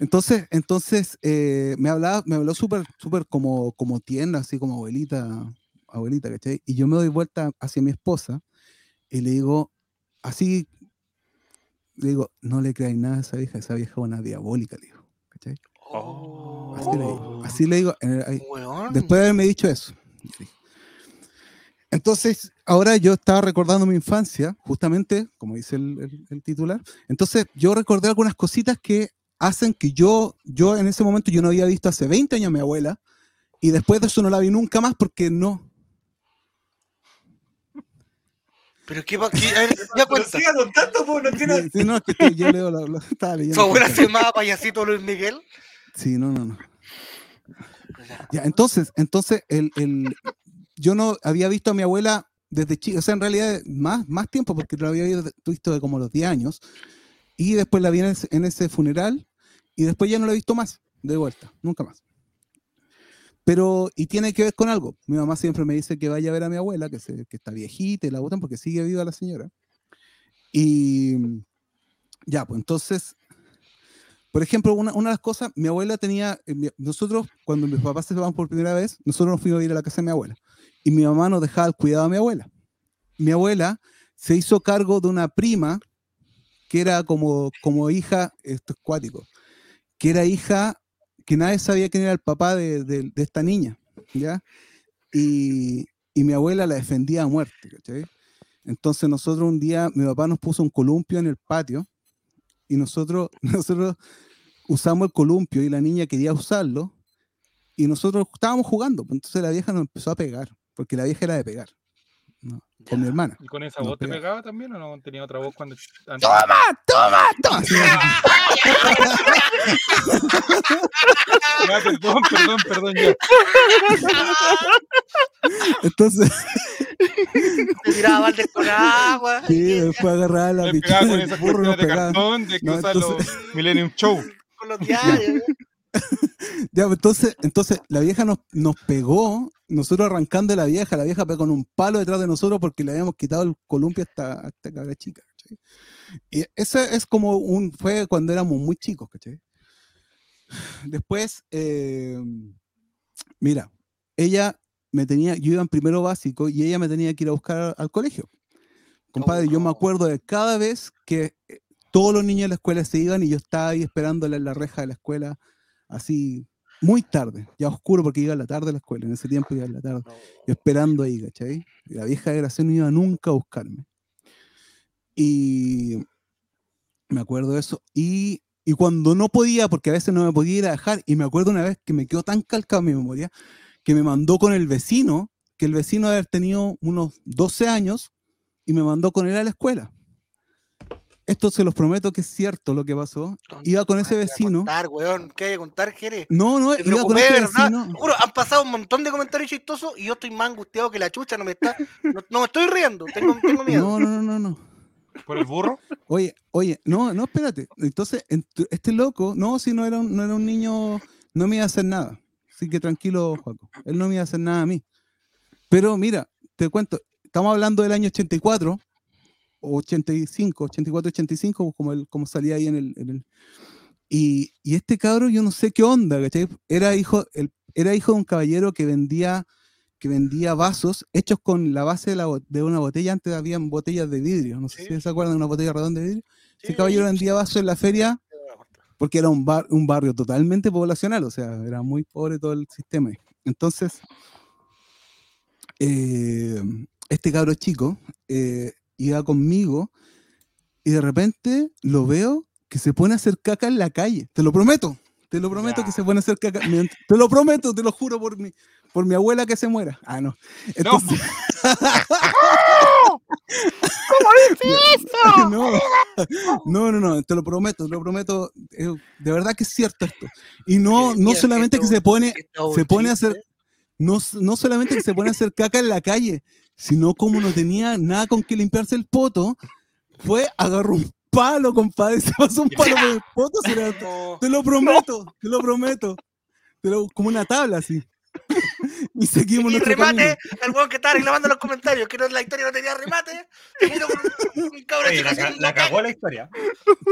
Speaker 1: Entonces, entonces eh, me hablaba, me habló súper, súper como, como tierna, así como abuelita, abuelita, ¿cachai? Y yo me doy vuelta hacia mi esposa y le digo, así, le digo, no le creáis nada a esa vieja, esa vieja es una diabólica, le digo, ¿cachai?
Speaker 2: Oh,
Speaker 1: Así le digo, así le digo, eh, ahí-
Speaker 2: weón.
Speaker 1: después de haberme dicho eso. Entonces, ahora yo estaba recordando mi infancia, justamente, como dice el, el- el titular. Entonces, yo recordé algunas cositas que hacen que yo, yo en ese momento, yo no había visto hace 20 años a mi abuela, y después de eso no la vi nunca más porque no.
Speaker 2: Pero qué pa- qué- a ver, ya [LAUGHS]
Speaker 6: Pero
Speaker 2: cuenta.
Speaker 6: siga contando, pues no tiene.
Speaker 1: Sí, no, es que estoy- yo leo la, la- estaba leyendo.
Speaker 2: ¿Su abuela
Speaker 1: el
Speaker 2: se llamaba payasito Luis Miguel?
Speaker 1: Sí, no, no, no. Ya, entonces, entonces el, el- yo no había visto a mi abuela desde chico, o sea, en realidad más, más tiempo, porque la había visto visto de como los 10 años, y después la vi en ese, en ese funeral, y después ya no la he visto más, de vuelta, nunca más. Pero, y tiene que ver con algo. Mi mamá siempre me dice que vaya a ver a mi abuela, que, se, que está viejita y la botan porque sigue viva la señora. Y ya, pues entonces, por ejemplo, una, una de las cosas, mi abuela tenía, eh, nosotros, cuando mis papás se van por primera vez, nosotros nos fuimos a ir a la casa de mi abuela. Y mi mamá nos dejaba el cuidado de mi abuela. Mi abuela se hizo cargo de una prima que era como, como hija, esto es cuático, que era hija, que nadie sabía quién era el papá de, de- esta niña, ¿ya? Y, y mi abuela la defendía a muerte, ¿cachai? Entonces nosotros un día, mi papá nos puso un columpio en el patio y nosotros, [LAUGHS] nosotros usamos el columpio y la niña quería usarlo y nosotros estábamos jugando, pues, entonces la vieja nos empezó a pegar, porque la vieja era de pegar, ¿no? con mi hermana.
Speaker 3: ¿Y con esa
Speaker 1: No,
Speaker 3: voz te
Speaker 1: pega.
Speaker 3: pegaba también o no tenía otra voz cuando antes?
Speaker 1: ¡Toma, toma, toma! [LAUGHS]
Speaker 3: Ya, perdón, perdón, perdón, ya.
Speaker 1: Entonces, [LAUGHS]
Speaker 2: Te tiraba baldes con agua.
Speaker 1: sí, después agarraba la
Speaker 3: Me pegaba con esas
Speaker 1: burro nos
Speaker 3: de
Speaker 1: pegaba.
Speaker 3: cartón de que
Speaker 1: No,
Speaker 3: usan
Speaker 1: entonces-
Speaker 3: los Millennium Show.
Speaker 2: Con los diarios. [LAUGHS]
Speaker 1: Ya, entonces, entonces la vieja nos, nos pegó, nosotros arrancando de la vieja, la vieja pegó con un palo detrás de nosotros porque le habíamos quitado el columpio a esta, a esta cabra chica. ¿cachai? Y ese es como un, fue cuando éramos muy chicos, ¿cachai? Después, eh, mira, ella me tenía, yo iba en primero básico y ella me tenía que ir a buscar al colegio. Compadre, yo me acuerdo de cada vez que eh, todos los niños de la escuela se iban y yo estaba ahí esperándola en la reja de la escuela, así muy tarde, ya oscuro porque iba a la tarde a la escuela, en ese tiempo iba a la tarde, yo esperando ahí, ¿cachai? Y la vieja desgracia no iba nunca a buscarme. Y me acuerdo de eso. Y, y cuando no podía, porque a veces no me podía ir a dejar, y me acuerdo una vez que me quedó tan calcado en mi memoria, que me mandó con el vecino, que el vecino debe haber tenido unos 12 años, y me mandó con él a la escuela. Esto se los prometo que es cierto lo que pasó. Iba con ese
Speaker 2: ¿Qué hay que
Speaker 1: vecino.
Speaker 2: contar, weón? ¿Qué hay que contar, Jere?
Speaker 1: No, no,
Speaker 2: Te
Speaker 1: iba con ese
Speaker 2: ¿verdad?
Speaker 1: vecino.
Speaker 2: Juro, han pasado un montón de comentarios chistosos y yo estoy más angustiado que la chucha, no me está. No, no me estoy riendo, tengo, tengo miedo.
Speaker 1: No, no, no, no, no.
Speaker 3: ¿Por el burro?
Speaker 1: Oye, oye, no, no, espérate. Entonces, ent- este loco, no, si no era un, no era un niño, no me iba a hacer nada. Así que tranquilo, Juaco. Él no me iba a hacer nada a mí. Pero mira, te cuento, estamos hablando del año 84, o 85, 84, 85, como, el, como salía ahí en el... en el- y, y este cabro, yo no sé qué onda, ¿cachai? Era hijo, el, era hijo de un caballero que vendía que vendía vasos hechos con la base de, la de una botella. Antes habían botellas de vidrio. No sé
Speaker 2: Sí.
Speaker 1: si se acuerdan de una botella redonda de vidrio.
Speaker 2: Sí,
Speaker 1: Ese caballero vendía vasos en la feria porque era un, bar, un barrio totalmente poblacional, o sea, era muy pobre todo el sistema. Entonces, eh, este cabro chico eh, iba conmigo y de repente lo veo que se pone a hacer caca en la calle. Te lo prometo, te lo prometo que se pone a hacer caca. Te lo prometo, te lo juro por mi, por mi abuela que se muera. Ah, no. Entonces, [LAUGHS] [LAUGHS] [LAUGHS] no, no, no, no, te lo prometo, te lo prometo. eh, de verdad que es cierto esto. Y no, no solamente
Speaker 2: que
Speaker 1: se pone, se pone a hacer, no, no solamente que se pone a hacer caca en la calle, sino como no tenía nada con que limpiarse el poto, fue, agarró un palo, compadre, [LAUGHS] se pasó un palo por el poto, se le-
Speaker 2: No,
Speaker 1: te lo prometo, te lo prometo. Te lo- como una tabla así. [LAUGHS] y seguimos
Speaker 2: Y
Speaker 1: nuestro camino.
Speaker 2: remate, el weón que estaba reclamando en los comentarios, que no, la historia no tenía remate. con un- un cabrón
Speaker 6: Oye, la, ca- la cagó la historia.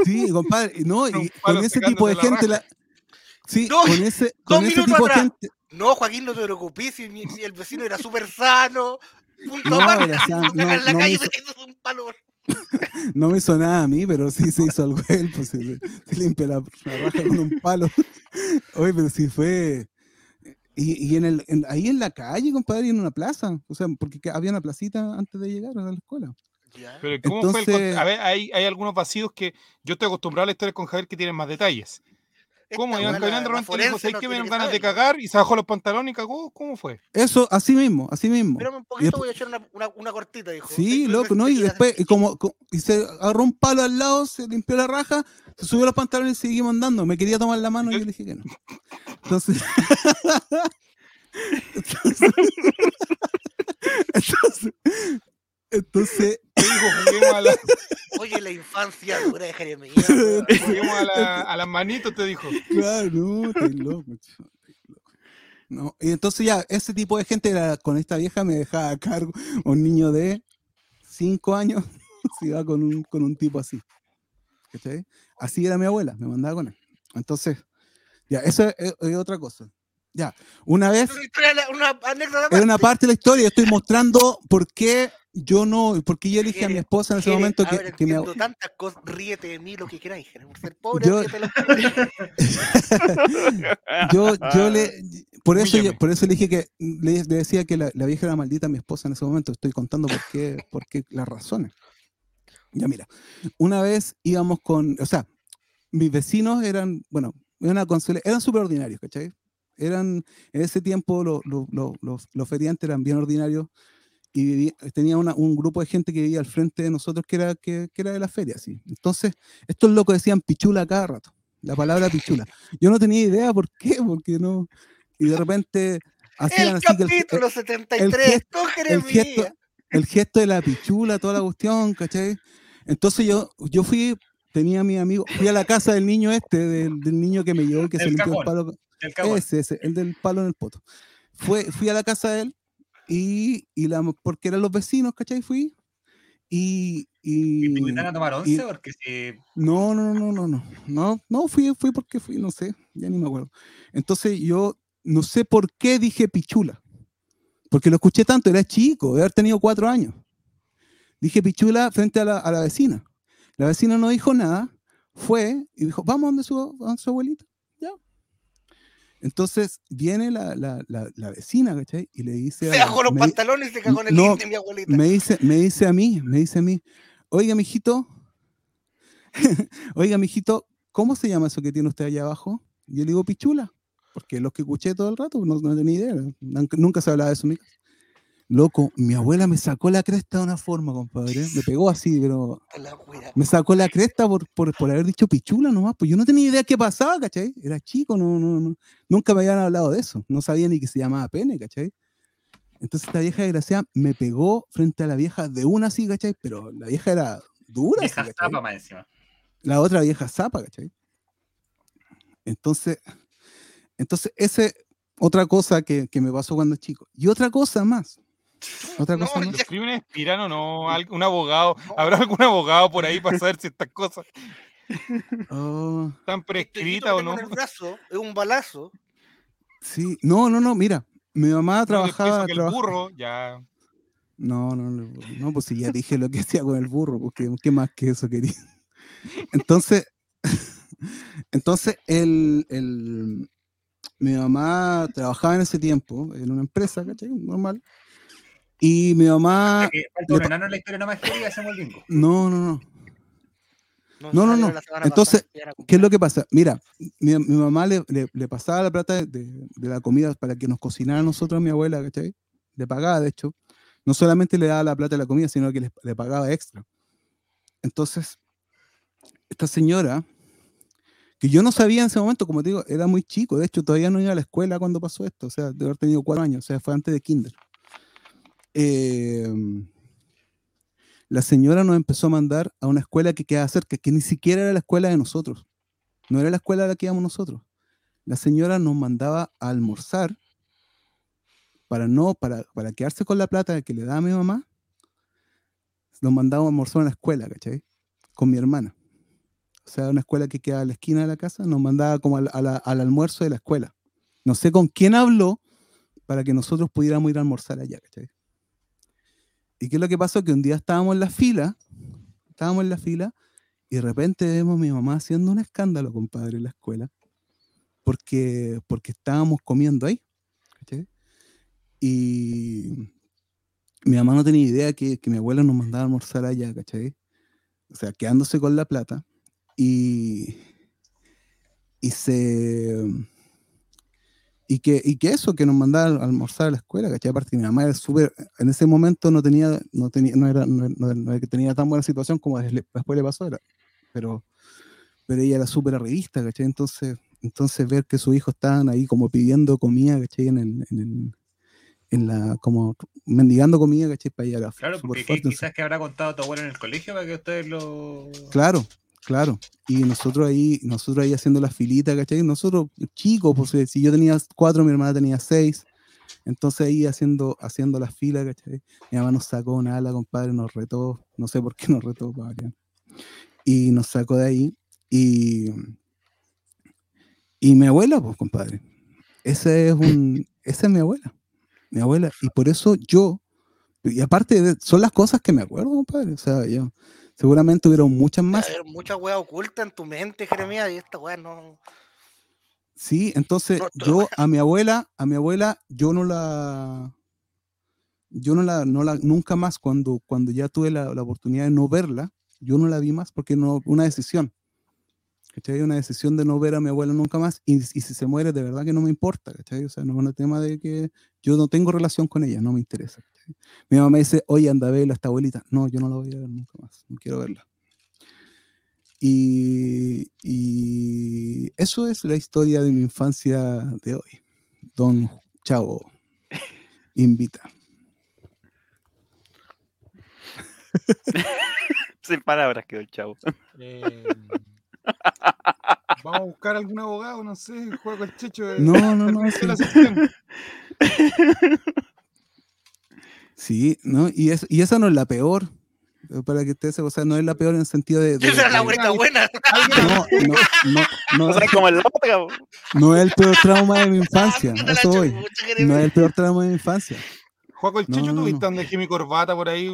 Speaker 1: Sí, compadre, y no, y con ese tipo de
Speaker 3: la
Speaker 1: gente, la, sí,
Speaker 2: No,
Speaker 1: con ese,
Speaker 2: dos
Speaker 1: con ese
Speaker 2: minutos
Speaker 1: tipo de
Speaker 2: atrás.
Speaker 1: gente,
Speaker 2: No, Joaquín, no te preocupes, si, si el vecino era súper sano.
Speaker 1: No, [LAUGHS]
Speaker 2: la
Speaker 1: no me
Speaker 2: calle
Speaker 1: hizo-
Speaker 2: metiéndose un palo. [LAUGHS]
Speaker 1: no me hizo nada a mí, pero sí se hizo algo él, pues se, se limpia la, la raja con un palo. [LAUGHS] Oye, pero sí fue. Y, y en el, en- ahí en la calle, compadre, y en una plaza. O sea, porque que- había una placita antes de llegar a la escuela.
Speaker 3: Pero ¿cómo fue el A ver, hay, hay algunos vacíos que yo estoy acostumbrado a la historia con Javier que tienen más detalles. ¿Cómo? Caminando, le dijo, ¿sabes qué? Me dieron
Speaker 2: que
Speaker 3: ganas de cagar y se bajó los pantalones y cagó. ¿Cómo fue?
Speaker 1: Eso, así mismo, así mismo.
Speaker 2: Espérame un poquito,
Speaker 1: después-
Speaker 2: voy a echar una, una, una cortita, dijo.
Speaker 1: Sí, loco, ¿no? Y
Speaker 2: después-
Speaker 1: y como, co- y se agarró un palo al lado, se limpió la raja, se subió los pantalones y seguimos andando. Me quería tomar la mano y yo le dije que no. Entonces. [LAUGHS] entonces, [LAUGHS] entonces, entonces,
Speaker 3: Te dijo, juguemos a, la- [LAUGHS]
Speaker 2: Oye, la infancia dura de Jeremías.
Speaker 3: juguemos a, la- a las manitos, te dijo.
Speaker 1: claro, no, estoy [LAUGHS] loco. ch- estoy loco. No, y entonces ya, ese tipo de gente era- con esta vieja me dejaba a cargo un niño de 5 años, [LAUGHS] se iba con un, con un tipo así. ¿Cachai? Así era mi abuela, me mandaba con él. Entonces, ya, eso es, es otra cosa. Ya, una vez,
Speaker 2: Una anécdota
Speaker 1: es una parte de la historia, estoy mostrando por qué yo no, por qué yo elegí a mi esposa en ese momento que,
Speaker 2: ver,
Speaker 1: que me,
Speaker 2: tantas cosas, ríete de mí lo que queráis, por ser pobre,
Speaker 1: Yo-
Speaker 2: ríete [LAUGHS]
Speaker 1: yo, yo le, por eso, yo- por eso le dije que, le, le decía que la, la vieja era maldita a mi esposa en ese momento. Estoy contando por qué, por qué las razones. Ya mira, una vez íbamos con, o sea, mis vecinos eran, bueno, eran súper ordinarios, ¿cachai? Eran, en ese tiempo lo- lo- lo- los, los feriantes eran bien ordinarios y viví- tenía una- un grupo de gente que vivía al frente de nosotros que era, que, que era de la feria, sí. Entonces, estos locos decían pichula cada rato, la palabra pichula. Yo no tenía idea por qué, porque no. Y de repente hacían
Speaker 2: El
Speaker 1: así que el,
Speaker 2: capítulo
Speaker 1: el-
Speaker 2: 73,
Speaker 1: gesto- el gesto, el gesto de la pichula, toda la cuestión, ¿cachai? Entonces yo, yo fui, tenía a mi amigo, fui a la casa del niño este, del, del niño que me llevó, que se limpió el palo.
Speaker 6: El.
Speaker 1: Ese, ese, el del palo en el poto. Fue, fui a la casa de él y, y la, porque eran los vecinos, ¿cachai? Fui y...
Speaker 6: ¿Y
Speaker 1: y
Speaker 6: te a tomar once? Porque si
Speaker 1: no, no, no, no, no, no, no, fui, fui porque fui, no sé, ya ni me acuerdo. Entonces yo no sé por qué dije pichula, porque lo escuché tanto, era chico, de haber tenido cuatro años. Dije pichula frente a la, a la vecina. La vecina no dijo nada, fue y dijo, vamos a donde su, a su abuelita. Entonces viene la, la, la, la vecina, ¿cachai? Y le dice...
Speaker 2: Se bajó los
Speaker 1: me
Speaker 2: pantalones y se cagó en el
Speaker 1: no,
Speaker 2: link de mi abuelita.
Speaker 1: me dice, me dice a mí, me dice a mí, oiga, mijito, [LAUGHS] oiga, mijito, ¿cómo se llama eso que tiene usted allá abajo? Y yo le digo pichula, porque los que escuché todo el rato no, no tenía idea, nunca, nunca se hablaba de eso. en mi casa. Loco, mi abuela me sacó la cresta de una forma, compadre, me pegó así, pero me sacó la cresta por, por, por haber dicho pichula nomás, pues yo no tenía idea qué pasaba, ¿cachai? Era chico, no, no, no, nunca me habían hablado de eso, no sabía ni que se llamaba pene, ¿cachai? Entonces esta vieja desgraciada me pegó frente a la vieja de una así, ¿cachai? Pero la vieja era dura, así, ¿cachai?
Speaker 6: tapa más encima.
Speaker 1: La otra vieja zapa, ¿cachai? Entonces, entonces ese otra cosa que, que me pasó cuando chico. Y otra cosa más. Otra
Speaker 2: No,
Speaker 1: cosa más.
Speaker 3: Los crímenes Pirano, no. Un abogado. ¿Habrá algún abogado por ahí para [LAUGHS] saber si estas cosas
Speaker 1: Oh,
Speaker 3: están prescritas o no?
Speaker 2: en el brazo es un balazo.
Speaker 1: sí, no, no, no, mira, mi mamá
Speaker 3: No,
Speaker 1: trabajaba.
Speaker 3: que el burro, ya.
Speaker 1: No, no, no, no, pues si ya dije lo que hacía con el burro, porque ¿qué más que eso quería? [LAUGHS] Entonces, entonces el, el- mi mamá trabajaba en ese tiempo en una empresa, ¿cachai? Normal. Y mi mamá,
Speaker 6: falta
Speaker 1: le
Speaker 6: un
Speaker 1: pa-
Speaker 6: enano en la historia que y hacemos el bingo.
Speaker 1: no, no, no.
Speaker 2: No,
Speaker 1: No, no, no. Entonces, ¿Qué es lo que pasa? Mira, mi, mi mamá le, le- le pasaba la plata de, de la comida para que nos cocinara a nosotros, a mi abuela, ¿cachai? Le pagaba, de hecho. No solamente le daba la plata de la comida, sino que le, le pagaba extra. Entonces, esta señora, que yo no sabía en ese momento, como te digo, era muy chico. De hecho, todavía no iba a la escuela cuando pasó esto. O sea, de haber tenido cuatro años. O sea, fue antes de kinder. Eh, la señora nos empezó a mandar a una escuela que quedaba cerca, que ni siquiera era la escuela de nosotros. No era la escuela a la que íbamos nosotros. La señora nos mandaba a almorzar para no, para, para quedarse con la plata que le daba a mi mamá. Nos mandaba a almorzar a la escuela, ¿cachai? Con mi hermana. O sea, una escuela que queda a la esquina de la casa, nos mandaba como al almuerzo de la escuela. No sé con quién habló para que nosotros pudiéramos ir a almorzar allá, ¿cachai? ¿Y qué es lo que pasó? Que un día estábamos en la fila, estábamos en la fila, y de repente vemos a mi mamá haciendo un escándalo, compadre, en la escuela, porque, porque estábamos comiendo ahí. ¿cachai? Y mi mamá no tenía idea que, que mi abuela nos mandaba a almorzar allá, ¿cachai? O sea, quedándose con la plata. Y, y se... Y que, y que eso, que nos mandaba a almorzar a la escuela, ¿cachai? Aparte mi mamá era súper, en ese momento no tenía, no tenía, no era, no, no- no era que tenía tan buena situación como después le pasó, era, pero, pero ella era súper arribista, ¿cachai? Entonces, entonces ver que sus hijos estaban ahí como pidiendo comida, ¿cachai? En el, en el- en la, como mendigando comida, ¿cachai? Para ella era
Speaker 6: Claro, porque
Speaker 1: fuerte.
Speaker 6: quizás que habrá contado tu abuelo en el colegio para que ustedes lo.
Speaker 1: Claro, claro. Y nosotros ahí, nosotros ahí haciendo la filita, ¿cachai? Nosotros chicos, pues eh, si yo tenía cuatro, mi hermana tenía seis. Entonces ahí haciendo, haciendo la fila, ¿cachai? Mi mamá nos sacó una ala, compadre, nos retó, no sé por qué nos retó, variar. Y nos sacó de ahí. Y, Y mi abuela, pues, compadre. Ese es un, esa es mi abuela. Mi abuela. Y por eso yo, y aparte, de- son las cosas que me acuerdo, compadre. O sea, yo, seguramente hubieron muchas más.
Speaker 2: Hay muchas weas ocultas en tu mente, Jeremías, y esta wea no.
Speaker 1: Sí, entonces
Speaker 2: No, no.
Speaker 1: yo [LAUGHS] a mi abuela, a mi abuela, yo no la, yo no la, no la, nunca más cuando, cuando ya tuve la, la oportunidad de no verla, yo no la vi más porque no, una decisión. ¿Cachai? Una decisión de no ver a mi abuela nunca más y, y si se muere de verdad que no me importa, ¿cachai? O sea, no es un tema de que yo no tengo relación con ella, no me interesa. Mi mamá me dice, oye, anda a verla a esta abuelita. No, yo no la voy a ver nunca más, no quiero verla. Y, y eso es la historia de mi infancia de hoy. Don Chavo invita. [LAUGHS]
Speaker 4: Sin palabras quedó el chavo.
Speaker 3: Eh, Vamos a buscar algún abogado, no sé, juega con el checho. de-
Speaker 1: No, no, no, [LAUGHS] sí. Sí, ¿no? Y, es, y esa no es la peor. eh, Para que ustedes, o sea, no es la peor en el sentido de. de-
Speaker 2: Esa era la
Speaker 1: de-
Speaker 2: vuelta buena.
Speaker 1: no, no, no, no,
Speaker 4: O sea, como el po.
Speaker 1: no es el peor trauma de mi infancia.
Speaker 2: Puta
Speaker 1: a
Speaker 2: la
Speaker 1: Eso voy. No es el peor trauma de mi infancia.
Speaker 3: Juega con el
Speaker 1: No,
Speaker 3: checho,
Speaker 1: no,
Speaker 3: tú
Speaker 1: no.
Speaker 3: dejé mi corbata por ahí.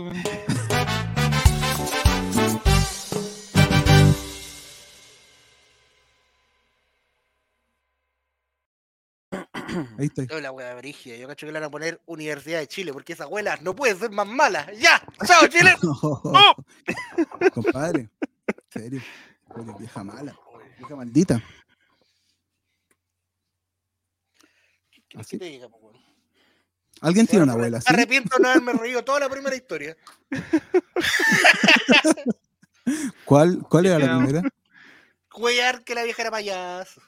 Speaker 3: [CLEARS THROAT]
Speaker 1: Ahí está.
Speaker 2: Yo la wea brígida, yo cacho que le van a poner Universidad de Chile, porque esa abuela no puede ser más mala. ¡Ya! ¡Chao, [LAUGHS] Chile! [LAUGHS]
Speaker 1: Compadre, en serio. Vieja mala, vieja maldita.
Speaker 2: ¿Qué
Speaker 1: Así.
Speaker 2: te diga, po, weón?
Speaker 1: ¿Alguien tiene una abuela
Speaker 2: me
Speaker 1: así?
Speaker 2: Arrepiento de no haberme reído toda la primera historia. [LAUGHS]
Speaker 1: ¿Cuál, cuál era la primera?
Speaker 2: Cuellar que la vieja era payaso.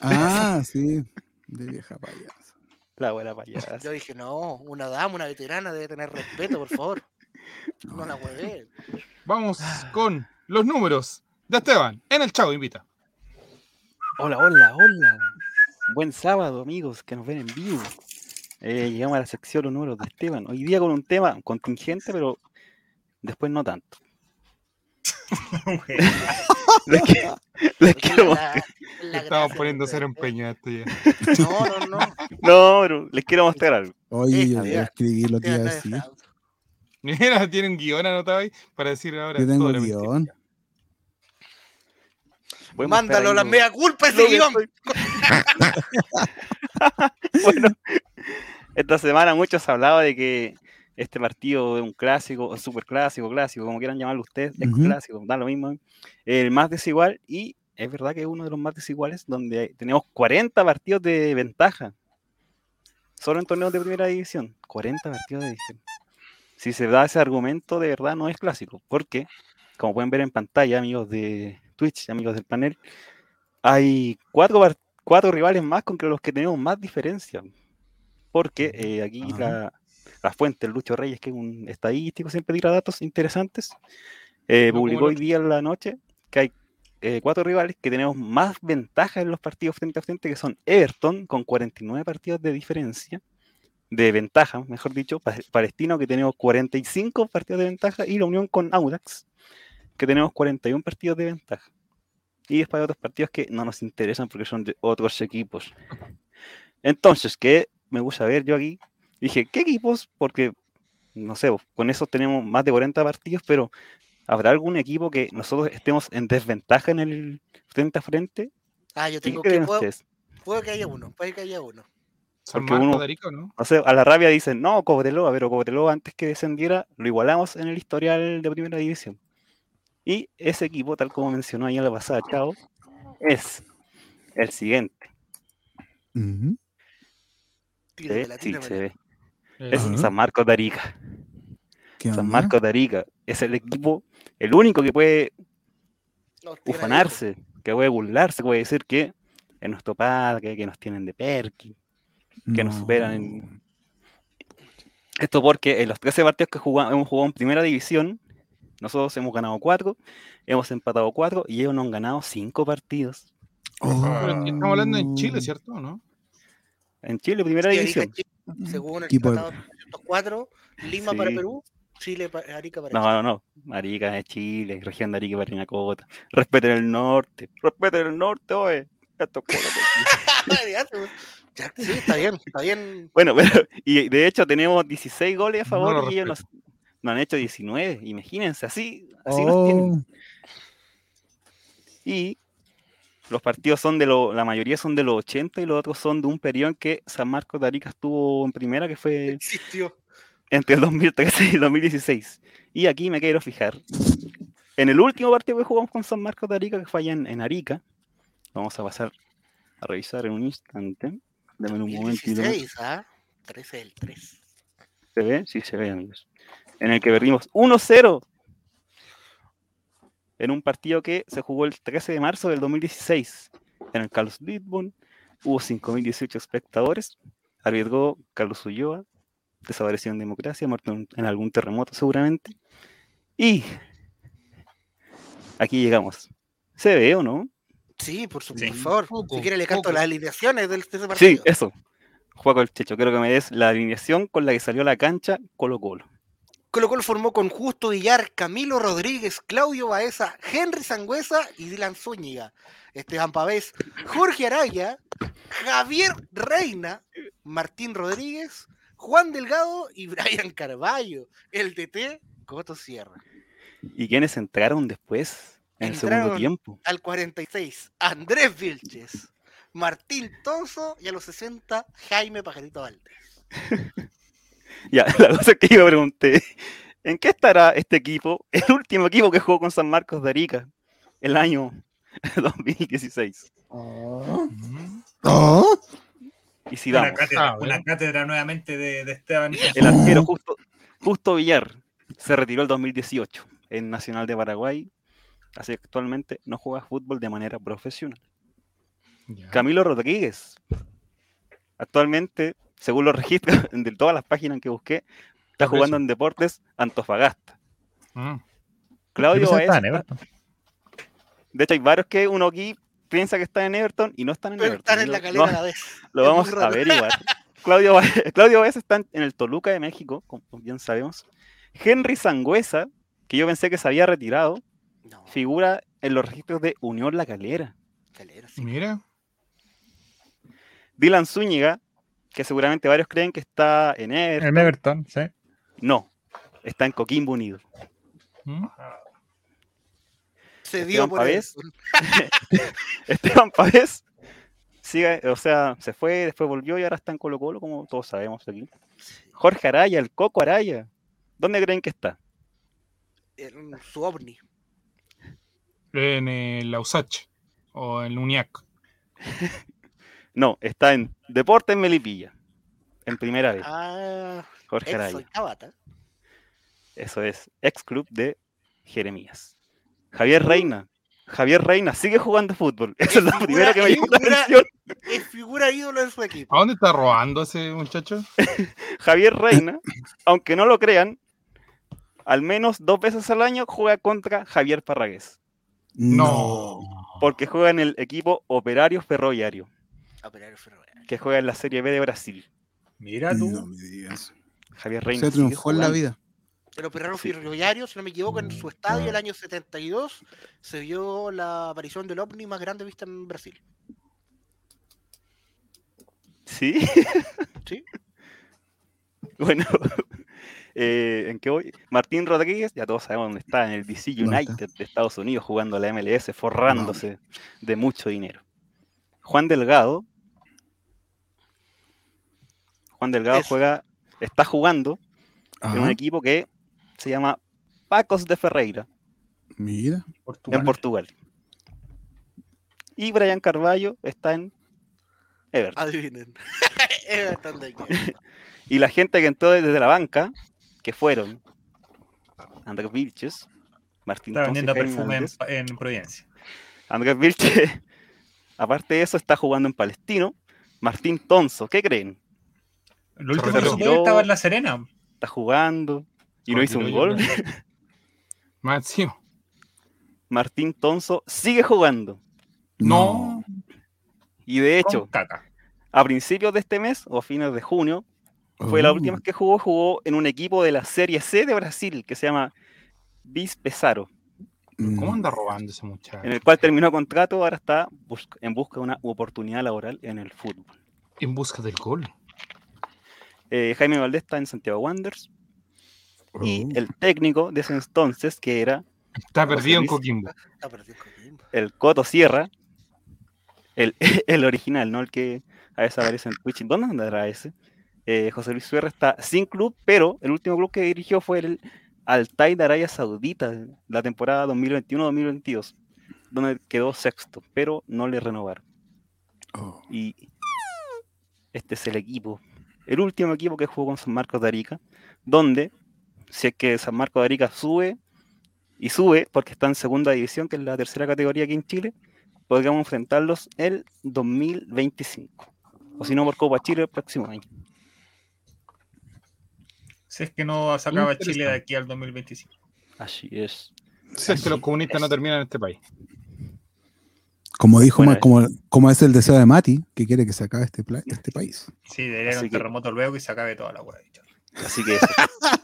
Speaker 1: Ah, sí. De vieja payasa.
Speaker 4: La abuela payasa.
Speaker 2: Yo dije, no, una dama, una veterana debe tener respeto, por favor. [LAUGHS] No la huevé.
Speaker 3: Vamos con los números de Esteban en el Chavo Invita.
Speaker 4: Hola, hola, hola. Buen sábado, amigos, que nos ven en vivo. Eh, llegamos a la sección los números de Esteban. Hoy día con un tema contingente, pero después no tanto. [LAUGHS] [LAUGHS] les, [LAUGHS] qui- les quiero mostrar,
Speaker 3: Estamos poniendo a esto ya.
Speaker 2: No, no, no. [LAUGHS]
Speaker 4: no, pero les quiero mostrar algo.
Speaker 1: Oye, yo voy a escribir lo que iba a decir. [LAUGHS]
Speaker 3: Mira, tienen guion anotado ahí para decir ahora.
Speaker 1: Yo tengo
Speaker 3: la mentira.
Speaker 1: guion.
Speaker 4: Voy
Speaker 2: Mándalo a la mea culpa ese
Speaker 4: que guion. bueno, esta semana muchos hablaba de que este partido es un clásico, super clásico, clásico, como quieran llamarlo ustedes, es clásico, da lo mismo, el más desigual y es verdad que es uno de los más desiguales donde tenemos 40 partidos de ventaja, solo en torneos de primera división, 40 partidos de división. Si se da ese argumento, de verdad no es clásico, porque, como pueden ver en pantalla, amigos de Twitch, amigos del panel, hay cuatro, cuatro rivales más con los que tenemos más diferencia. Porque eh, aquí la, la fuente, el Lucho Reyes, que es un estadístico, siempre tira datos interesantes, eh,
Speaker 3: No
Speaker 4: publicó hoy día en la noche que hay eh, cuatro rivales que tenemos más ventaja en los partidos frente a frente, que son Everton, con 49 partidos de diferencia, de ventaja, mejor dicho, Pa- Palestino, que tenemos 45 partidos de ventaja, y la Unión con Audax, que tenemos 41 partidos de ventaja. Y después hay otros partidos que no nos interesan porque son de otros equipos. Entonces, ¿qué me gusta ver yo aquí? Dije, ¿qué equipos? Porque, no sé, con eso tenemos más de 40 partidos, pero ¿habrá algún equipo que nosotros estemos en desventaja en el frente a frente?
Speaker 2: Ah, yo
Speaker 4: ¿Qué
Speaker 2: tengo que. Puedo, puedo que haya uno, puede que haya uno.
Speaker 3: San
Speaker 4: Porque
Speaker 3: Marcos
Speaker 4: uno-
Speaker 3: ¿no?
Speaker 4: No sé, a la rabia dicen, no, Cobreloa, pero Cobreloa antes que descendiera lo igualamos en el historial de primera división. Y ese equipo, tal como mencionó ahí en la pasada, Chao, es el siguiente. ¿Se
Speaker 2: Tíramela,
Speaker 4: ve? Sí, se ve. Es
Speaker 1: Ajá.
Speaker 4: San Marcos de Arica.
Speaker 1: ¿Qué
Speaker 4: San? Marcos de Arica es el equipo, el único que puede
Speaker 2: tira
Speaker 4: ufanarse, que puede burlarse, puede decir que es nuestro padre, que nos tienen de perky. que nos superan en- Esto porque en los 13 partidos que jugamos, hemos jugado en primera división, nosotros hemos ganado 4, hemos empatado 4 y ellos no han ganado 5 partidos.
Speaker 1: Oh.
Speaker 3: Pero estamos hablando en Chile, ¿cierto? ¿No?
Speaker 4: En Chile, primera
Speaker 2: Sí,
Speaker 4: división.
Speaker 2: Chile, según el
Speaker 1: Equipo de-
Speaker 2: tratado de 1904, Lima para. Perú, Chile para Arica para
Speaker 4: No,
Speaker 2: Chile.
Speaker 4: no, no. Arica es Chile, región de Arica y Parinacota. Respeten el norte, respeten el norte, oye.
Speaker 2: Ya, [LAUGHS] sí, está bien, está bien.
Speaker 4: Bueno, [LAUGHS] pero, y de hecho tenemos 16 goles a
Speaker 3: No
Speaker 4: favor y ellos nos, nos han hecho 19. Imagínense, así, así nos tienen.
Speaker 1: Oh,
Speaker 4: Y los partidos son de lo, la mayoría son de los 80 y los otros son de un periodo en que San Marcos de Arica estuvo en primera, que fue
Speaker 2: Existió.
Speaker 4: entre el 2013 y el 2016. Y aquí me quiero fijar. En el último partido que jugamos con San Marcos de Arica, que fue allá en, en Arica, vamos a pasar a revisar en un instante. Dame un momento. y lo-
Speaker 2: 16, ¿ah? 13 del 3.
Speaker 4: ¿Se ve? Sí, se ve, amigos. En el que perdimos 1-0. En un partido que se jugó el 13 de marzo del 2016. En el Carlos Lidbon. Hubo 5.018 espectadores. Arriesgó Carlos Ulloa. Desapareció en democracia. Muerto en, algún terremoto seguramente. Y aquí llegamos. ¿Se ve o no?
Speaker 2: Sí, por, su,
Speaker 6: Sí.
Speaker 2: por favor.
Speaker 3: Poco,
Speaker 2: si quiere le canto
Speaker 3: poco.
Speaker 2: las alineaciones del, de ese
Speaker 4: Sí,
Speaker 2: partido.
Speaker 4: eso. Juego el Checho. Quiero que me des la alineación con la que salió a la cancha Colo Colo.
Speaker 2: Colo Colo formó con Justo Villar, Camilo Rodríguez, Claudio Baeza, Henry Sangüesa y Dylan Zúñiga. Esteban Pavés, Jorge Araya, Javier Reina, Martín Rodríguez, Juan Delgado y [LAUGHS] Brian Carballo. El DT, Coto Sierra.
Speaker 4: ¿Y quiénes entraron después en el segundo tiempo?
Speaker 2: Al 46, Andrés Vilches, Martín Tonso y a los 60, Jaime Pajarito Valdés. [LAUGHS] [LAUGHS]
Speaker 4: Ya, la cosa es que yo me pregunté, ¿en qué estará este equipo? [LAUGHS] El último equipo que jugó con San Marcos de Arica, el año 2016.
Speaker 1: oh,
Speaker 3: Mm.
Speaker 1: oh.
Speaker 4: Y si
Speaker 6: Una cátedra,
Speaker 3: Ah,
Speaker 6: una cátedra nuevamente de, de Esteban.
Speaker 4: el arquero justo, justo Villar se retiró el 2018 en Nacional de Paraguay, así que actualmente no juega fútbol de manera profesional. Camilo Rodríguez, actualmente, según los registros [LAUGHS] de todas las páginas que busqué, está
Speaker 3: Está
Speaker 4: jugando en Deportes Antofagasta.
Speaker 3: Mm.
Speaker 4: Claudio
Speaker 5: que estaba en Everton.
Speaker 4: De hecho, hay varios que uno aquí piensa que están en Everton y no están en
Speaker 2: Pero
Speaker 4: Everton.
Speaker 2: están en
Speaker 4: Lo-
Speaker 2: la calera a la vez. [LAUGHS]
Speaker 4: Lo
Speaker 2: Es
Speaker 4: vamos a averiguar. [LAUGHS] Claudio, Ba- Claudio Baez está en en el Toluca de México, como bien sabemos. Henry Sangüesa, que yo pensé que se había retirado,
Speaker 2: No,
Speaker 4: figura en los registros de Unión La Calera.
Speaker 2: calera, sí.
Speaker 3: Mira.
Speaker 4: Dylan Zúñiga, que seguramente varios creen que está en Everton.
Speaker 5: En Everton, sí.
Speaker 4: No, está en Coquimbo Unido.
Speaker 3: Mm.
Speaker 2: Se dio
Speaker 4: Esteban
Speaker 2: por
Speaker 4: Pavés. [LAUGHS] Esteban Pavés sigue, o sea, se fue, después volvió y ahora está en Colo Colo, como todos sabemos aquí. Jorge Araya, el Coco Araya. ¿Dónde creen que está?
Speaker 2: En su ovni.
Speaker 3: En el Lausach o en Uniac. [LAUGHS]
Speaker 4: No, está en Deportes Melipilla. En primera vez.
Speaker 2: Ah,
Speaker 4: Jorge Araya. Eso es, ex club de Jeremías. Javier Reina. Javier Reina sigue jugando fútbol. [LAUGHS] Eso es lo
Speaker 2: figura-
Speaker 4: primero que me llamó la atención.
Speaker 2: Es figura ídolo en su equipo.
Speaker 3: ¿A dónde está robando ese muchacho? [LAUGHS]
Speaker 4: Javier Reina, aunque no lo crean, al menos dos veces al año juega contra Javier Parragués.
Speaker 3: No.
Speaker 4: Porque juega en el equipo Operario Ferroviario,
Speaker 2: Operario ferroviario.
Speaker 4: que juega en la Serie B de Brasil.
Speaker 6: Mira tú.
Speaker 1: No me digas.
Speaker 4: Javier Reina.
Speaker 1: Se triunfó en la vida.
Speaker 2: El operario
Speaker 4: Sí.
Speaker 2: ferroviario, si no me equivoco, en su estadio el año 72 se vio la aparición del ovni más grande vista en Brasil.
Speaker 4: ¿Sí? [LAUGHS]
Speaker 2: Sí.
Speaker 4: Bueno, [LAUGHS] eh, ¿en qué voy? Martín Rodríguez, ya todos sabemos dónde está, en el DC. United de Estados Unidos, jugando a la MLS, forrándose de mucho dinero. Juan Delgado. Juan Delgado juega, está jugando en un equipo que se llama Pacos de Ferreira,
Speaker 1: Mira.
Speaker 4: en Portugal. Y Brian Carballo está en Everton.
Speaker 2: Adivinen. [LAUGHS] Everton de aquí. [LAUGHS]
Speaker 4: Y la gente que entró desde la banca, que fueron Andrés Vilches, Martín
Speaker 6: Está vendiendo perfume en, en Providencia.
Speaker 4: Andrés Vilches, [LAUGHS] aparte de eso, está jugando en Palestino. Martín Tonso, ¿qué creen?
Speaker 6: Lo último que supe estaba en La Serena.
Speaker 4: Está jugando y no hizo un gol.
Speaker 3: encima. [LAUGHS]
Speaker 4: Martín Tonso sigue jugando.
Speaker 3: No.
Speaker 4: Y de hecho, a principios de este mes o a fines de junio, fue la
Speaker 1: Oh,
Speaker 4: última vez que jugó, jugó en un equipo de la Serie C de Brasil que se llama Bis Pesaro.
Speaker 3: ¿Cómo
Speaker 1: Mm.
Speaker 3: anda robando ese muchacho?
Speaker 4: en el cual terminó contrato, ahora está bus- en busca de una oportunidad laboral en el fútbol.
Speaker 3: En busca del gol.
Speaker 4: Eh, Jaime Valdés está en Santiago Wanderers y
Speaker 1: Oh.
Speaker 4: el técnico de ese entonces, que era
Speaker 3: Está perdido en
Speaker 4: Luis.
Speaker 3: Coquimbo.
Speaker 2: Está perdido con Coquimbo.
Speaker 4: el Coto Sierra, el, [LAUGHS] el original, no el que a veces aparece en Twitch. ¿Dónde andará ese? Eh, José Luis Sierra está sin club, pero el último club que dirigió fue el Altai de Arabia Saudita, la temporada 2021-2022, donde quedó sexto, pero no le renovaron.
Speaker 1: Oh.
Speaker 4: Y este es el equipo, el último equipo que jugó con San Marcos de Arica, donde si es que San Marcos de Arica sube y sube, porque está en segunda división, que es la tercera categoría aquí en Chile, podríamos enfrentarlos el 2025. O si no, por Copa Chile el próximo año.
Speaker 6: Si es que no sacaba. Chile de aquí al 2025.
Speaker 4: Así es.
Speaker 3: Si es que los comunistas no terminan en este país.
Speaker 1: Como dijo,
Speaker 4: Bueno,
Speaker 1: como, como es el deseo de Mati, que quiere que se acabe este, este país.
Speaker 6: Sí, debería un
Speaker 4: que-
Speaker 6: terremoto luego y se acabe toda la hueá.
Speaker 4: Así que eso.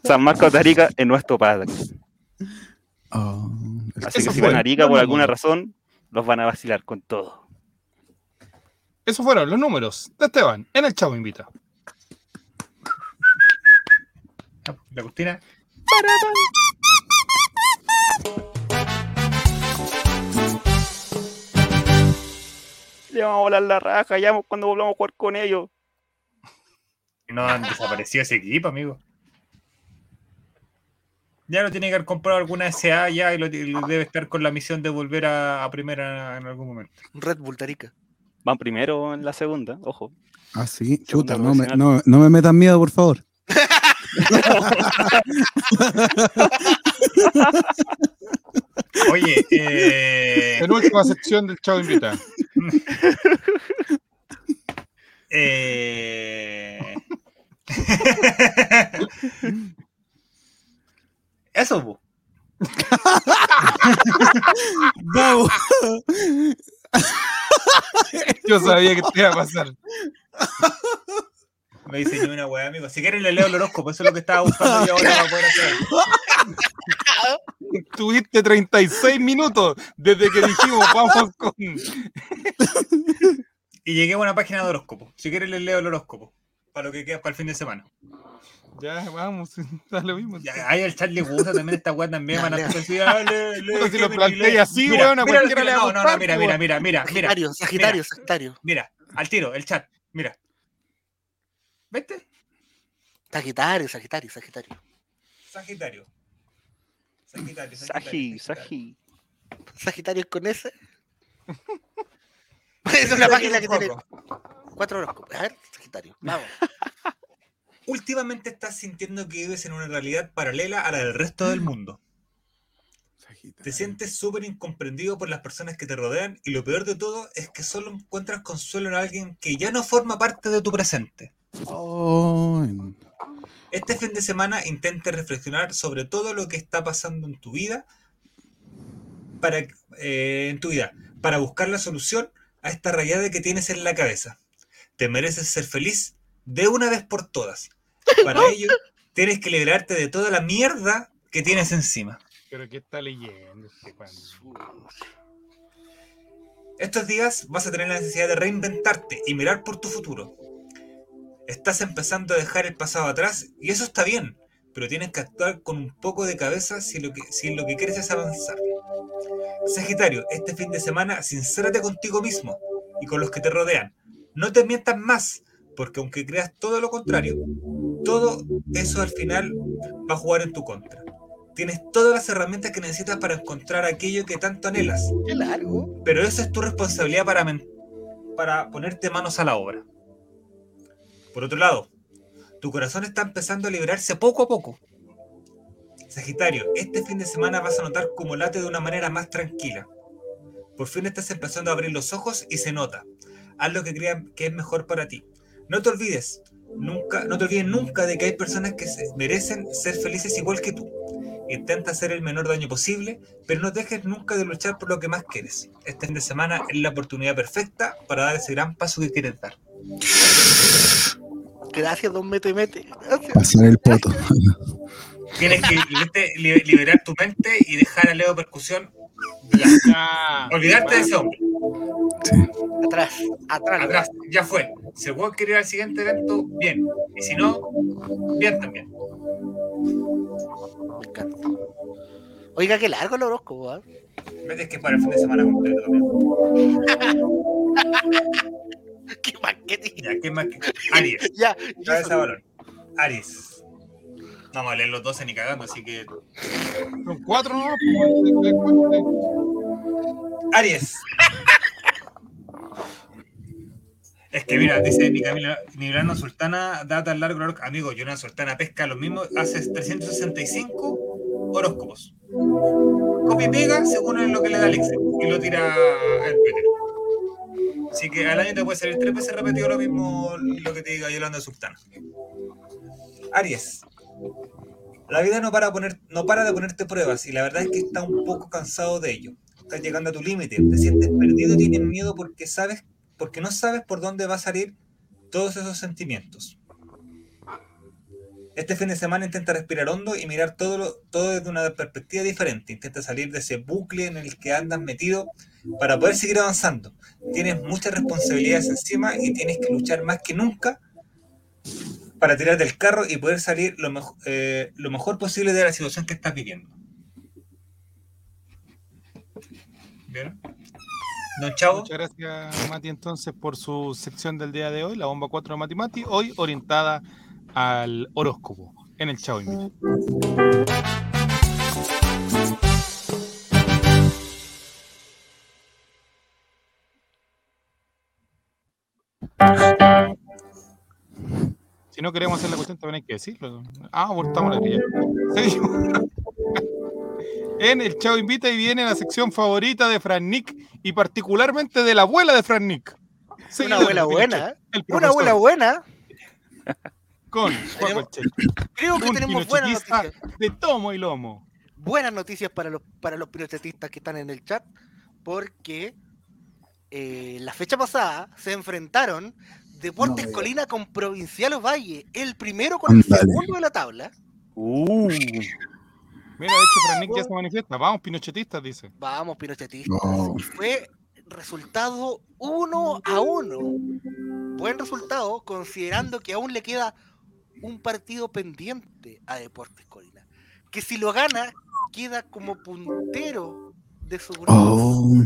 Speaker 4: San Marcos de Arica es nuestro padre.
Speaker 1: Oh,
Speaker 4: Así que si
Speaker 3: fue.
Speaker 4: van a Arica
Speaker 3: No,
Speaker 4: por
Speaker 3: no,
Speaker 4: alguna
Speaker 3: no.
Speaker 4: razón, los van a vacilar con todo.
Speaker 3: Esos fueron los números de Esteban en el Chavo Invita.
Speaker 6: La cortina.
Speaker 4: Le vamos a volar la raja ya cuando volvamos a jugar con ellos.
Speaker 6: No han desaparecido ese equipo, amigo. Ya lo tiene que haber comprado alguna SA ya y lo, y lo debe estar con la misión de volver a, a primera en algún momento.
Speaker 2: Red Bull Tarica.
Speaker 4: Van primero en la segunda, ojo.
Speaker 1: Ah, sí,
Speaker 4: Segunda
Speaker 1: chuta, no me, no me metan miedo, por favor. [LAUGHS]
Speaker 6: Oye, eh,
Speaker 3: Penúltima sección del Chavo Invita. [LAUGHS]
Speaker 6: eh... [LAUGHS] Eso. [LAUGHS]
Speaker 3: Yo sabía que te iba a pasar.
Speaker 6: Me diseñó una weá, amigo. Si quieren le leo el horóscopo, eso es lo que estaba buscando yo ahora para poder hacer. [LAUGHS]
Speaker 3: Tuviste 36 minutos desde que dijimos vamos con.
Speaker 6: Y llegué a una página de horóscopo. Si quieren les leo el horóscopo. Para lo que queda para el fin de semana.
Speaker 3: Ya, vamos, [LAUGHS] da lo mismo.
Speaker 6: Ya, ahí al chat le gusta también esta weá también. Van a decir, ah,
Speaker 3: Puta, si lo planteé así,
Speaker 6: Mira,
Speaker 3: weón, a
Speaker 6: mira,
Speaker 3: cualquiera
Speaker 6: mira,
Speaker 3: le va a
Speaker 6: No, no,
Speaker 3: gustar,
Speaker 6: no, mira, mira, mira, mira, mira.
Speaker 2: Sagitario, Sagitario, Sagitario.
Speaker 6: Mira, al tiro, el chat. Mira. ¿Viste?
Speaker 2: Sagitario, Sagitario, Sagitario.
Speaker 6: Sagitario. Sagitario, Sagitario.
Speaker 4: Saji.
Speaker 2: Sagitario con ese. [LAUGHS] es una página que tiene cuatro horóscopos. A ver, Sagitario, vamos. [LAUGHS]
Speaker 6: Últimamente estás sintiendo que vives en una realidad paralela a la del resto del mundo. Te sientes súper incomprendido por las personas que te rodean y lo peor de todo es que solo encuentras consuelo en alguien que ya no forma parte de tu presente.
Speaker 1: Oh,
Speaker 6: Este fin de semana intente reflexionar sobre todo lo que está pasando en tu vida para eh, en tu vida para buscar la solución a esta rayada que tienes en la cabeza. Te mereces ser feliz de una vez por todas. [LAUGHS] Para ello tienes que liberarte de toda la mierda que tienes encima.
Speaker 3: Pero ¿qué está leyendo este cuando?
Speaker 6: Estos días vas a tener la necesidad de reinventarte y mirar por tu futuro. Estás empezando a dejar el pasado atrás y eso está bien, pero tienes que actuar con un poco de cabeza si lo que, si lo que quieres es avanzar. Sagitario, este fin de semana sincérate contigo mismo y con los que te rodean. No te mientas más, porque aunque creas todo lo contrario, todo eso al final va a jugar en tu contra. Tienes todas las herramientas que necesitas para encontrar aquello que tanto anhelas.
Speaker 2: Qué largo.
Speaker 6: Pero esa es tu responsabilidad para ponerte manos a la obra. Por otro lado, tu corazón está empezando a liberarse poco a poco. Sagitario, este fin de semana vas a notar cómo late de una manera más tranquila. Por fin estás empezando a abrir los ojos y se nota. Haz lo que crean que es mejor para ti. No te olvides, nunca, no te olvides nunca de que hay personas que se merecen ser felices igual que tú. Intenta hacer el menor daño posible, pero no dejes nunca de luchar por lo que más quieres. Este fin de semana es la oportunidad perfecta para dar ese gran paso que quieres dar.
Speaker 2: Gracias, don Mete Mete. Gracias.
Speaker 1: pasar el poto. [LAUGHS]
Speaker 6: Tienes que liberar tu mente y dejar a Leo Percusión ya.
Speaker 3: Ya.
Speaker 6: Olvidarte de ese hombre.
Speaker 2: Atrás, atrás.
Speaker 6: Atrás, ya fue. Si el weón quiere ir al siguiente evento, bien. Y si no, bien también.
Speaker 2: Me encanta. Oiga, qué largo el horóscopo, ¿ah?
Speaker 6: Es que para el fin de semana completo. amigo. [LAUGHS] Ya, ¿qué más? que- [LAUGHS] Aries.
Speaker 2: Ya,
Speaker 6: Cabeza de balón. Aries. No vamos a leer los 12 ni cagando, así que.
Speaker 3: Son cuatro, ¿no?
Speaker 6: Aries. Es que mira, dice ni Camila, Sultana da tan largo el horóscopo. Amigo, Yurano Sultana pesca lo mismo, hace 365 horóscopos. Copia y pega según lo que le da el Excel y lo tira al Twitter. Así que al año te puede salir tres veces repetido lo mismo lo que te diga Yolanda Sultana. Aries. La vida no para, poner, de ponerte pruebas y la verdad es que está un poco cansado de ello. Estás llegando a tu límite, te sientes perdido y tienes miedo porque sabes, porque no sabes por dónde va a salir todos esos sentimientos. Este fin de semana intenta respirar hondo y mirar todo, lo- todo desde una perspectiva diferente. Intenta salir de ese bucle en el que andas metido para poder seguir avanzando. Tienes muchas responsabilidades encima y tienes que luchar más que nunca para tirar del carro y poder salir lo, eh, lo mejor posible de la situación que estás viviendo. ¿Vieron? Don Chavo,
Speaker 3: Muchas gracias, Mati, entonces, por su sección del día de hoy, la bomba 4 de Mati Mati, hoy orientada al horóscopo en el Chavo Invito. Si no queremos hacer la cuestión, también hay que decirlo. Ah, abortamos la grilla. Seguimos. [LAUGHS] En el Chavo Invita y viene la sección favorita de Fran Nick y particularmente de la abuela de Fran Nick.
Speaker 2: Una abuela buena, Una abuela buena.
Speaker 3: Con Checho.
Speaker 2: Creo que tenemos buenas noticias.
Speaker 3: de tomo y lomo.
Speaker 2: Buenas noticias para los, para los pinochetistas que están en el chat. Porque eh, la fecha pasada se enfrentaron Deportes
Speaker 1: No,
Speaker 2: Colina con Provincial Valle. El primero con el segundo de la tabla.
Speaker 4: Uh,
Speaker 3: Mira, de hecho, Fran Nick ya se manifiesta. Vamos, pinochetistas, dice.
Speaker 2: Vamos, pinochetistas.
Speaker 1: No.
Speaker 2: Fue resultado uno a uno. Buen resultado, considerando que aún le queda un partido pendiente a Deportes Colina. Que si lo gana, queda como puntero de su grupo.
Speaker 1: Oh,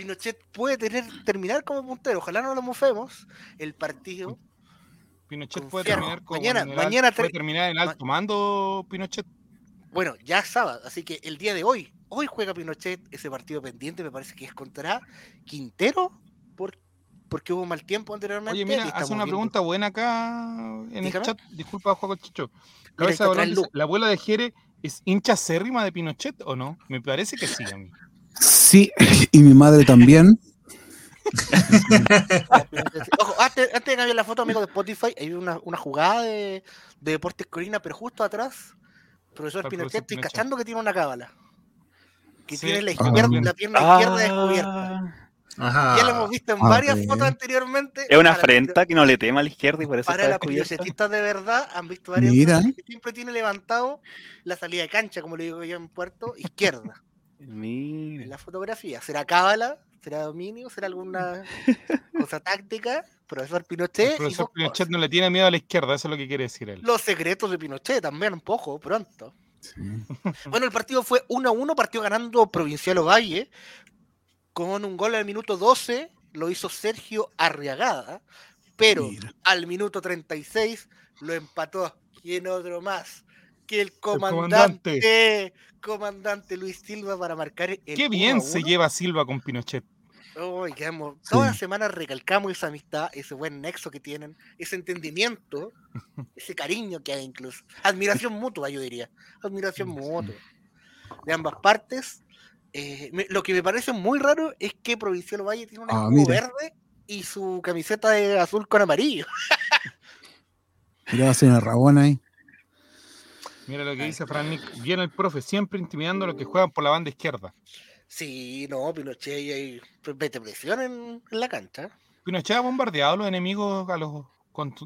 Speaker 2: Pinochet puede tener, terminar como puntero. Ojalá no lo mofemos. El partido.
Speaker 3: Pinochet puede terminar como
Speaker 2: Mañana-
Speaker 3: en
Speaker 2: mañana
Speaker 3: puede terminar en alto mando Pinochet.
Speaker 2: Bueno, ya sábado, así que el día de hoy, hoy juega Pinochet ese partido pendiente, me parece que es contra Quintero, por, porque hubo mal tiempo anteriormente.
Speaker 3: Oye, mira, hace una
Speaker 2: viendo-
Speaker 3: pregunta buena acá en el chat. Disculpa, el Chicho.
Speaker 2: Mira,
Speaker 3: dice. ¿La abuela de Jere es hincha acérrima de Pinochet o no? Me parece que sí a mí.
Speaker 1: Sí, [LAUGHS] y mi madre también. [LAUGHS]
Speaker 2: Ojo, antes, antes de cambiar la foto, amigo de Spotify, hay una, una jugada de, de Deportes Corina, pero justo atrás, profesor Pinochet, estoy
Speaker 3: Pinochet.
Speaker 2: cachando que tiene una cábala. Que
Speaker 3: Sí.
Speaker 2: tiene la,
Speaker 1: Ah.
Speaker 2: la pierna izquierda descubierta.
Speaker 4: ah,
Speaker 6: Ajá.
Speaker 2: Ya lo hemos visto en
Speaker 1: Ah,
Speaker 2: varias fotos anteriormente.
Speaker 4: es una afrenta que no le tema a la izquierda y por eso
Speaker 2: Para los
Speaker 4: descubierta.
Speaker 2: pinochettistas de verdad, han visto varias
Speaker 1: Mira.
Speaker 2: fotos que siempre tiene levantado la salida de cancha, como le digo yo en Puerto, izquierda.
Speaker 4: Mira.
Speaker 2: en la fotografía. ¿Será cábala? ¿Será dominio? ¿Será alguna [LAUGHS] cosa táctica? Profesor Pinochet.
Speaker 3: El profesor Pinochet no le tiene miedo a la izquierda, eso es lo que quiere decir él.
Speaker 2: Los secretos de Pinochet también, un poco, pronto.
Speaker 1: Sí. [LAUGHS]
Speaker 2: Bueno, el partido fue 1 a 1, partió ganando Provincial Ovalle con un gol al minuto 12, lo hizo Sergio Arriagada, pero
Speaker 1: Mira.
Speaker 2: al minuto 36 lo empató. ¿Quién otro más? Que el
Speaker 3: comandante.
Speaker 2: comandante, comandante, Luis Silva para marcar el
Speaker 3: Qué
Speaker 2: 1
Speaker 3: bien se
Speaker 2: 1.
Speaker 3: lleva Silva con Pinochet.
Speaker 2: Uy, quedamos-
Speaker 1: Sí.
Speaker 2: Toda la semana recalcamos esa amistad, ese buen nexo que tienen, ese entendimiento, [LAUGHS] ese cariño que hay incluso. Admiración mutua, yo diría. Admiración mutua. De ambas partes. Eh, me- lo que me parece muy raro es que Provincial Valle tiene un
Speaker 1: Ah,
Speaker 2: escudo
Speaker 1: mira.
Speaker 2: verde y su camiseta de azul con amarillo. [LAUGHS]
Speaker 1: A ser una rabona ahí.
Speaker 3: Mira lo que dice Fran Nick. Viene el profe, siempre intimidando a los que juegan por la banda izquierda.
Speaker 2: Sí, no, Pinochet y ahí mete presión en, en la cancha.
Speaker 3: Pinochet ha bombardeado a los enemigos, a los,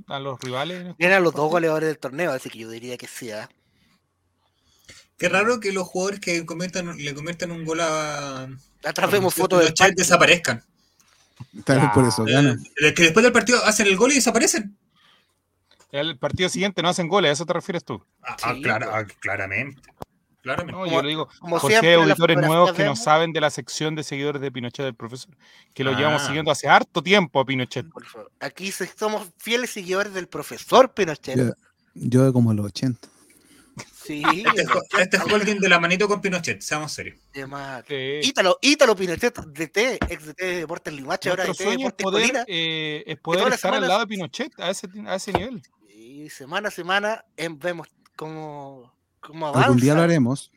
Speaker 3: a los rivales.
Speaker 2: Eran los dos goleadores del torneo, así que yo diría que sí. ¿ah?
Speaker 6: Qué raro que los jugadores que conviertan, le conviertan un gol a.
Speaker 2: Atrás vemos fotos del
Speaker 6: Pinochet desaparezcan.
Speaker 1: Tal vez por eso
Speaker 6: Eh,
Speaker 1: ganan.
Speaker 6: que después del partido hacen el gol y desaparecen.
Speaker 3: El partido siguiente no hacen goles, ¿a eso te refieres tú?
Speaker 6: Ah,
Speaker 2: Sí,
Speaker 6: clara-
Speaker 2: pues.
Speaker 6: ah, claramente. Claramente.
Speaker 3: No, yo le digo,
Speaker 2: como siempre, las
Speaker 3: auditores nuevos que no saben de la sección de seguidores de Pinochet del profesor, que lo llevamos
Speaker 6: Ah.
Speaker 3: siguiendo hace harto tiempo a Pinochet.
Speaker 2: Por favor. Aquí somos fieles seguidores del profesor Pinochet.
Speaker 1: Yo, yo de como los 80.
Speaker 2: Sí, [LAUGHS]
Speaker 6: Este, es este es holding de la manito con Pinochet, seamos serios.
Speaker 3: Sí.
Speaker 2: Ítalo, Ítalo Pinochet, DT, ex DT de Deportes Limache, ahora
Speaker 3: Nuestro
Speaker 2: DT de
Speaker 3: sueño es
Speaker 2: Deportes
Speaker 3: poder,
Speaker 2: Colina.
Speaker 3: eh, es poder estar al lado de Pinochet a ese, a ese nivel.
Speaker 2: Y semana a semana em, vemos cómo, cómo
Speaker 1: Algún día lo
Speaker 2: avanza.
Speaker 1: haremos.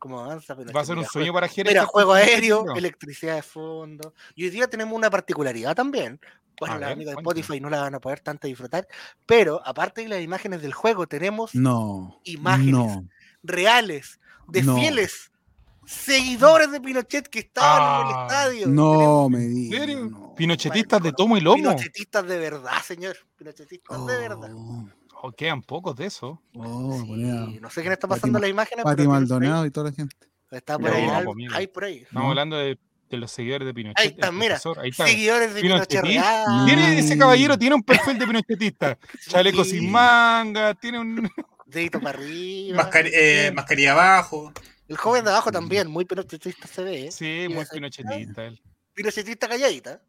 Speaker 2: Cómo avanza.
Speaker 3: Va a ser un sueño para Jerez.
Speaker 2: Mira,
Speaker 3: estar
Speaker 2: juego aéreo, electricidad de fondo. Y hoy día tenemos una particularidad también. Bueno, las amigas de. Spotify no la van a poder tanto disfrutar. Pero aparte de las imágenes del juego, tenemos
Speaker 1: No.
Speaker 2: Imágenes.
Speaker 1: No.
Speaker 2: reales de
Speaker 1: No.
Speaker 2: fieles seguidores de Pinochet que estaban en el
Speaker 3: Ah,
Speaker 2: estadio.
Speaker 1: No me
Speaker 3: ¿En
Speaker 1: digas.
Speaker 3: serio?
Speaker 1: no.
Speaker 3: Pinochetistas de tomo y lomo.
Speaker 2: Pinochetistas de verdad, señor. Pinochetistas de verdad.
Speaker 1: Oh,
Speaker 3: Oh, quedan pocos de eso.
Speaker 1: oh,
Speaker 2: Sí, no sé quién está
Speaker 1: Pati
Speaker 2: pasando
Speaker 1: Ma-
Speaker 2: las imágenes.
Speaker 1: Pati
Speaker 2: ahí-
Speaker 1: Maldonado y toda la gente.
Speaker 2: Está por ahí.
Speaker 3: No, pues, mira.
Speaker 2: hay por ahí.
Speaker 3: Estamos
Speaker 1: No.
Speaker 3: hablando de, de los seguidores de Pinochet.
Speaker 2: Ahí
Speaker 3: el
Speaker 2: está, mira.
Speaker 3: Ahí está.
Speaker 2: Seguidores de Pinochet.
Speaker 3: Tiene, ese caballero tiene un perfil de pinochetista. [LAUGHS] Chaleco
Speaker 2: Sí.
Speaker 3: sin manga, tiene un.
Speaker 2: Dedito para arriba.
Speaker 6: Mascar- eh, mascarilla abajo.
Speaker 2: El joven de abajo también, muy pinochetista se ve. ¿eh?
Speaker 3: Sí, muy pinochetista él.
Speaker 2: Pinochetista calladita.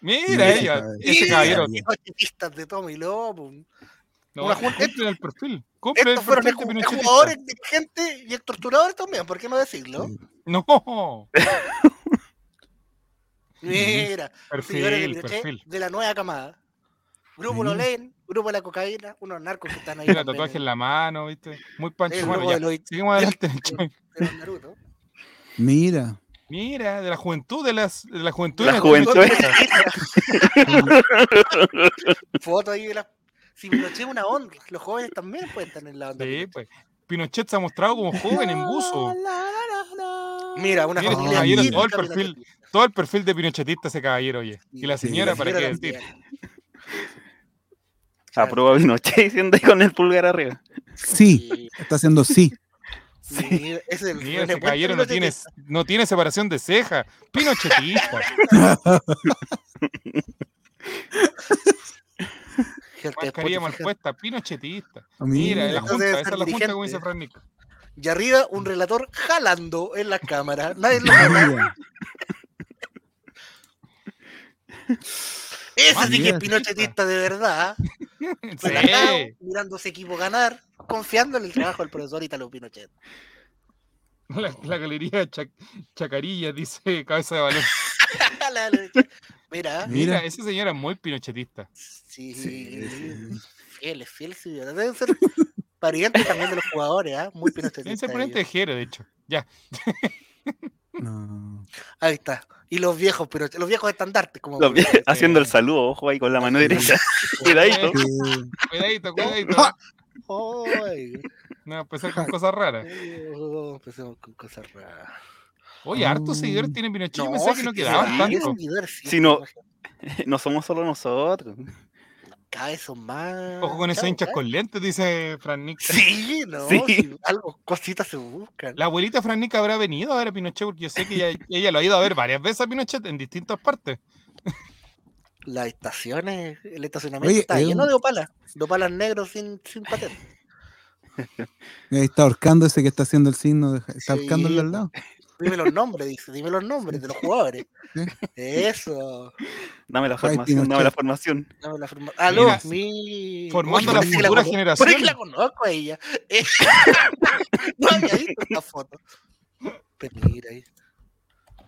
Speaker 3: Mira
Speaker 1: Mira,
Speaker 3: ella,
Speaker 1: ese
Speaker 3: ese caballero.
Speaker 2: Pinochetistas de Tommy Lobo.
Speaker 3: No,
Speaker 2: Una junta-
Speaker 3: cumple el perfil. Cumple el
Speaker 2: Estos fueron
Speaker 3: perfil de
Speaker 2: ex-
Speaker 3: pinochetista.
Speaker 2: jugadores, dirigentes y torturadores también, ¿por qué no decirlo?
Speaker 3: No, [LAUGHS]
Speaker 2: Mira, seguidores de
Speaker 3: perfil, perfil.
Speaker 2: de la nueva camada. Grupo
Speaker 1: Mira.
Speaker 2: Lolen, Grupo de la Cocaína, unos narcos que están [LAUGHS] ahí.
Speaker 3: Mira, tatuaje en la mano, ¿viste? Muy pancho. Bueno, ya.
Speaker 2: de los-
Speaker 3: Seguimos adelante.
Speaker 2: De los Naruto.
Speaker 1: Mira.
Speaker 3: Mira, de la juventud, de, las, de la juventud.
Speaker 4: La
Speaker 3: de
Speaker 4: juventud. [LAUGHS]
Speaker 2: Foto ahí de la. Si Pinochet es una onda, los jóvenes también pueden estar en la onda.
Speaker 3: Sí, pues. Pinochet se ha mostrado como joven en buzo.
Speaker 2: Mira, una
Speaker 3: Mira,
Speaker 2: familia
Speaker 3: caballero,
Speaker 2: típica
Speaker 3: todo el perfil. Todo el perfil de pinochetista ese caballero, oye. Y la
Speaker 2: Sí,
Speaker 3: señora,
Speaker 2: la
Speaker 3: ¿para qué
Speaker 2: señora
Speaker 3: decir?
Speaker 2: También.
Speaker 4: Aprueba Pinochet diciendo ahí con el pulgar arriba.
Speaker 1: Sí.
Speaker 2: Sí,
Speaker 1: Está haciendo sí.
Speaker 2: sí, ese es el
Speaker 3: Mira, ese
Speaker 2: Puente
Speaker 3: caballero no tiene, no tiene separación de ceja. Pinochetista. [LAUGHS] Mascarilla mal puesta. Pinochetista.
Speaker 1: Mira,
Speaker 3: la junta, esa es la junta, como dice Fran Nick.
Speaker 2: Y arriba un relator jalando en la cámara. [LAUGHS] Nadie lo. [LAUGHS] Ese
Speaker 3: Ah,
Speaker 2: sí que es pinochetista de verdad. [LAUGHS]
Speaker 3: Sí.
Speaker 2: relajado, mirando a ese equipo ganar, confiando en el trabajo del profesor Italo Pinochet. [LAUGHS]
Speaker 3: La, la galería Chac- Chacarilla dice [LAUGHS] cabeza de balón.
Speaker 2: Mira,
Speaker 3: Mira, ese señor es muy pinochetista.
Speaker 2: sí,
Speaker 1: Sí, sí.
Speaker 2: fieles, fieles seguidores. Deben ser parientes también de los jugadores, ¿ah? Muy pinochetistas.
Speaker 3: ese ponente de
Speaker 2: ellos.
Speaker 3: Jero, de hecho. Ya.
Speaker 1: No.
Speaker 2: Ahí está. Y los viejos, pero los viejos estandartes, como
Speaker 4: haciendo el saludo, ojo ahí con la mano derecha. [LAUGHS] Cuidadito.
Speaker 3: Cuidadito, cuidadito.
Speaker 2: Ay,
Speaker 3: No, empezar con cosas raras.
Speaker 2: oh, empecemos con cosas raras.
Speaker 3: Oye, hartos seguidores tienen Pinochet. Yo pensé que no
Speaker 2: que
Speaker 3: quedaban tanto.
Speaker 2: sí,
Speaker 4: Si no-. [LAUGHS] No somos solo nosotros.
Speaker 2: Cada vez son más.
Speaker 3: Ojo con esos hinchas
Speaker 2: chao.
Speaker 3: con lentes, dice Fran Nick.
Speaker 2: Sí, no,
Speaker 4: Sí.
Speaker 2: sí, algo, cositas se buscan.
Speaker 3: La abuelita Fran Nick habrá venido a ver a Pinochet porque yo sé que ella, ella lo ha ido a ver varias veces a Pinochet en distintas partes.
Speaker 2: Las estaciones, el estacionamiento
Speaker 1: Oye,
Speaker 2: está
Speaker 1: es
Speaker 2: lleno
Speaker 1: un-
Speaker 2: de opalas, de opalas negros sin, sin patente. [LAUGHS]
Speaker 1: Ahí está ahorcando ese que está haciendo el signo. está
Speaker 2: Sí.
Speaker 1: ahorcándole al lado.
Speaker 2: Dime los nombres, dice, dime los nombres de los jugadores. Eso.
Speaker 4: Dame la
Speaker 1: Ay,
Speaker 4: formación, dame la formación.
Speaker 2: Dame la forma- Aló,
Speaker 3: Mira,
Speaker 2: mi.
Speaker 3: formando
Speaker 2: Oye,
Speaker 3: la futura
Speaker 2: cono-
Speaker 3: generación.
Speaker 2: Parece que la conozco a ella. Eh, [LAUGHS] no había visto esta foto. Pero mira ahí.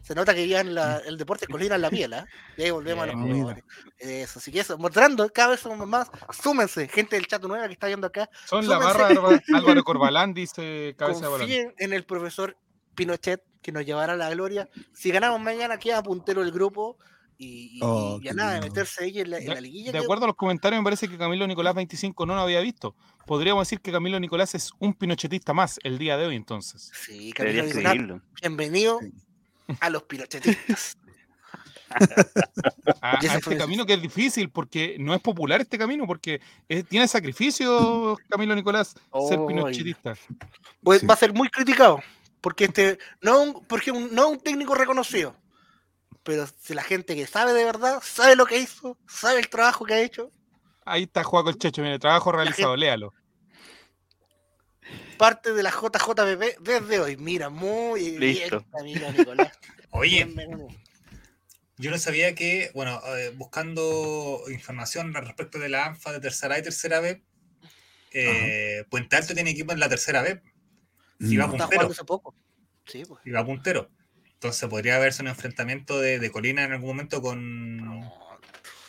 Speaker 2: Se nota que ya en la, el deporte colina en la piel, ¿ah? Y ahí volvemos a los jugadores. Eso, así que eso, mostrando, cada vez somos más. Súmense, gente del chat nueva que está viendo acá.
Speaker 3: Son la barra Álvaro- Álvaro [LAUGHS] Corbalán, dice cabeza de balón.
Speaker 2: Confíen en el profesor Pinochet que nos llevará a la gloria. Si ganamos mañana, queda puntero el grupo y, y-
Speaker 1: Oh,
Speaker 2: y a nada de
Speaker 1: lindo.
Speaker 2: meterse ahí en la, en la
Speaker 3: De,
Speaker 2: liguilla.
Speaker 3: de
Speaker 2: que-
Speaker 3: acuerdo a los comentarios, me parece que Camilo Nicolás 25 no lo había visto. Podríamos decir que Camilo Nicolás es un pinochetista más el día de hoy, entonces.
Speaker 2: Sí, Camilo Nicolás, bienvenido a los pinochetistas. [LAUGHS]
Speaker 3: a, a este camino que es difícil porque no es popular este camino porque es- tiene sacrificio Camilo Nicolás ser pinochetista.
Speaker 2: Pues
Speaker 1: Sí.
Speaker 2: va a ser muy criticado. Porque este no es un, porque un- no es un técnico reconocido. Pero si la gente que sabe de verdad, sabe lo que hizo, sabe el trabajo que ha hecho,
Speaker 3: Ahí está Juaco el Checho, mire, trabajo realizado, léalo.
Speaker 2: parte de la JJBB desde hoy. Mira, muy
Speaker 4: Listo.
Speaker 2: bien, Camilo Nicolás. [LAUGHS]
Speaker 6: Oye,
Speaker 2: Bien, Menú.
Speaker 6: yo no sabía que, bueno, eh, buscando información al respecto de la ANFA de tercera A y tercera B, eh, Puente Alto tiene equipo en la tercera B y va
Speaker 1: Mm.
Speaker 2: Está
Speaker 6: puntero.
Speaker 2: poco. Sí, pues.
Speaker 6: Va puntero. Entonces podría haberse un enfrentamiento de, de Colina en algún momento con.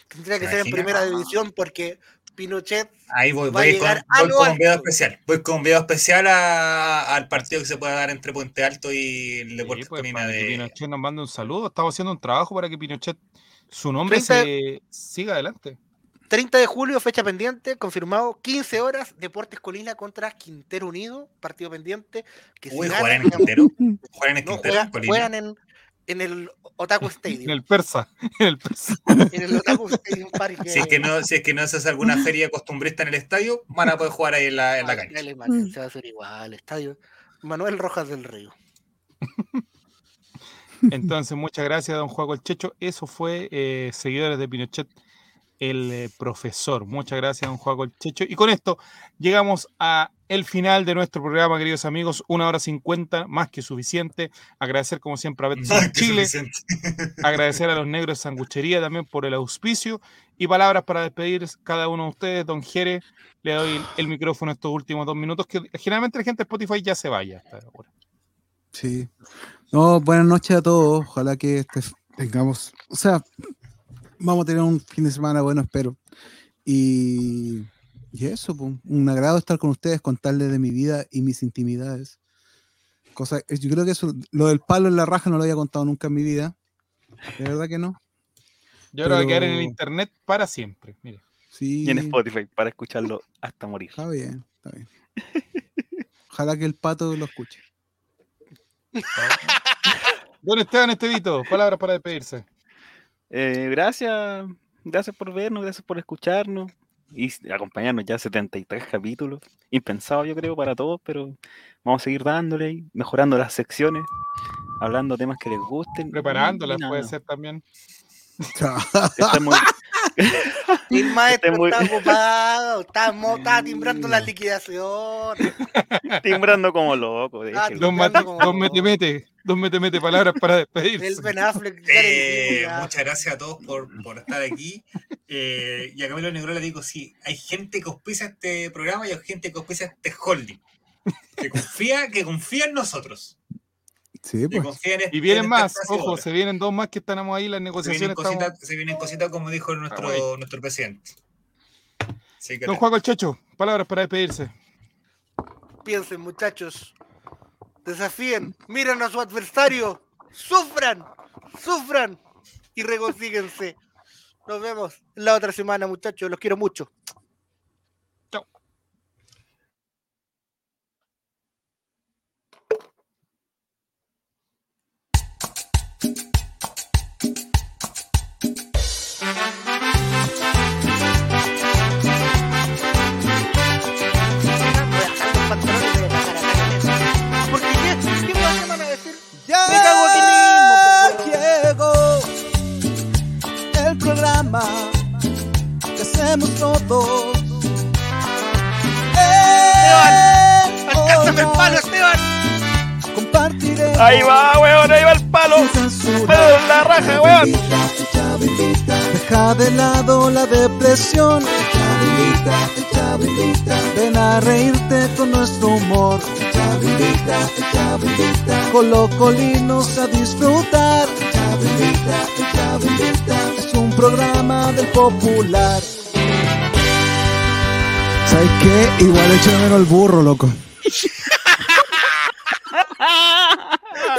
Speaker 2: Tendría que
Speaker 6: ¿Te
Speaker 2: ser en primera división porque Pinochet
Speaker 6: Ahí voy,
Speaker 2: Va a llegar
Speaker 6: con,
Speaker 2: a
Speaker 6: voy con un video especial. Voy con un video especial a- al partido que se pueda dar entre Puente Alto y el
Speaker 3: Sí,
Speaker 6: Deportes
Speaker 3: pues,
Speaker 6: Colina de.
Speaker 3: Pinochet nos mande un saludo. Estamos haciendo un trabajo para que Pinochet, su nombre
Speaker 2: 30
Speaker 3: se siga adelante.
Speaker 2: 30 de julio, fecha pendiente, confirmado, 15 horas, Deportes Colina contra Quintero Unido, partido pendiente. Que
Speaker 6: Uy, juegan en Quintero. [LAUGHS] Juegan en
Speaker 2: no,
Speaker 6: Quintero,
Speaker 2: juegan,
Speaker 6: Colina.
Speaker 2: juegan en, en el Otaku [LAUGHS]
Speaker 3: En
Speaker 2: Stadium.
Speaker 3: el persa. En el persa. [LAUGHS]
Speaker 2: En el Otaku Stadium Park.
Speaker 6: Si es, que no, si es que no se hace alguna feria costumbrista en el estadio, van a poder jugar ahí en la, en la cancha.
Speaker 2: dale, man, Se va a hacer igual, estadio. Manuel Rojas del Río.
Speaker 3: Entonces, muchas gracias, don Juaco el Checho. Eso fue eh, seguidores de Pinochet, el eh, profesor. Muchas gracias, don Juaco el Checho. Y con esto llegamos a el final de nuestro programa, queridos amigos. Una hora cincuenta, más que suficiente. Agradecer, como siempre, a
Speaker 6: que
Speaker 3: Chile. [LAUGHS] Agradecer a los negros de Sanguchería también por el auspicio. Y palabras para despedir cada uno de ustedes, don Jere. Le doy el micrófono estos últimos dos minutos, que generalmente la gente de Spotify ya se vaya. hasta ahora.
Speaker 1: Sí. No, buenas noches a todos. Ojalá que este- tengamos, o sea, vamos a tener un fin de semana bueno, espero. Y, y eso, pues, un agrado estar con ustedes, contarles de mi vida y mis intimidades. Cosa, yo creo que eso, lo del palo en la raja no lo había contado nunca en mi vida. De verdad que no.
Speaker 3: Yo creo que va a quedar en el
Speaker 1: Pero-
Speaker 3: internet para siempre. Mire.
Speaker 1: Sí,
Speaker 4: Y en Spotify para escucharlo hasta morir.
Speaker 1: está bien, está bien. Ojalá que el pato lo escuche. [LAUGHS]
Speaker 3: Don Esteban Estevito, palabras para despedirse.
Speaker 4: Eh, gracias, gracias por vernos, gracias por escucharnos y acompañarnos ya 73 capítulos. Impensado yo creo para todos, pero vamos a seguir dándole y mejorando las secciones, hablando temas que les gusten.
Speaker 3: Preparándolas puede ser también. [LAUGHS]
Speaker 4: Está muy- [LAUGHS]
Speaker 2: El maestro
Speaker 4: muy-
Speaker 2: está [LAUGHS] ocupado, está, timbrando las liquidaciones. [LAUGHS]
Speaker 4: timbrando como loco.
Speaker 2: Ah.
Speaker 3: Don, Mate,
Speaker 2: como-
Speaker 3: don Mete Mete, don Mete Mete, palabras para despedirse.
Speaker 2: El Ben Affleck. ya le
Speaker 6: Eh, muchas gracias a todos por, por estar aquí. Eh, y a Camilo Negro le digo, sí, hay gente que auspicia este programa y hay gente que auspicia este holding. Que confía, que confía en nosotros.
Speaker 1: Sí, pues.
Speaker 6: este-
Speaker 3: Y vienen
Speaker 6: en
Speaker 3: más,
Speaker 6: espacio
Speaker 3: ojo, se vienen dos más que estamos ahí, las
Speaker 6: se vienen,
Speaker 3: negociaciones.
Speaker 6: cositas,
Speaker 3: estamos-
Speaker 6: se vienen cositas como dijo nuestro, nuestro presidente. Que
Speaker 3: Don Juan Checho, palabras para despedirse.
Speaker 2: Piensen, muchachos. Desafíen, miren a su adversario. Sufran, sufran y regocíguense. Nos vemos la otra semana, muchachos. Los quiero mucho.
Speaker 4: Ahí va, weón, ahí va el palo. Pero en la raja, weón.
Speaker 11: Deja de lado la depresión. Ven a reírte con nuestro humor. Con los colinos a disfrutar. Es un programa del popular.
Speaker 1: ¿Sabes qué? Igual echo de menos el burro, loco. [LAUGHS]